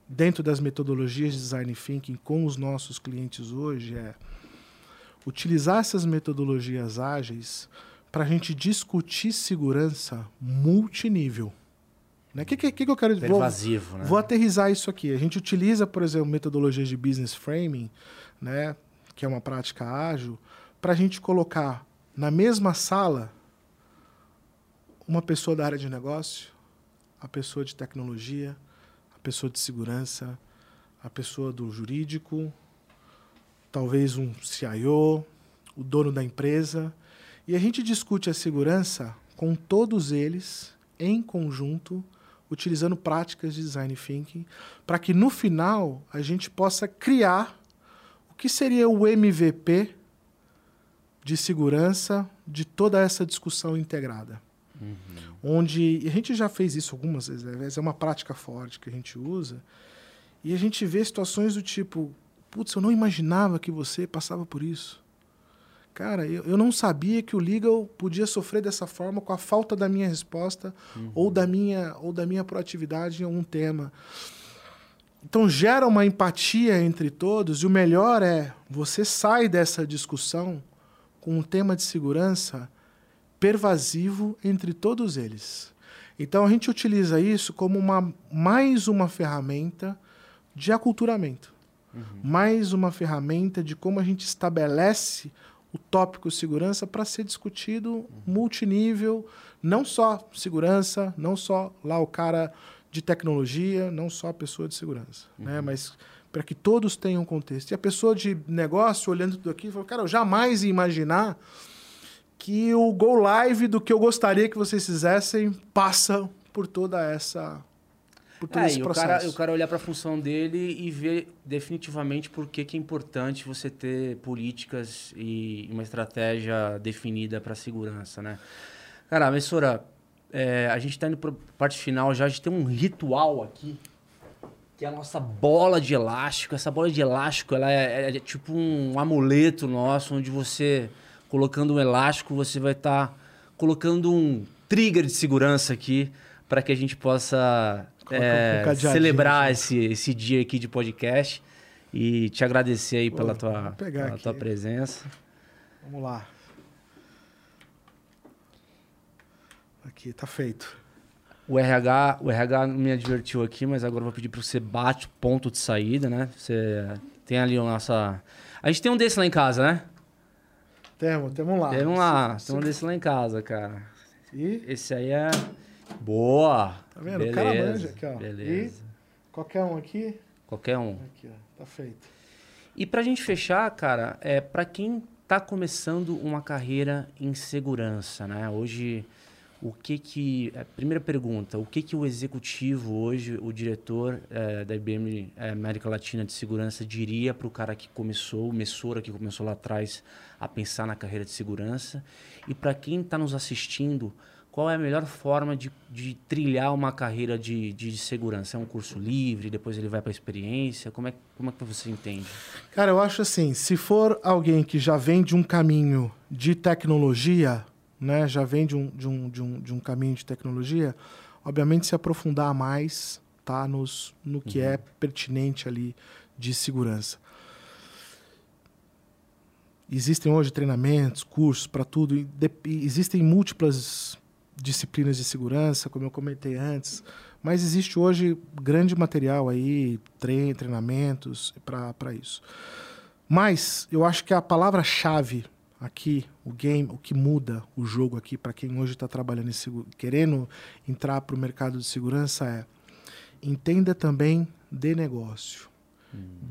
dentro das metodologias de design thinking com os nossos clientes hoje é utilizar essas metodologias ágeis para a gente discutir segurança multinível. O né? que, que, que eu quero vou, Pervasivo, né? Vou aterrizar isso aqui. A gente utiliza, por exemplo, metodologias de business framing, né, que é uma prática ágil, para a gente colocar na mesma sala uma pessoa da área de negócio, a pessoa de tecnologia, a pessoa de segurança, a pessoa do jurídico, talvez um CIO, o dono da empresa, e a gente discute a segurança com todos eles em conjunto utilizando práticas de design thinking, para que no final a gente possa criar o que seria o MVP de segurança de toda essa discussão integrada. Uhum. Onde e a gente já fez isso algumas vezes, é uma prática forte que a gente usa, e a gente vê situações do tipo: putz, eu não imaginava que você passava por isso. Cara, eu, eu não sabia que o legal podia sofrer dessa forma com a falta da minha resposta uhum. ou, da minha, ou da minha proatividade em algum tema. Então gera uma empatia entre todos e o melhor é você sai dessa discussão com um tema de segurança pervasivo entre todos eles. Então a gente utiliza isso como uma, mais uma ferramenta de aculturamento, uhum. mais uma ferramenta de como a gente estabelece o tópico segurança para ser discutido multinível, não só segurança, não só lá o cara de tecnologia, não só a pessoa de segurança, uhum. né? mas para que todos tenham contexto. E a pessoa de negócio olhando tudo aqui, falou, cara, eu jamais ia imaginar que o go live do que eu gostaria que vocês fizessem passa por toda essa por todo é, esse e processo. O cara, o cara olhar para a função dele e ver definitivamente por que, que é importante você ter políticas e uma estratégia definida para segurança, né? Cara, Messora, é, a gente está indo para parte final já, a gente tem um ritual aqui, que é a nossa bola de elástico. Essa bola de elástico, ela é, é, é tipo um amuleto nosso, onde você, colocando um elástico, você vai estar tá colocando um trigger de segurança aqui, para que a gente possa é, um celebrar esse, esse dia aqui de podcast e te agradecer aí Pô, pela, tua, pela tua presença. Vamos lá. Aqui, tá feito. O RH, o RH me advertiu aqui, mas agora eu vou pedir para você bate o ponto de saída, né? Você tem ali a nossa... A gente tem um desse lá em casa, né? Temos, temos lá. Temos lá, temos desse lá em casa, cara. E Esse aí é. Boa! Tá vendo? O cara Beleza, manja aqui, ó. Beleza. qualquer um aqui. Qualquer um. Aqui, ó. Tá feito. E pra gente fechar, cara, é para quem tá começando uma carreira em segurança, né? Hoje, o que que... é, primeira pergunta, o que que o executivo hoje, o diretor é, da IBM é, América Latina de Segurança diria para o cara que começou, o Messora que começou lá atrás a pensar na carreira de segurança? E para quem está nos assistindo, qual é a melhor forma de, de trilhar uma carreira de, de segurança? É um curso livre, depois ele vai para a experiência? Como é, como é que você entende? Cara, eu acho assim, se for alguém que já vem de um caminho de tecnologia, né, já vem de um, de um, de um, de um caminho de tecnologia, obviamente se aprofundar mais tá, nos, no que é pertinente ali de segurança. Existem hoje treinamentos, cursos para tudo, e de- e existem múltiplas disciplinas de segurança, como eu comentei antes, mas existe hoje grande material aí, trein, treinamentos para isso. Mas eu acho que a palavra-chave aqui, o game, o que muda o jogo aqui para quem hoje está trabalhando em segu- querendo entrar para o mercado de segurança é entenda também de negócio,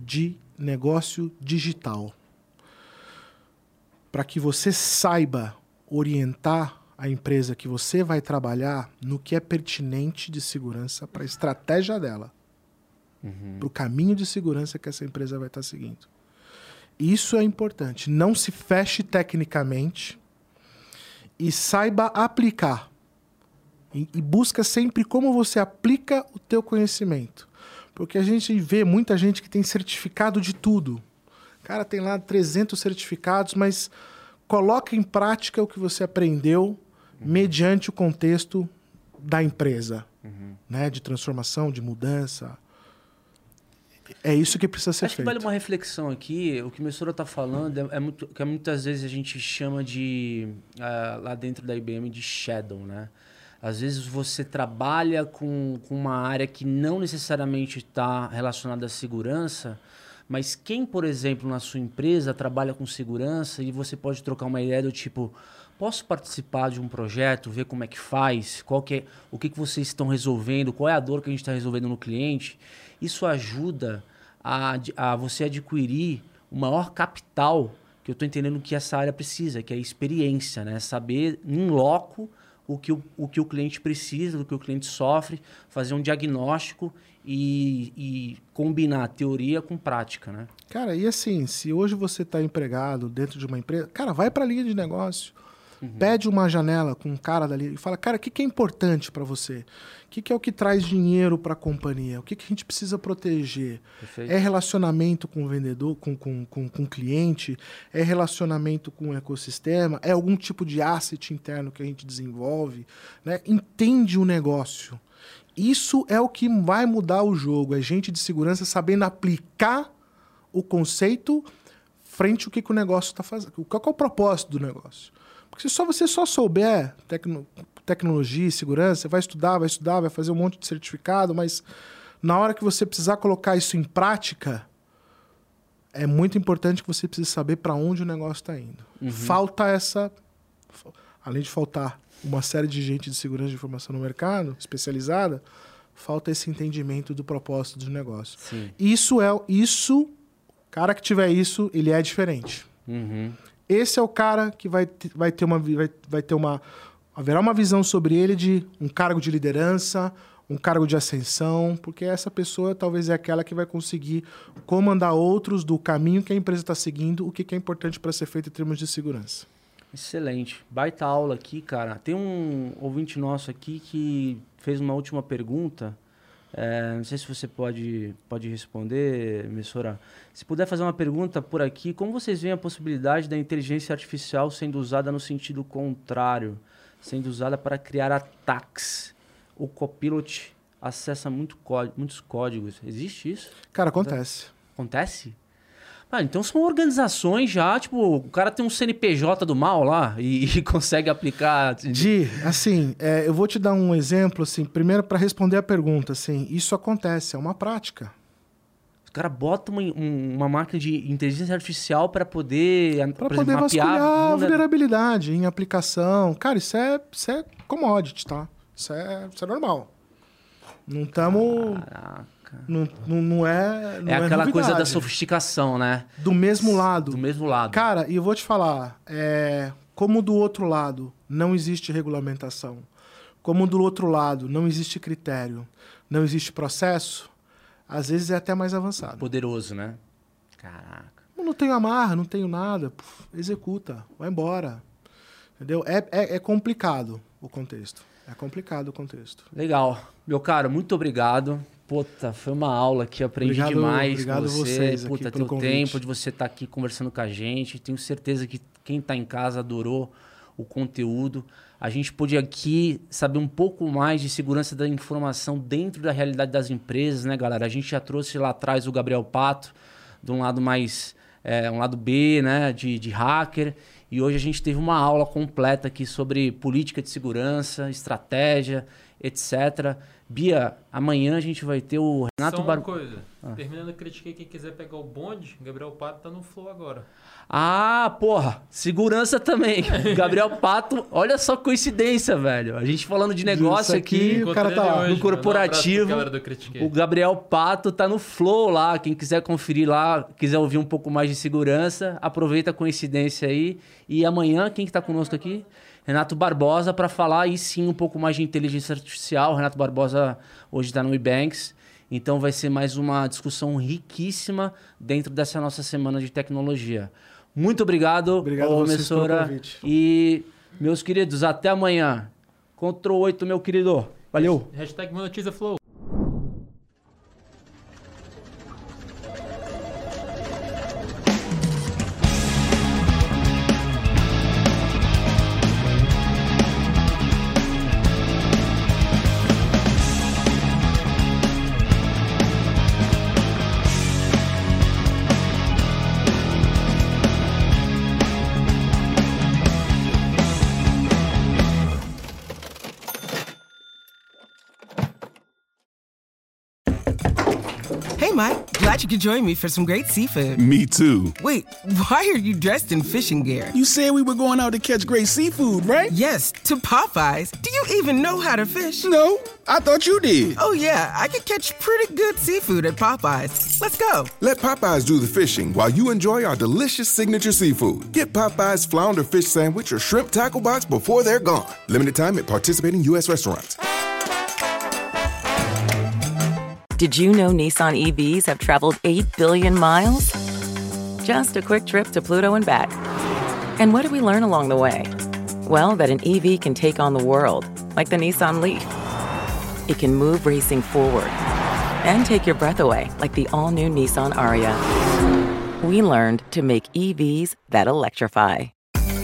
de negócio digital, para que você saiba orientar a empresa que você vai trabalhar no que é pertinente de segurança para a estratégia dela, para o caminho de segurança que essa empresa vai estar seguindo. Isso é importante. Não se feche tecnicamente e saiba aplicar. E, e busca sempre como você aplica o teu conhecimento. Porque a gente vê muita gente que tem certificado de tudo. Cara, tem lá 300 certificados, mas coloca em prática o que você aprendeu mediante o contexto da empresa, né? De transformação, de mudança. É isso que precisa ser Acho que feito. vale uma reflexão aqui. O que o Messora está falando é, é muito, que muitas vezes a gente chama de, ah, lá dentro da IBM, de shadow, né? Às vezes você trabalha com, com uma área que não necessariamente está relacionada à segurança, mas quem, por exemplo, na sua empresa trabalha com segurança e você pode trocar uma ideia do tipo, posso participar de um projeto, ver como é que faz, qual que é, o que, que vocês estão resolvendo, qual é a dor que a gente está resolvendo no cliente. Isso ajuda a, a você adquirir o maior capital que eu estou entendendo que essa área precisa, que é a experiência, né? Saber em loco o que o, o que o cliente precisa, o que o cliente sofre, fazer um diagnóstico e, e combinar teoria com prática, né? Cara, e assim, se hoje você está empregado dentro de uma empresa, cara, vai para a linha de negócio. Pede uma janela com um cara dali e fala, cara, o que, que é importante para você? O que, que é o que traz dinheiro para a companhia? O que, que a gente precisa proteger? Perfeito. É relacionamento com o vendedor, com, com, com, com o cliente? É relacionamento com o ecossistema? É algum tipo de asset interno que a gente desenvolve? Né? Entende o negócio. Isso é o que vai mudar o jogo. É gente de segurança sabendo aplicar o conceito frente ao que, que o negócio está fazendo. Qual é o propósito do negócio? Se só você só souber tecno- tecnologia e segurança, vai estudar, vai estudar, vai fazer um monte de certificado, mas na hora que você precisar colocar isso em prática, é muito importante que você precise saber para onde o negócio está indo. Falta essa. Além de faltar uma série de gente de segurança de informação no mercado, especializada, falta esse entendimento do propósito do negócio. Sim. Isso é isso, cara que tiver isso, ele é diferente. Uhum. Esse é o cara que vai, vai ter uma vai, vai ter uma haverá uma visão sobre ele de um cargo de liderança, um cargo de ascensão, porque essa pessoa talvez é aquela que vai conseguir comandar outros do caminho que a empresa está seguindo, o que, que é importante para ser feito em termos de segurança. Excelente. Baita aula aqui, cara. Tem um ouvinte nosso aqui que fez uma última pergunta. É, não sei se você pode, pode responder, emissora. Se puder fazer uma pergunta por aqui, como vocês veem a possibilidade da inteligência artificial sendo usada no sentido contrário, sendo usada para criar ataques? O Copilot acessa muito muitos códigos. Existe isso? Cara, acontece. Acontece? Ah, então são organizações já, tipo, o cara tem um CNPJ do mal lá e, e consegue aplicar. Di, assim, é, eu vou te dar um exemplo, assim, primeiro para responder a pergunta, assim, isso acontece, é uma prática. O cara bota uma, um- uma máquina de inteligência artificial para poder, Pra por poder exemplo, mapear vasculhar a vulner- vulnerabilidade em aplicação. Cara, isso é, isso é commodity, tá? Isso é, isso é normal. Não estamos. Não, não, não é. Não É aquela coisa da novidade. sofisticação, né? Do mesmo lado. Do mesmo lado. Cara, e eu vou te falar, é, como do outro lado não existe regulamentação, como do outro lado não existe critério, não existe processo, às vezes é até mais avançado. Poderoso, né? Caraca. Eu não tenho amarra, não tenho nada, puf, executa, vai embora. Entendeu? É, é, é complicado o contexto. É complicado o contexto. Legal. Meu caro, muito obrigado. Puta, foi uma aula aqui, aprendi Obrigado- demais obrigado com você. vocês Puta, pelo teu tempo de você estar aqui conversando com a gente. Tenho certeza que quem tá em casa adorou o conteúdo. A gente pôde aqui saber um pouco mais de segurança da informação dentro da realidade das empresas, né, galera? A gente já trouxe lá atrás o Gabriel Pato, de um lado mais, é, um lado B, né, de, de hacker. E hoje a gente teve uma aula completa aqui sobre política de segurança, estratégia, etc. Bia, amanhã a gente vai ter o Renato Só uma Bar... coisa. Terminando a critiquei, quem quiser pegar o bonde, Gabriel Pato tá no Flow agora. Ah, porra, segurança também. Gabriel Pato, olha só que coincidência, velho. A gente falando de negócio Isso aqui, aqui, o cara tá hoje, no mano. corporativo. Um o Gabriel Pato tá no Flow lá. Quem quiser conferir lá, quiser ouvir um pouco mais de segurança, aproveita a coincidência aí. E amanhã, quem que tá conosco aqui? Renato Barbosa para falar aí sim um pouco mais de inteligência artificial. Renato Barbosa hoje está no Ebanks. Então vai ser mais uma discussão riquíssima dentro dessa nossa semana de tecnologia. Muito obrigado, Obrigado ô a vocês pelo Messora. convite. E meus queridos, até amanhã. Ctrl 8, meu querido. Valeu. Hashtag monetiza Flow. Glad you could join me for some great seafood. Me too. Wait, why are you dressed in fishing gear? You said we were going out to catch great seafood, right? Yes, to Popeyes. Do you even know how to fish? No, I thought you did. Oh, yeah, I could catch pretty good seafood at Popeyes. Let's go. Let Popeyes do the fishing while you enjoy our delicious signature seafood. Get Popeyes flounder fish sandwich or shrimp tackle box before they're gone. Limited time at participating U.S. restaurants. Did you know Nissan EVs have traveled 8 billion miles? Just a quick trip to Pluto and back. And what did we learn along the way? Well, that an EV can take on the world, like the Nissan Leaf. It can move racing forward and take your breath away, like the all new Nissan Aria. We learned to make EVs that electrify.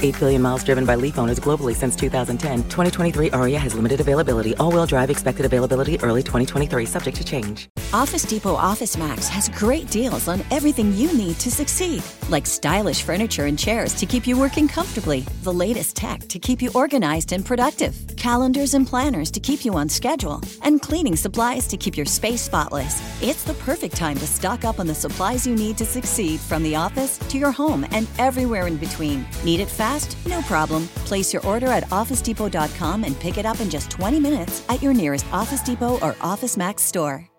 8 billion miles driven by Leaf owners globally since 2010. 2023 Aria has limited availability. All wheel drive expected availability early 2023, subject to change. Office Depot Office Max has great deals on everything you need to succeed, like stylish furniture and chairs to keep you working comfortably, the latest tech to keep you organized and productive, calendars and planners to keep you on schedule, and cleaning supplies to keep your space spotless. It's the perfect time to stock up on the supplies you need to succeed from the office to your home and everywhere in between. Need it fast? No problem. Place your order at OfficeDepot.com and pick it up in just 20 minutes at your nearest Office Depot or Office Max store.